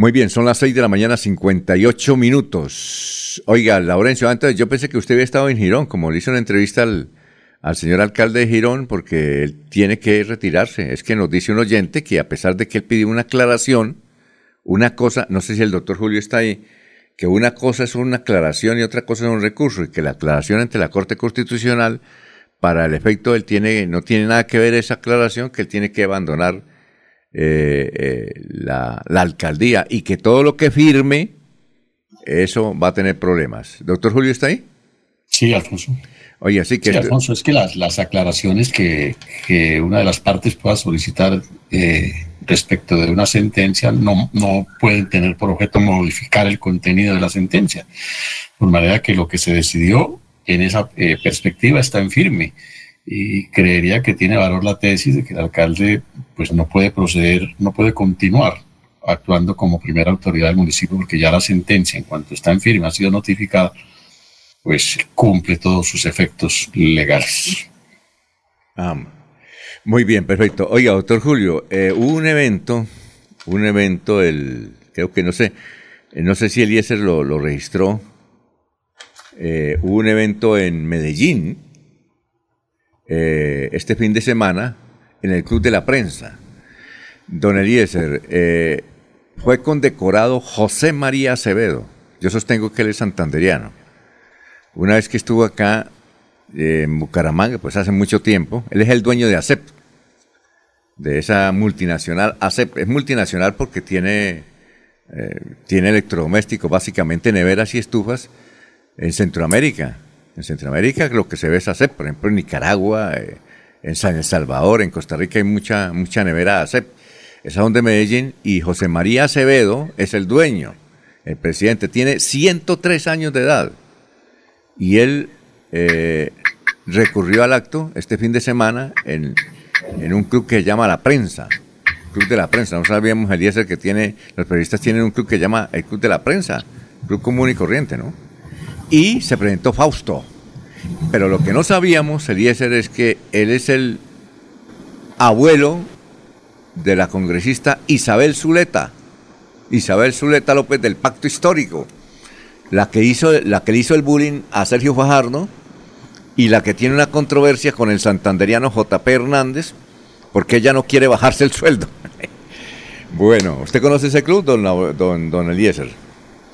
Muy bien, son las 6 de la mañana, 58 minutos. Oiga, Laurencio, antes yo pensé que usted había estado en Girón, como le hizo una entrevista al, al señor alcalde de Girón, porque él tiene que retirarse. Es que nos dice un oyente que a pesar de que él pidió una aclaración, una cosa, no sé si el doctor Julio está ahí, que una cosa es una aclaración y otra cosa es un recurso, y que la aclaración ante la Corte Constitucional, para el efecto, él tiene, no tiene nada que ver esa aclaración, que él tiene que abandonar eh, eh, la, la alcaldía y que todo lo que firme, eso va a tener problemas. ¿Doctor Julio está ahí? Sí, Alfonso. Oye, así que... Sí, Alfonso, es que las, las aclaraciones que, que, una de las partes pueda solicitar eh, respecto de una sentencia no, no pueden tener por objeto modificar el contenido de la sentencia. De manera que lo que se decidió en esa eh, perspectiva está en firme. Y creería que tiene valor la tesis de que el alcalde pues no puede proceder, no puede continuar actuando como primera autoridad del municipio porque ya la sentencia, en cuanto está en firme, ha sido notificada pues cumple todos sus efectos legales. Ah, muy bien, perfecto. Oiga, doctor Julio, eh, hubo un evento, un evento, el, creo que no sé, eh, no sé si Eliezer lo, lo registró, eh, hubo un evento en Medellín eh, este fin de semana en el Club de la Prensa. Don Eliezer, eh, fue condecorado José María Acevedo. Yo sostengo que él es santanderiano una vez que estuvo acá eh, en Bucaramanga, pues hace mucho tiempo, él es el dueño de ACEP, de esa multinacional. ACEP es multinacional porque tiene, tiene electrodomésticos, básicamente neveras y estufas en Centroamérica. En Centroamérica lo que se ve es ACEP, por ejemplo en Nicaragua, eh, en San El Salvador, en Costa Rica hay mucha, mucha nevera ACEP. Esa son de Medellín y José María Acevedo es el dueño, el presidente, tiene 103 años de edad y él eh, recurrió al acto este fin de semana en, en, un club que se llama La Prensa, Club de la Prensa. No sabíamos, Eliezer, que tiene, los periodistas tienen un club que se llama el Club de la Prensa, club común y corriente, ¿no? Y se presentó Fausto. Pero lo que no sabíamos, Eliezer, es que él es el abuelo de la congresista Isabel Zuleta, Isabel Zuleta López del Pacto Histórico la que hizo, la que le hizo el bullying a Sergio Fajardo y la que tiene una controversia con el santanderiano JP Hernández, porque ella no quiere bajarse el sueldo. bueno, ¿usted conoce ese club, don, don, don Eliezer?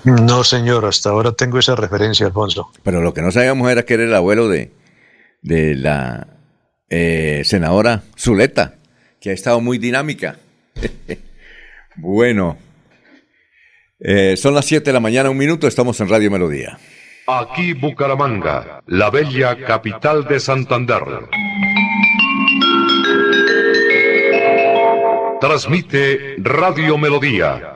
No, señor, hasta ahora tengo esa referencia, Alfonso. Pero lo que no sabíamos era que era el abuelo de, de la eh, senadora Zuleta, que ha estado muy dinámica. bueno, eh, son las 7 de la mañana, un minuto, estamos en Radio Melodía. Aquí Bucaramanga, la bella capital de Santander. Transmite Radio Melodía,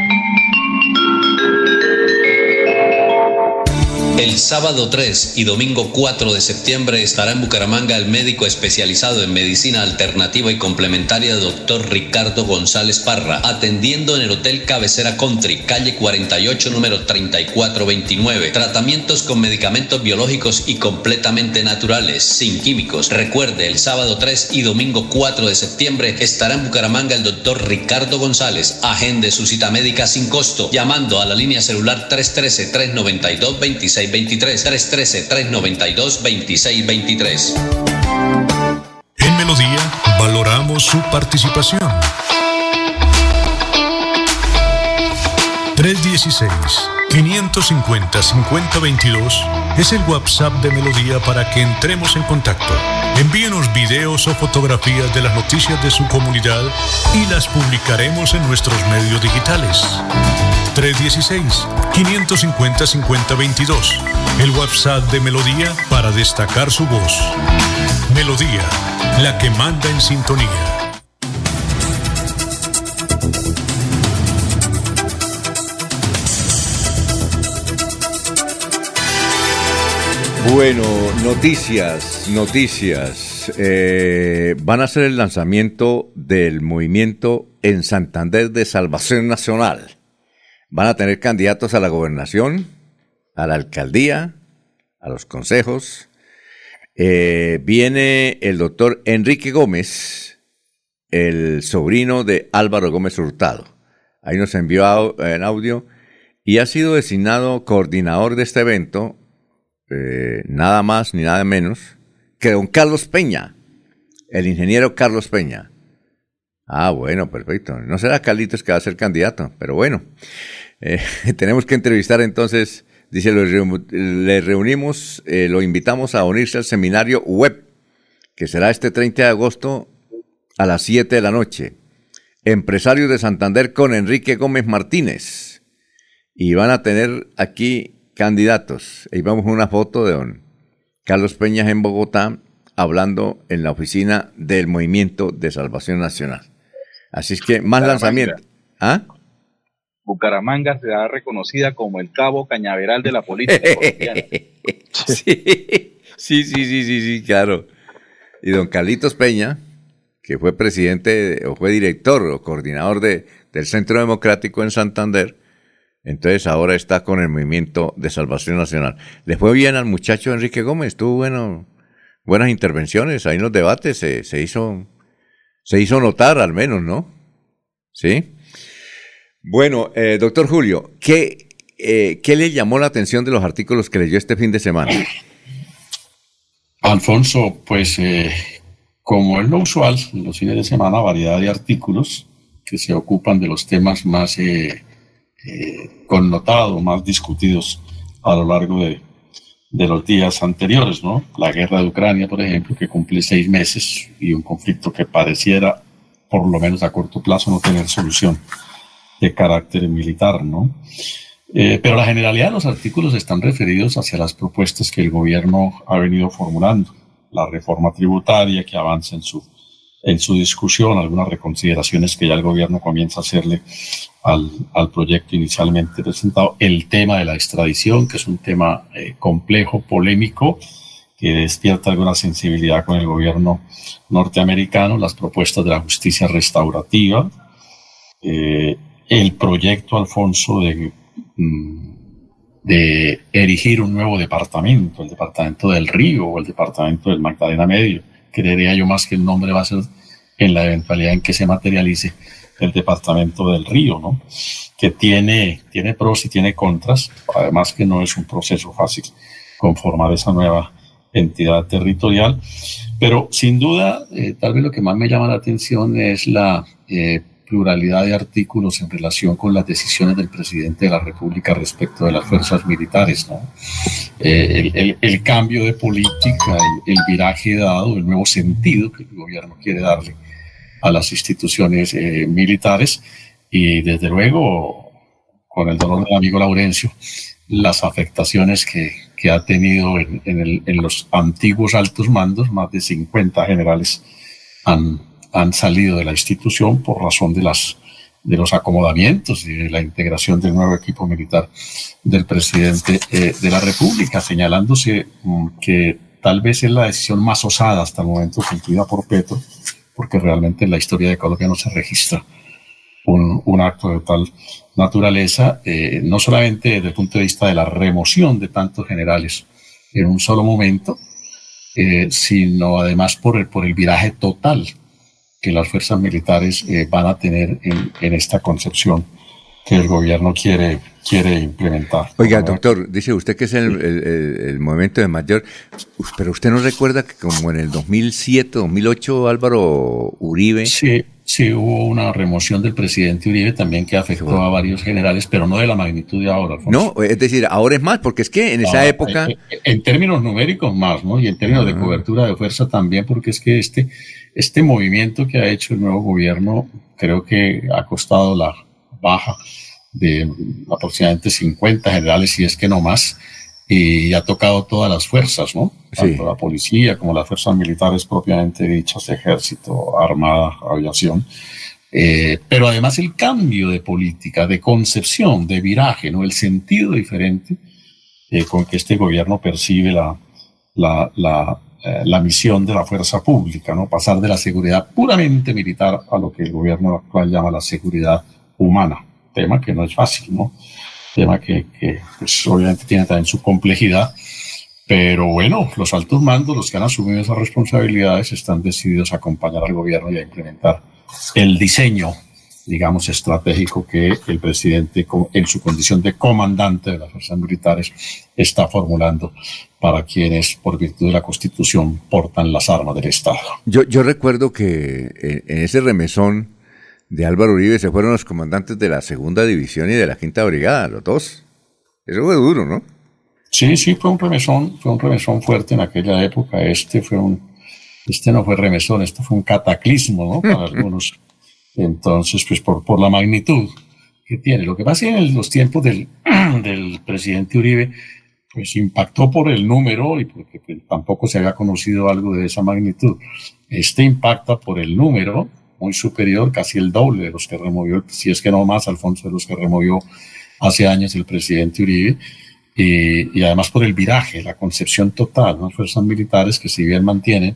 El sábado 3 y domingo 4 de septiembre estará en Bucaramanga el médico especializado en medicina alternativa y complementaria doctor Ricardo González Parra, atendiendo en el Hotel Cabecera Country, calle 48, número 3429. Tratamientos con medicamentos biológicos y completamente naturales, sin químicos. Recuerde, el sábado 3 y domingo 4 de septiembre estará en Bucaramanga el doctor Ricardo González. Agende su cita médica sin costo, llamando a la línea celular 313 392 26 23 313 392 2623. En Melodía valoramos su participación. 316 550 5022 es el WhatsApp de Melodía para que entremos en contacto. Envíenos videos o fotografías de las noticias de su comunidad y las publicaremos en nuestros medios digitales. 316-550-5022. El WhatsApp de Melodía para destacar su voz. Melodía, la que manda en sintonía. Bueno, noticias, noticias. Eh, van a ser el lanzamiento del movimiento en Santander de Salvación Nacional. Van a tener candidatos a la gobernación, a la alcaldía, a los consejos. Eh, viene el doctor Enrique Gómez, el sobrino de Álvaro Gómez Hurtado. Ahí nos envió en audio y ha sido designado coordinador de este evento eh, nada más ni nada menos que don Carlos Peña, el ingeniero Carlos Peña. Ah, bueno, perfecto. No será Carlitos que va a ser candidato, pero bueno. Eh, tenemos que entrevistar entonces, dice, le reunimos, eh, lo invitamos a unirse al seminario web, que será este 30 de agosto a las 7 de la noche. Empresario de Santander con Enrique Gómez Martínez. Y van a tener aquí candidatos. Ahí vamos una foto de don Carlos Peñas en Bogotá hablando en la oficina del Movimiento de Salvación Nacional. Así es que más lanzamientos. ¿Ah? Bucaramanga será reconocida como el cabo cañaveral de la política colombiana. sí, sí, sí, sí, sí, claro. Y don Carlitos Peña, que fue presidente o fue director o coordinador de, del Centro Democrático en Santander, entonces ahora está con el movimiento de Salvación Nacional. Le fue bien al muchacho Enrique Gómez, tuvo bueno, buenas intervenciones, ahí en los debates se, se, hizo, se hizo notar al menos, ¿no? ¿Sí? Bueno, eh, doctor Julio, ¿qué, eh, ¿qué le llamó la atención de los artículos que leyó este fin de semana? Alfonso, pues eh, como es lo usual, en los fines de semana, variedad de artículos que se ocupan de los temas más eh, connotados, más discutidos a lo largo de, de, los días anteriores, ¿no? La guerra de Ucrania, por ejemplo, que cumple seis meses y un conflicto que pareciera, por lo menos a corto plazo, no tener solución de carácter militar, ¿no? Eh, pero la generalidad de los artículos están referidos hacia las propuestas que el gobierno ha venido formulando. La reforma tributaria que avanza en su en su discusión algunas reconsideraciones que ya el gobierno comienza a hacerle al, al proyecto inicialmente presentado. El tema de la extradición, que es un tema eh, complejo, polémico, que despierta alguna sensibilidad con el gobierno norteamericano, las propuestas de la justicia restaurativa, eh, el proyecto, Alfonso, de, mm, de erigir un nuevo departamento, el departamento del Río o el departamento del Magdalena Medio creería yo más que el nombre va a ser en la eventualidad en que se materialice el departamento del río, ¿no? Que tiene, tiene pros y tiene contras, además que no es un proceso fácil conformar esa nueva entidad territorial, pero sin duda, eh, tal vez lo que más me llama la atención es la eh, pluralidad de artículos en relación con las decisiones del presidente de la República respecto de las fuerzas militares. ¿no? Eh, el, cambio de política, el, viraje dado, el nuevo sentido que el gobierno quiere darle a las instituciones eh, militares y desde luego, con el dolor del amigo Laurencio, las afectaciones que, ha tenido en, en, en los antiguos altos mandos, más de 50 generales han han salido de la institución por razón de, las, de los acomodamientos y de la integración del nuevo equipo militar del presidente eh, de la República, señalándose mm, que tal vez es la decisión más osada hasta el momento cumplida por Petro, porque realmente en la historia de Colombia no se registra un, un acto de tal naturaleza, eh, no solamente desde el punto de vista de la remoción de tantos generales en un solo momento, eh, sino además por el, por el viraje total que las fuerzas militares eh, van a tener en, en, esta concepción que el gobierno quiere, quiere implementar. Oiga, doctor, dice usted que es el, el, el, movimiento de mayor, pero usted no recuerda que como en el 2007, 2008, Álvaro Uribe... Sí, sí, hubo una remoción del presidente Uribe también que afectó a varios generales, pero no de la magnitud de ahora. Alfonso. No, es decir, ahora es más, porque es que en esa ah, época... En, en, términos numéricos más, ¿no? Y en términos de cobertura de fuerza también, porque es que este este movimiento que ha hecho el nuevo gobierno creo que ha costado la baja de aproximadamente 50 generales, si es que no más, y ha tocado todas las fuerzas, ¿no? Tanto la policía como las fuerzas militares propiamente dichas, ejército, armada, aviación. Eh, pero además el cambio de política, de concepción, de viraje, ¿no? El sentido diferente eh, con que este gobierno percibe la, la, la, eh, la misión de la fuerza pública, ¿no? Pasar de la seguridad puramente militar a lo que el gobierno actual llama la seguridad humana, tema que no es fácil, ¿no? Tema que, que pues, obviamente tiene también su complejidad, pero bueno, los altos mandos, los que han asumido esas responsabilidades, están decididos a acompañar al gobierno y a implementar el diseño digamos, estratégico que el presidente, en su condición de comandante de las fuerzas militares, está formulando para quienes, por virtud de la Constitución, portan las armas del Estado. Yo, yo recuerdo que en ese remesón de Álvaro Uribe se fueron los comandantes de la segunda división y de la quinta brigada, los dos. Eso fue duro, ¿no? Sí, sí, fue un remesón, fue un remesón fuerte en aquella época. Este fue un, este no fue remesón, este fue un cataclismo, ¿no? Para algunos entonces, pues por, por la magnitud que tiene. Lo que pasa es que en los tiempos del, del presidente Uribe, pues impactó por el número y porque pues, tampoco se había conocido algo de esa magnitud. Este impacta por el número muy superior, casi el doble de los que removió, si es que no más, Alfonso, de los que removió hace años el presidente Uribe. Y, además por el viraje, la concepción total, las fuerzas militares que si bien mantienen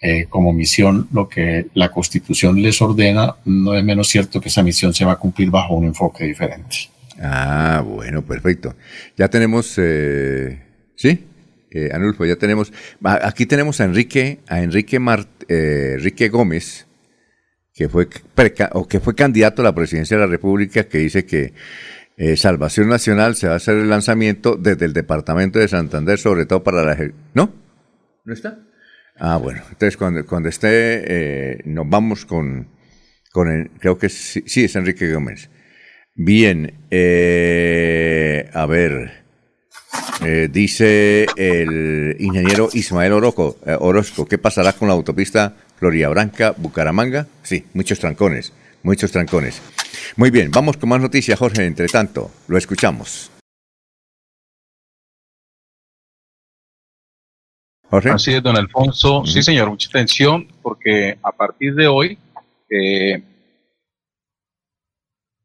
eh, como misión lo que la Constitución les ordena, no es menos cierto que esa misión se va a cumplir bajo un enfoque diferente. Ah, bueno, perfecto. Ya tenemos, eh, ¿sí? Eh, Anulfo, ya tenemos, aquí tenemos a Enrique, a Enrique, eh, Enrique Gómez, que fue, o que fue candidato a la presidencia de la República, que dice que Salvación Nacional se va a hacer el lanzamiento desde el departamento de Santander, sobre todo para la... ¿No? ¿No está? Ah, bueno. Entonces, cuando, cuando esté, eh, nos vamos con, con el, creo que sí, sí, es Enrique Gómez. Bien, eh, a ver, eh, dice el ingeniero Ismael Oroco, Orozco, ¿qué pasará con la autopista Florida Branca, Bucaramanga? Sí, muchos trancones, muchos trancones. Muy bien, vamos con más noticias, Jorge. Entre tanto, lo escuchamos. Así es, don Alfonso. Sí, señor, mucha atención, porque a partir de hoy, eh,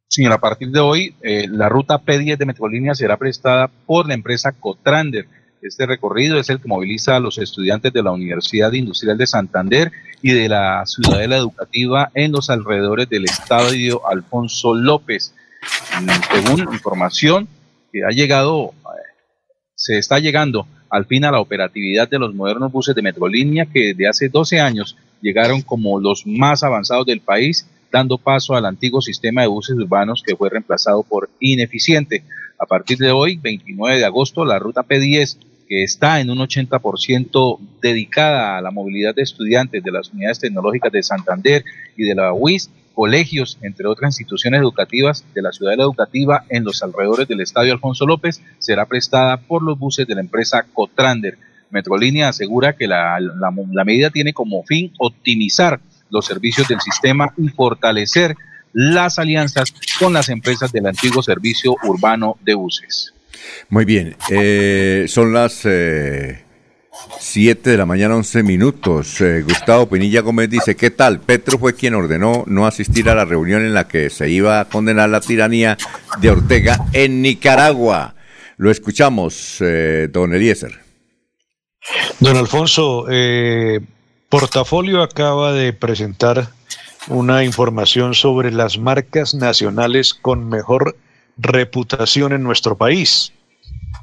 señor, a partir de hoy, eh, la ruta P10 de Metrolínea será prestada por la empresa Cotrander. Este recorrido es el que moviliza a los estudiantes de la Universidad Industrial de Santander y de la Ciudadela Educativa en los alrededores del estadio Alfonso López. Según información que ha llegado, eh, se está llegando al fin a la operatividad de los modernos buses de Metrolínea que desde hace 12 años llegaron como los más avanzados del país, dando paso al antiguo sistema de buses urbanos que fue reemplazado por ineficiente. A partir de hoy, 29 de agosto, la ruta P10, que está en un 80% dedicada a la movilidad de estudiantes de las unidades tecnológicas de Santander y de la UIS, colegios, entre otras instituciones educativas de la ciudad educativa en los alrededores del Estadio Alfonso López, será prestada por los buses de la empresa Cotrander. Metrolínea asegura que la, medida tiene como fin optimizar los servicios del sistema y fortalecer las alianzas con las empresas del antiguo servicio urbano de buses. Muy bien, eh, son las eh, 7 de la mañana, 11 minutos. Eh, Gustavo Pinilla Gómez dice, ¿qué tal? Petro fue quien ordenó no asistir a la reunión en la que se iba a condenar la tiranía de Ortega en Nicaragua. Lo escuchamos, eh, don Eliezer. Don Alfonso, eh, Portafolio acaba de presentar una información sobre las marcas nacionales con mejor reputación en nuestro país.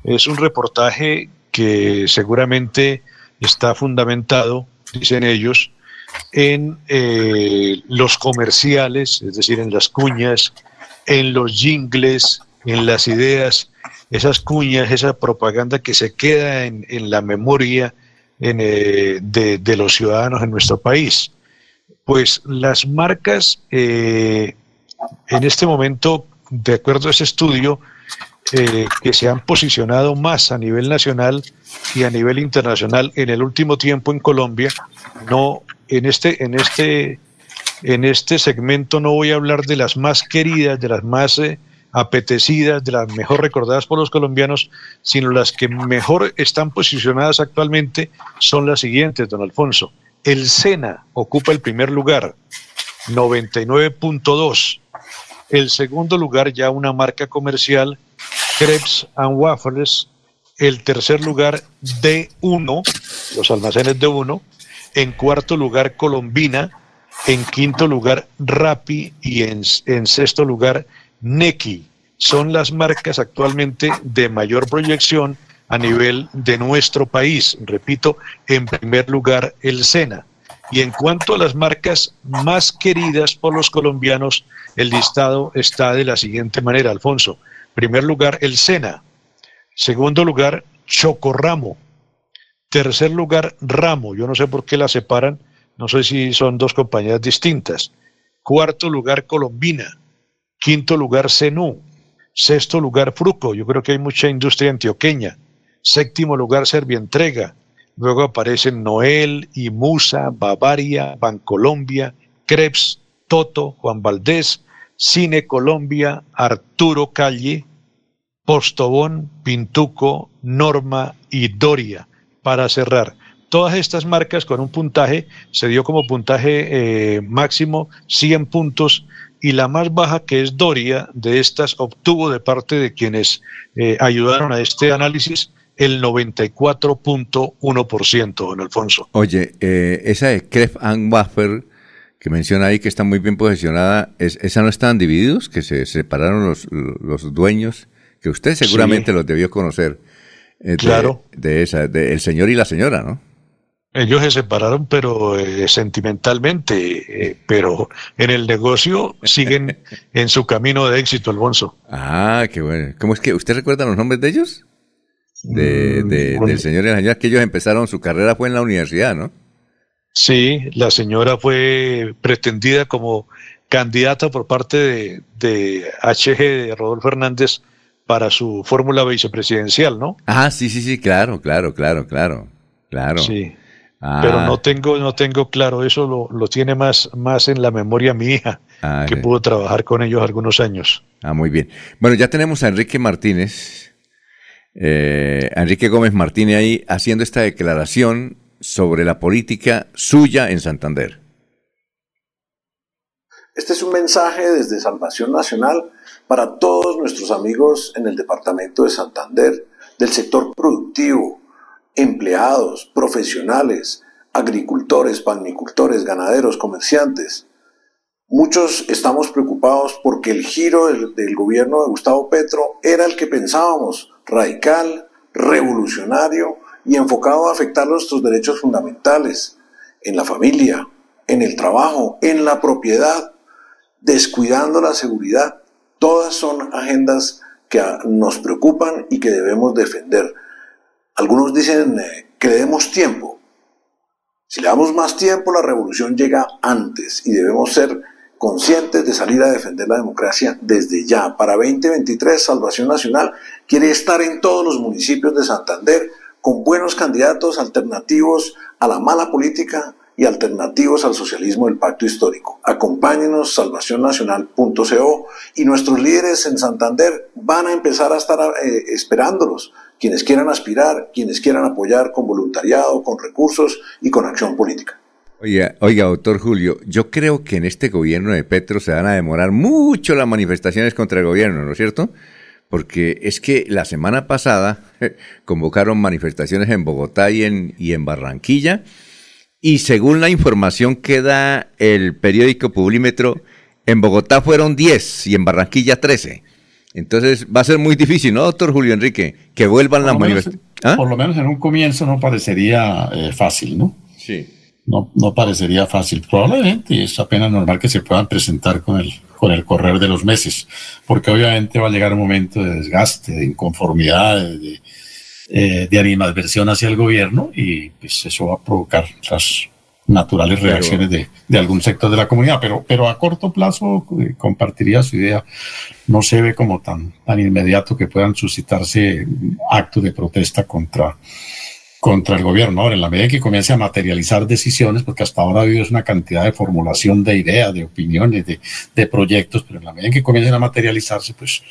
Es un reportaje que seguramente está fundamentado, dicen ellos, en eh, los comerciales, es decir, en las cuñas, en los jingles, en las ideas, esas cuñas, esa propaganda que se queda en, la memoria eh, de, los ciudadanos en nuestro país. Pues las marcas, eh, en este momento, de acuerdo a ese estudio, eh, que se han posicionado más a nivel nacional y a nivel internacional en el último tiempo en Colombia. No, en este, en este, en este segmento no voy a hablar de las más queridas, de las más eh, apetecidas, de las mejor recordadas por los colombianos, sino las que mejor están posicionadas actualmente son las siguientes, don Alfonso. El SENA ocupa el primer lugar, 99.2. El segundo lugar ya una marca comercial Crepes and Waffles el tercer lugar D1, los almacenes D1, en cuarto lugar Colombina, en quinto lugar Rappi y en, en sexto lugar Neki. Son las marcas actualmente de mayor proyección a nivel de nuestro país. Repito, en primer lugar el Sena. Y en cuanto a las marcas más queridas por los colombianos, el listado está de la siguiente manera, Alfonso. Primer lugar, el Sena. Segundo lugar, Chocorramo. Tercer lugar, Ramo. Yo no sé por qué la separan. No sé si son dos compañías distintas. Cuarto lugar, Colombina. Quinto lugar, Zenú. Sexto lugar, Fruco. Yo creo que hay mucha industria antioqueña. Séptimo lugar, Servientrega. Luego aparecen Noel, Imusa, Bavaria, Bancolombia, Krebs, Toto, Juan Valdés, Cine Colombia, Arturo Calle, Postobón, Pintuco, Norma y Doria. Para cerrar, todas estas marcas con un puntaje, se dio como puntaje eh, máximo 100 puntos y la más baja que es Doria de estas obtuvo de parte de quienes eh, ayudaron a este análisis el 94.1%, don Alfonso. Oye, eh, esa de Kref and Waffer que menciona ahí que está muy bien posicionada, es, ¿esa no están divididos? Que se separaron los dueños, que usted seguramente los debió conocer. eh, de- Claro. De, esa, de el señor y la señora, ¿no? Ellos se separaron, pero eh, sentimentalmente, eh, pero en el negocio siguen en su camino de éxito, Alfonso. Ah, qué bueno. ¿Cómo es que usted recuerda los nombres de ellos? De, de- bueno. del señor y la señora, que ellos empezaron, su carrera fue en la universidad, ¿no? Sí, la señora fue pretendida como candidata por parte de, de HG de Rodolfo Hernández para su fórmula vicepresidencial, ¿no? Ah, sí, sí, sí, claro, claro, claro, claro, claro. Sí. Ah, Pero no tengo, no tengo claro, eso lo, lo tiene más, más en la memoria mi hija, ah, que sí. pudo trabajar con ellos algunos años. Ah, muy bien. Bueno, ya tenemos a Enrique Martínez, eh, Enrique Gómez Martínez ahí haciendo esta declaración sobre la política suya en Santander. Este es un mensaje desde Salvación Nacional para todos nuestros amigos en el departamento de Santander, del sector productivo, empleados, profesionales, agricultores, panicultores, ganaderos, comerciantes. Muchos estamos preocupados porque el giro del, del gobierno de Gustavo Petro era el que pensábamos, radical, revolucionario y enfocado a afectar nuestros derechos fundamentales en la familia, en el trabajo, en la propiedad, descuidando la seguridad. Todas son agendas que a- nos preocupan y que debemos defender. Algunos dicen eh, que le demos tiempo. Si le damos más tiempo, la revolución llega antes y debemos ser conscientes de salir a defender la democracia desde ya. Para 2023, Salvación Nacional quiere estar en todos los municipios de Santander con buenos candidatos alternativos a la mala política y alternativos al socialismo del pacto histórico. Acompáñenos salvacionnacional.co y nuestros líderes en Santander van a empezar a estar eh, esperándolos. Quienes quieran aspirar, quienes quieran apoyar con voluntariado, con recursos y con acción política. Oiga, oiga, doctor Julio, yo creo que en este gobierno de Petro se van a demorar mucho las manifestaciones contra el gobierno, ¿no es cierto? Porque es que la semana pasada convocaron manifestaciones en Bogotá y en, y en Barranquilla, y según la información que da el periódico Publímetro, en Bogotá fueron 10 y en Barranquilla 13. Entonces va a ser muy difícil, ¿no, doctor Julio Enrique? Que vuelvan las Por menos- manifestaciones. Por lo menos en un comienzo no parecería eh, fácil, ¿no? Sí. No, no parecería fácil. Probablemente es apenas normal que se puedan presentar con el, con el correr de los meses, porque obviamente va a llegar un momento de desgaste, de inconformidad, de, eh, de animadversión hacia el gobierno y pues eso va a provocar las naturales reacciones de, de algún sector de la comunidad, pero, pero a corto plazo eh, compartiría su idea. No se ve como tan, tan inmediato que puedan suscitarse actos de protesta contra, contra el gobierno. Ahora, en la medida que comience a materializar decisiones, porque hasta ahora ha habido una cantidad de formulación de ideas, de opiniones, de, de proyectos, pero en la medida en que comiencen a materializarse, pues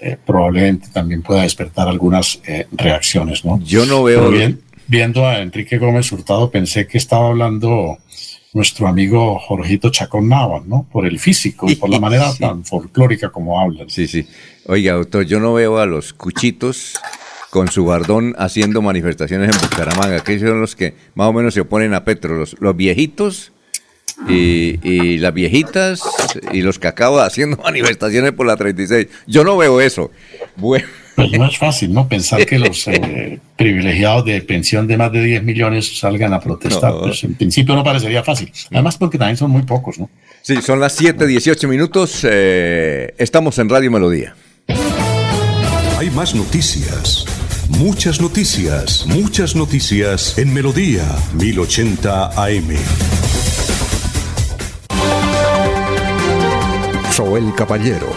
eh, probablemente también pueda despertar algunas eh, reacciones, ¿no? Yo no veo... Bien, viendo a Enrique Gómez Hurtado, pensé que estaba hablando nuestro amigo Jorgito Chacón Nava, ¿no? Por el físico y por la manera tan folclórica como hablan. Sí, sí. Oiga, doctor, yo no veo a los cuchitos con su bardón haciendo manifestaciones en Bucaramanga, que son los que más o menos se oponen a Petro, los, los viejitos y, y las viejitas y los que acabo haciendo manifestaciones por la 36. Yo no veo eso. Bueno. Pues no es fácil, ¿no? Pensar que los eh, privilegiados de pensión de más de 10 millones salgan a protestar. No. Pues en principio no parecería fácil. Además porque también son muy pocos, ¿no? Sí, son las 7, 18 minutos. eh, estamos en Radio Melodía. Hay más noticias. Muchas noticias, muchas noticias en Melodía 1080 AM. Soel Caballero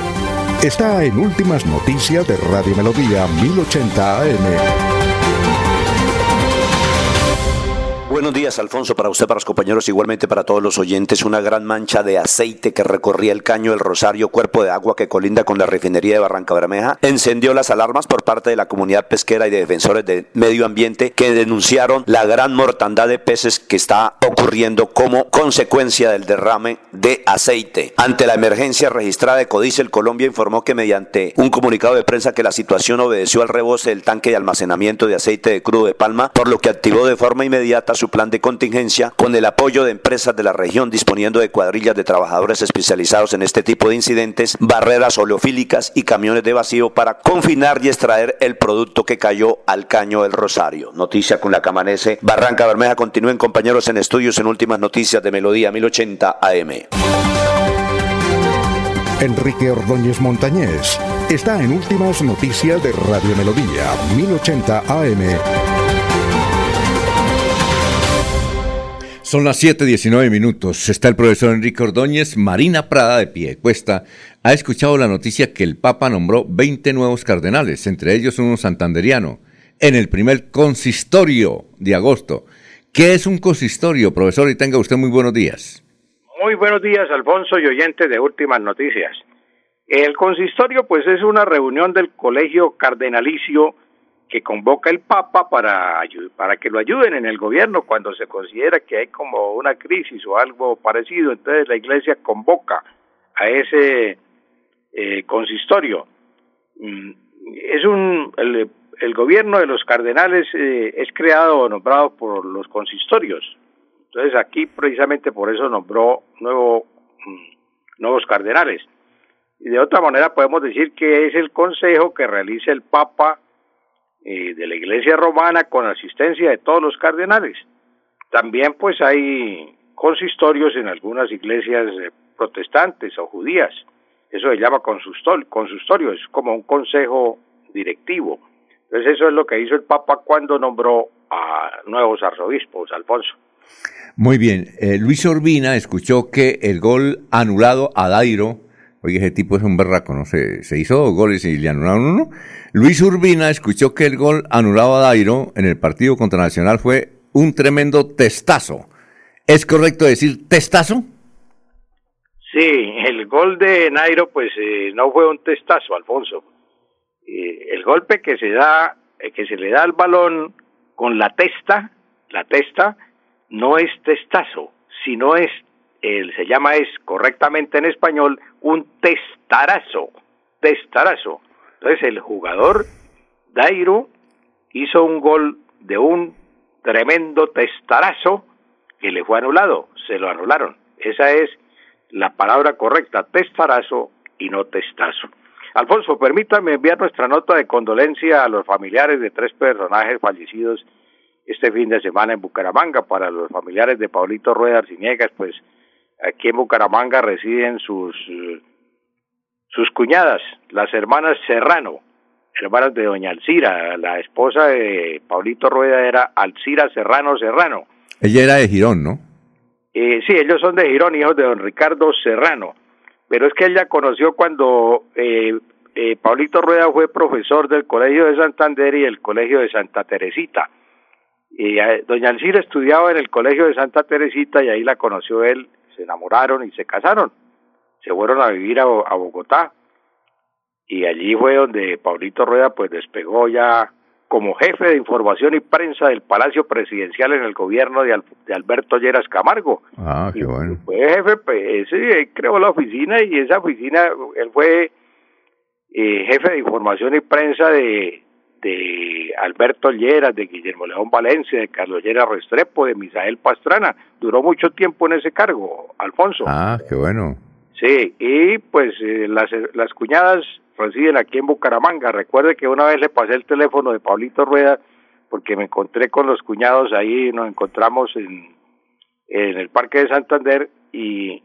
está en Últimas Noticias de Radio Melodía 1080 AM. Buenos días, Alfonso, para usted, para los compañeros, igualmente para todos los oyentes. Una gran mancha de aceite que recorría el caño del Rosario, cuerpo de agua que colinda con la refinería de Barranca Bermeja, encendió las alarmas por parte de la comunidad pesquera y de defensores del medio ambiente que denunciaron la gran mortandad de peces que está ocurriendo como consecuencia del derrame de aceite. Ante la emergencia registrada de Codicel, Colombia informó que mediante un comunicado de prensa que la situación obedeció al rebose del tanque de almacenamiento de aceite de crudo de palma, por lo que activó de forma inmediata su plan de contingencia con el apoyo de empresas de la región disponiendo de cuadrillas de trabajadores especializados en este tipo de incidentes, barreras oleofílicas y camiones de vacío para confinar y extraer el producto que cayó al caño del Rosario. Noticia con la que Barranca Bermeja. Continúen compañeros en estudios en últimas noticias de Melodía 1080 AM. Enrique Ordóñez Montañés está en Últimas Noticias de Radio Melodía 1080 AM. Son las 7:19 minutos. Está el profesor Enrique Ordóñez. Marina Prada de Piedecuesta ha escuchado la noticia que el Papa nombró 20 nuevos cardenales, entre ellos uno santanderiano, en el primer consistorio de agosto. ¿Qué es un consistorio, profesor? Y tenga usted muy buenos días. Muy buenos días, Alfonso y oyentes de Últimas Noticias. El consistorio, pues, es una reunión del Colegio Cardenalicio que convoca el Papa para, para que lo ayuden en el gobierno cuando se considera que hay como una crisis o algo parecido. Entonces la Iglesia convoca a ese eh, consistorio. Mm, Es un el, el gobierno de los cardenales eh, es creado o nombrado por los consistorios. Entonces aquí precisamente por eso nombró mm, nuevos cardenales. Y de otra manera podemos decir que es el consejo que realiza el Papa eh, de la Iglesia Romana con asistencia de todos los cardenales. También pues hay consistorios en algunas iglesias eh, protestantes o judías. Eso se llama consistorio, consistorio, es como un consejo directivo. Entonces eso es lo que hizo el Papa cuando nombró a nuevos arzobispos, Alfonso. Muy bien. Eh, Luis Urbina escuchó que el gol anulado a Dairo, oye, ese tipo es un berraco, ¿no? Se, se hizo dos goles y le anularon uno. Luis Urbina escuchó que el gol anulado a Dairo en el partido contra Nacional fue un tremendo testazo. ¿Es correcto decir testazo? Sí, el gol de Nairo pues eh, no fue un testazo, Alfonso. Eh, el golpe que se da, eh, que se le da al balón con la testa, la testa, no es testazo, sino es, el, se llama es correctamente en español un testarazo, testarazo. Entonces el jugador Dairo hizo un gol de un tremendo testarazo que le fue anulado, se lo anularon. Esa es la palabra correcta, testarazo y no testazo. Alfonso, permítame enviar nuestra nota de condolencia a los familiares de tres personajes fallecidos este fin de semana en Bucaramanga. Para los familiares de Paulito Rueda Arciniegas, pues aquí en Bucaramanga residen sus, sus cuñadas, las hermanas Serrano, hermanas de doña Alcira. La esposa de Paulito Rueda era Alcira Serrano Serrano. Ella era de Girón, ¿no? Eh, sí, ellos son de Girón, hijos de don Ricardo Serrano. Pero es que ella conoció cuando eh, eh, Paulito Rueda fue profesor del Colegio de Santander y el Colegio de Santa Teresita. Y eh, doña Alcira estudiaba en el Colegio de Santa Teresita y ahí la conoció él, se enamoraron y se casaron. Se fueron a vivir a, a Bogotá y allí fue donde Paulito Rueda pues despegó ya como jefe de información y prensa del Palacio Presidencial en el gobierno de, Al- de Alberto Lleras Camargo. Ah, qué bueno. Fue jefe, pues, él creó la oficina y esa oficina, él fue eh, jefe de información y prensa de, de Alberto Lleras, de Guillermo León Valencia, de Carlos Lleras Restrepo, de Misael Pastrana. Duró mucho tiempo en ese cargo, Alfonso. Ah, qué bueno. Sí, y pues eh, las, las cuñadas residen aquí en Bucaramanga. Recuerde que una vez le pasé el teléfono de Pablito Rueda porque me encontré con los cuñados ahí, nos encontramos en, en el Parque de Santander y,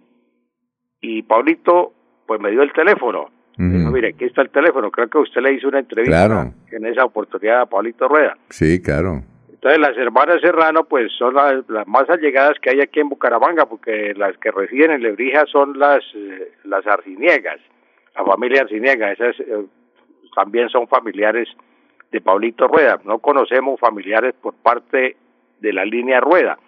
y Pablito pues me dio el teléfono. Dijo, mire, aquí está el teléfono, creo que usted le hizo una entrevista Claro. en esa oportunidad a Pablito Rueda. Sí, claro. Entonces las hermanas Serrano pues son las, las más allegadas que hay aquí en Bucaramanga porque las que residen en Lebrija son las eh, las Arciniegas, la familia Arciniega, esas eh, también son familiares de Pablito Rueda, no conocemos familiares por parte de la línea Rueda.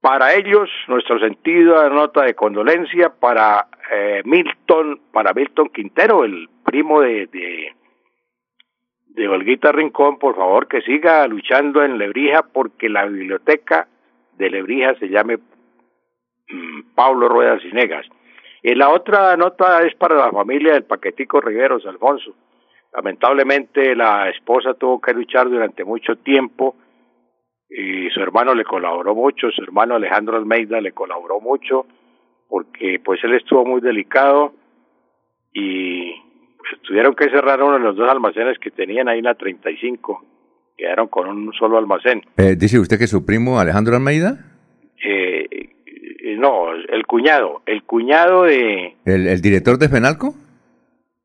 Para ellos, nuestro sentido de nota de condolencia para eh, Milton, para Milton Quintero, el primo de, de, Olguita Rincón, por favor que siga luchando en Lebrija porque la biblioteca de Lebrija se llame mm, Pablo Rueda Cinegas. Y la otra nota es para la familia del Paquetico Riveros, Alfonso. Lamentablemente la esposa tuvo que luchar durante mucho tiempo y su hermano le colaboró mucho, su hermano Alejandro Almeida le colaboró mucho porque pues él estuvo muy delicado y pues, tuvieron que cerrar uno de los dos almacenes que tenían ahí en la 35. Quedaron con un solo almacén. Eh, ¿Dice usted que su primo Alejandro Almeida? Eh, no, el cuñado, el cuñado de, ¿El, el director de Fenalco?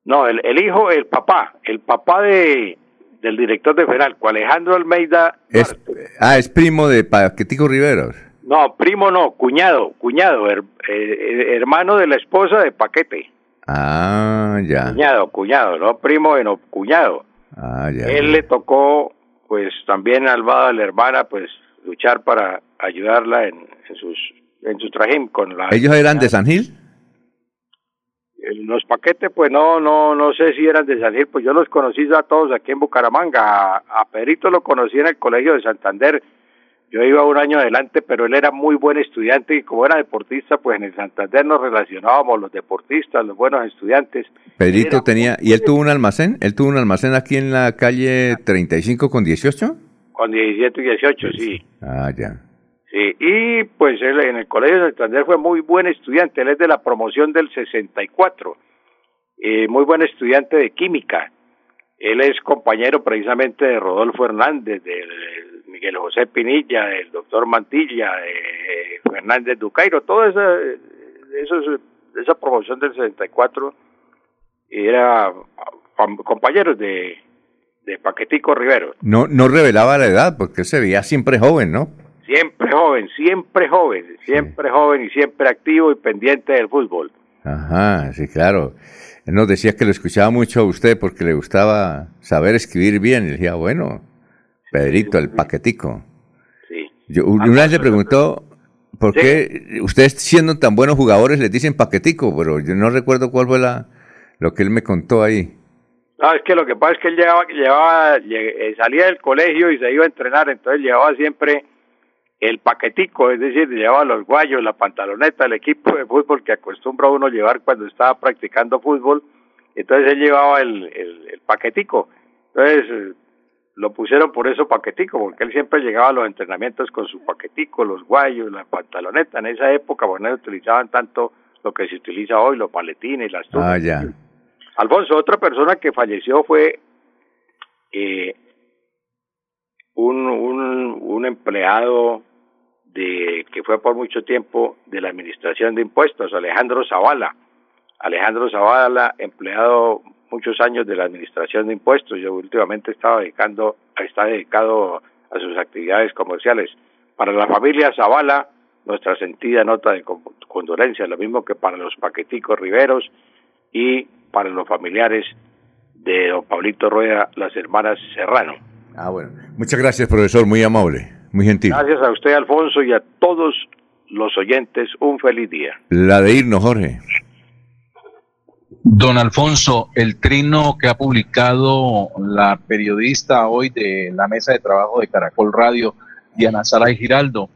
no, el, el hijo, el papá, el papá de del director de Fenalco, Alejandro Almeida, Es, ah, es primo de Paquetico Riveros. no, primo no, cuñado, cuñado, her- eh, hermano de la esposa de Paquete, Ah, ya. cuñado, cuñado, no primo, no, cuñado. Ah, ya. Él le tocó, pues también al lado de la hermana, pues luchar para ayudarla en, en sus en su trajín con la ¿Ellos eran de San Gil? Los paquetes, pues no, no, no sé si eran de San Gil, pues yo los conocí a todos aquí en Bucaramanga. A, a Pedrito lo conocí en el colegio de Santander. Yo iba un año adelante, pero él era muy buen estudiante y como era deportista, pues en el Santander nos relacionábamos los deportistas, los buenos estudiantes. Pedrito tenía, ¿y él tuvo un almacén? ¿Él tuvo un almacén aquí en la calle 35 con 18? Con 17 y 18, sí. Ah, ya. Sí, y pues él en el Colegio de Santander fue muy buen estudiante, él es de la promoción del 64, eh, muy buen estudiante de química. Él es compañero precisamente de Rodolfo Hernández, de Miguel José Pinilla, del doctor Mantilla, de Fernández Ducairo, toda esa, esos, esa promoción del 64 era fam- compañeros de, Paquetico Rivero. No, no revelaba la edad porque se veía siempre joven, ¿no? Siempre joven, siempre joven, siempre joven y siempre activo y pendiente del fútbol. Ajá, sí, claro. Él nos decía que lo escuchaba mucho a usted porque le gustaba saber escribir bien. Y decía, bueno, Pedrito, el paquetico. Sí. Yo, una vez le preguntó, ¿por qué ustedes siendo tan buenos jugadores les dicen paquetico? Pero yo no recuerdo cuál fue la, lo que él me contó ahí. No, es que lo que pasa es que él llevaba, llevaba lle- eh, salía del colegio y se iba a entrenar, entonces llevaba siempre el paquetico, es decir, llevaba los guayos, la pantaloneta, el equipo de fútbol que acostumbra uno llevar cuando estaba practicando fútbol, entonces él llevaba el, el, el paquetico, entonces eh, lo pusieron por eso paquetico, porque él siempre llegaba a los entrenamientos con su paquetico, los guayos, la pantaloneta, en esa época, bueno, no utilizaban tanto lo que se utiliza hoy, los paletines, las tunas. Ah, ya. Alfonso, otra persona que falleció fue eh, un, un, empleado de que fue por mucho tiempo de la Administración de Impuestos, Alejandro Zavala. Alejandro Zavala, empleado muchos años de la Administración de Impuestos. Yo últimamente estaba dedicando, está dedicado a sus actividades comerciales. Para la familia Zavala, nuestra sentida nota de con- condolencia, lo mismo que para los paqueticos riveros y para los familiares de don Pablito Rueda, las hermanas Serrano. Ah, bueno. Muchas gracias, profesor, muy amable, muy gentil. Gracias a usted, Alfonso, y a todos los oyentes, un feliz día. La de irnos, Jorge. Don Alfonso, el trino que ha publicado la periodista hoy de la mesa de trabajo de Caracol Radio, Diana Saray Giraldo.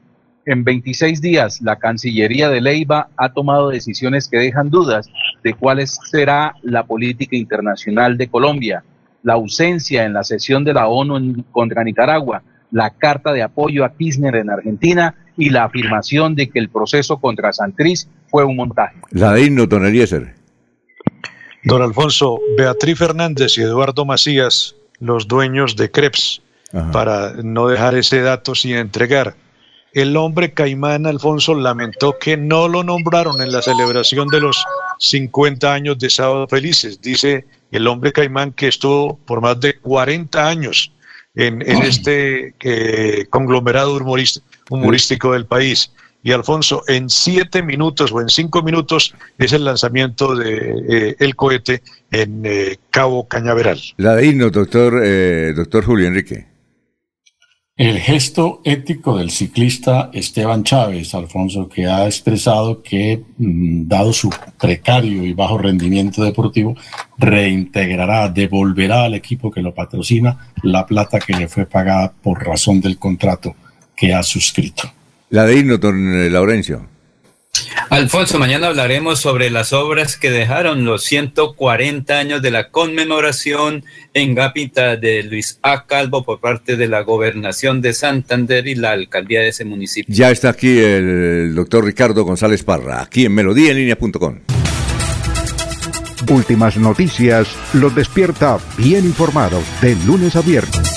En 26 días, la Cancillería de Leiva ha tomado decisiones que dejan dudas de cuál será la política internacional de Colombia. La ausencia en la sesión de la ONU contra Nicaragua, la carta de apoyo a Kirchner en Argentina y la afirmación de que el proceso contra Santriz fue un montaje. La de don Eliezer. Don Alfonso, Beatriz Fernández y Eduardo Macías, los dueños de Creps, para no dejar ese dato sin entregar. El hombre caimán Alfonso lamentó que no lo nombraron en la celebración de los 50 años de Sábado Felices. Dice el hombre caimán que estuvo por más de 40 años en, este eh, conglomerado humorístico del país. Y Alfonso, en siete minutos o en cinco minutos es el lanzamiento de eh, el cohete en eh, Cabo Cañaveral. La de himno, doctor, doctor Julio Enrique. El gesto ético del ciclista Esteban Chávez, Alfonso, que ha expresado que, mm, dado su precario y bajo rendimiento deportivo, reintegrará, devolverá al equipo que lo patrocina la plata que le fue pagada por razón del contrato que ha suscrito. La de himno, don eh, Laurencio. Alfonso, mañana hablaremos sobre las obras que dejaron los 140 años de la conmemoración en Gápita de Luis A. Calvo por parte de la gobernación de Santander y la alcaldía de ese municipio. Ya está aquí el doctor Ricardo González Parra, aquí en melodíaenlínea.com. Últimas noticias los despierta bien informados de lunes a viernes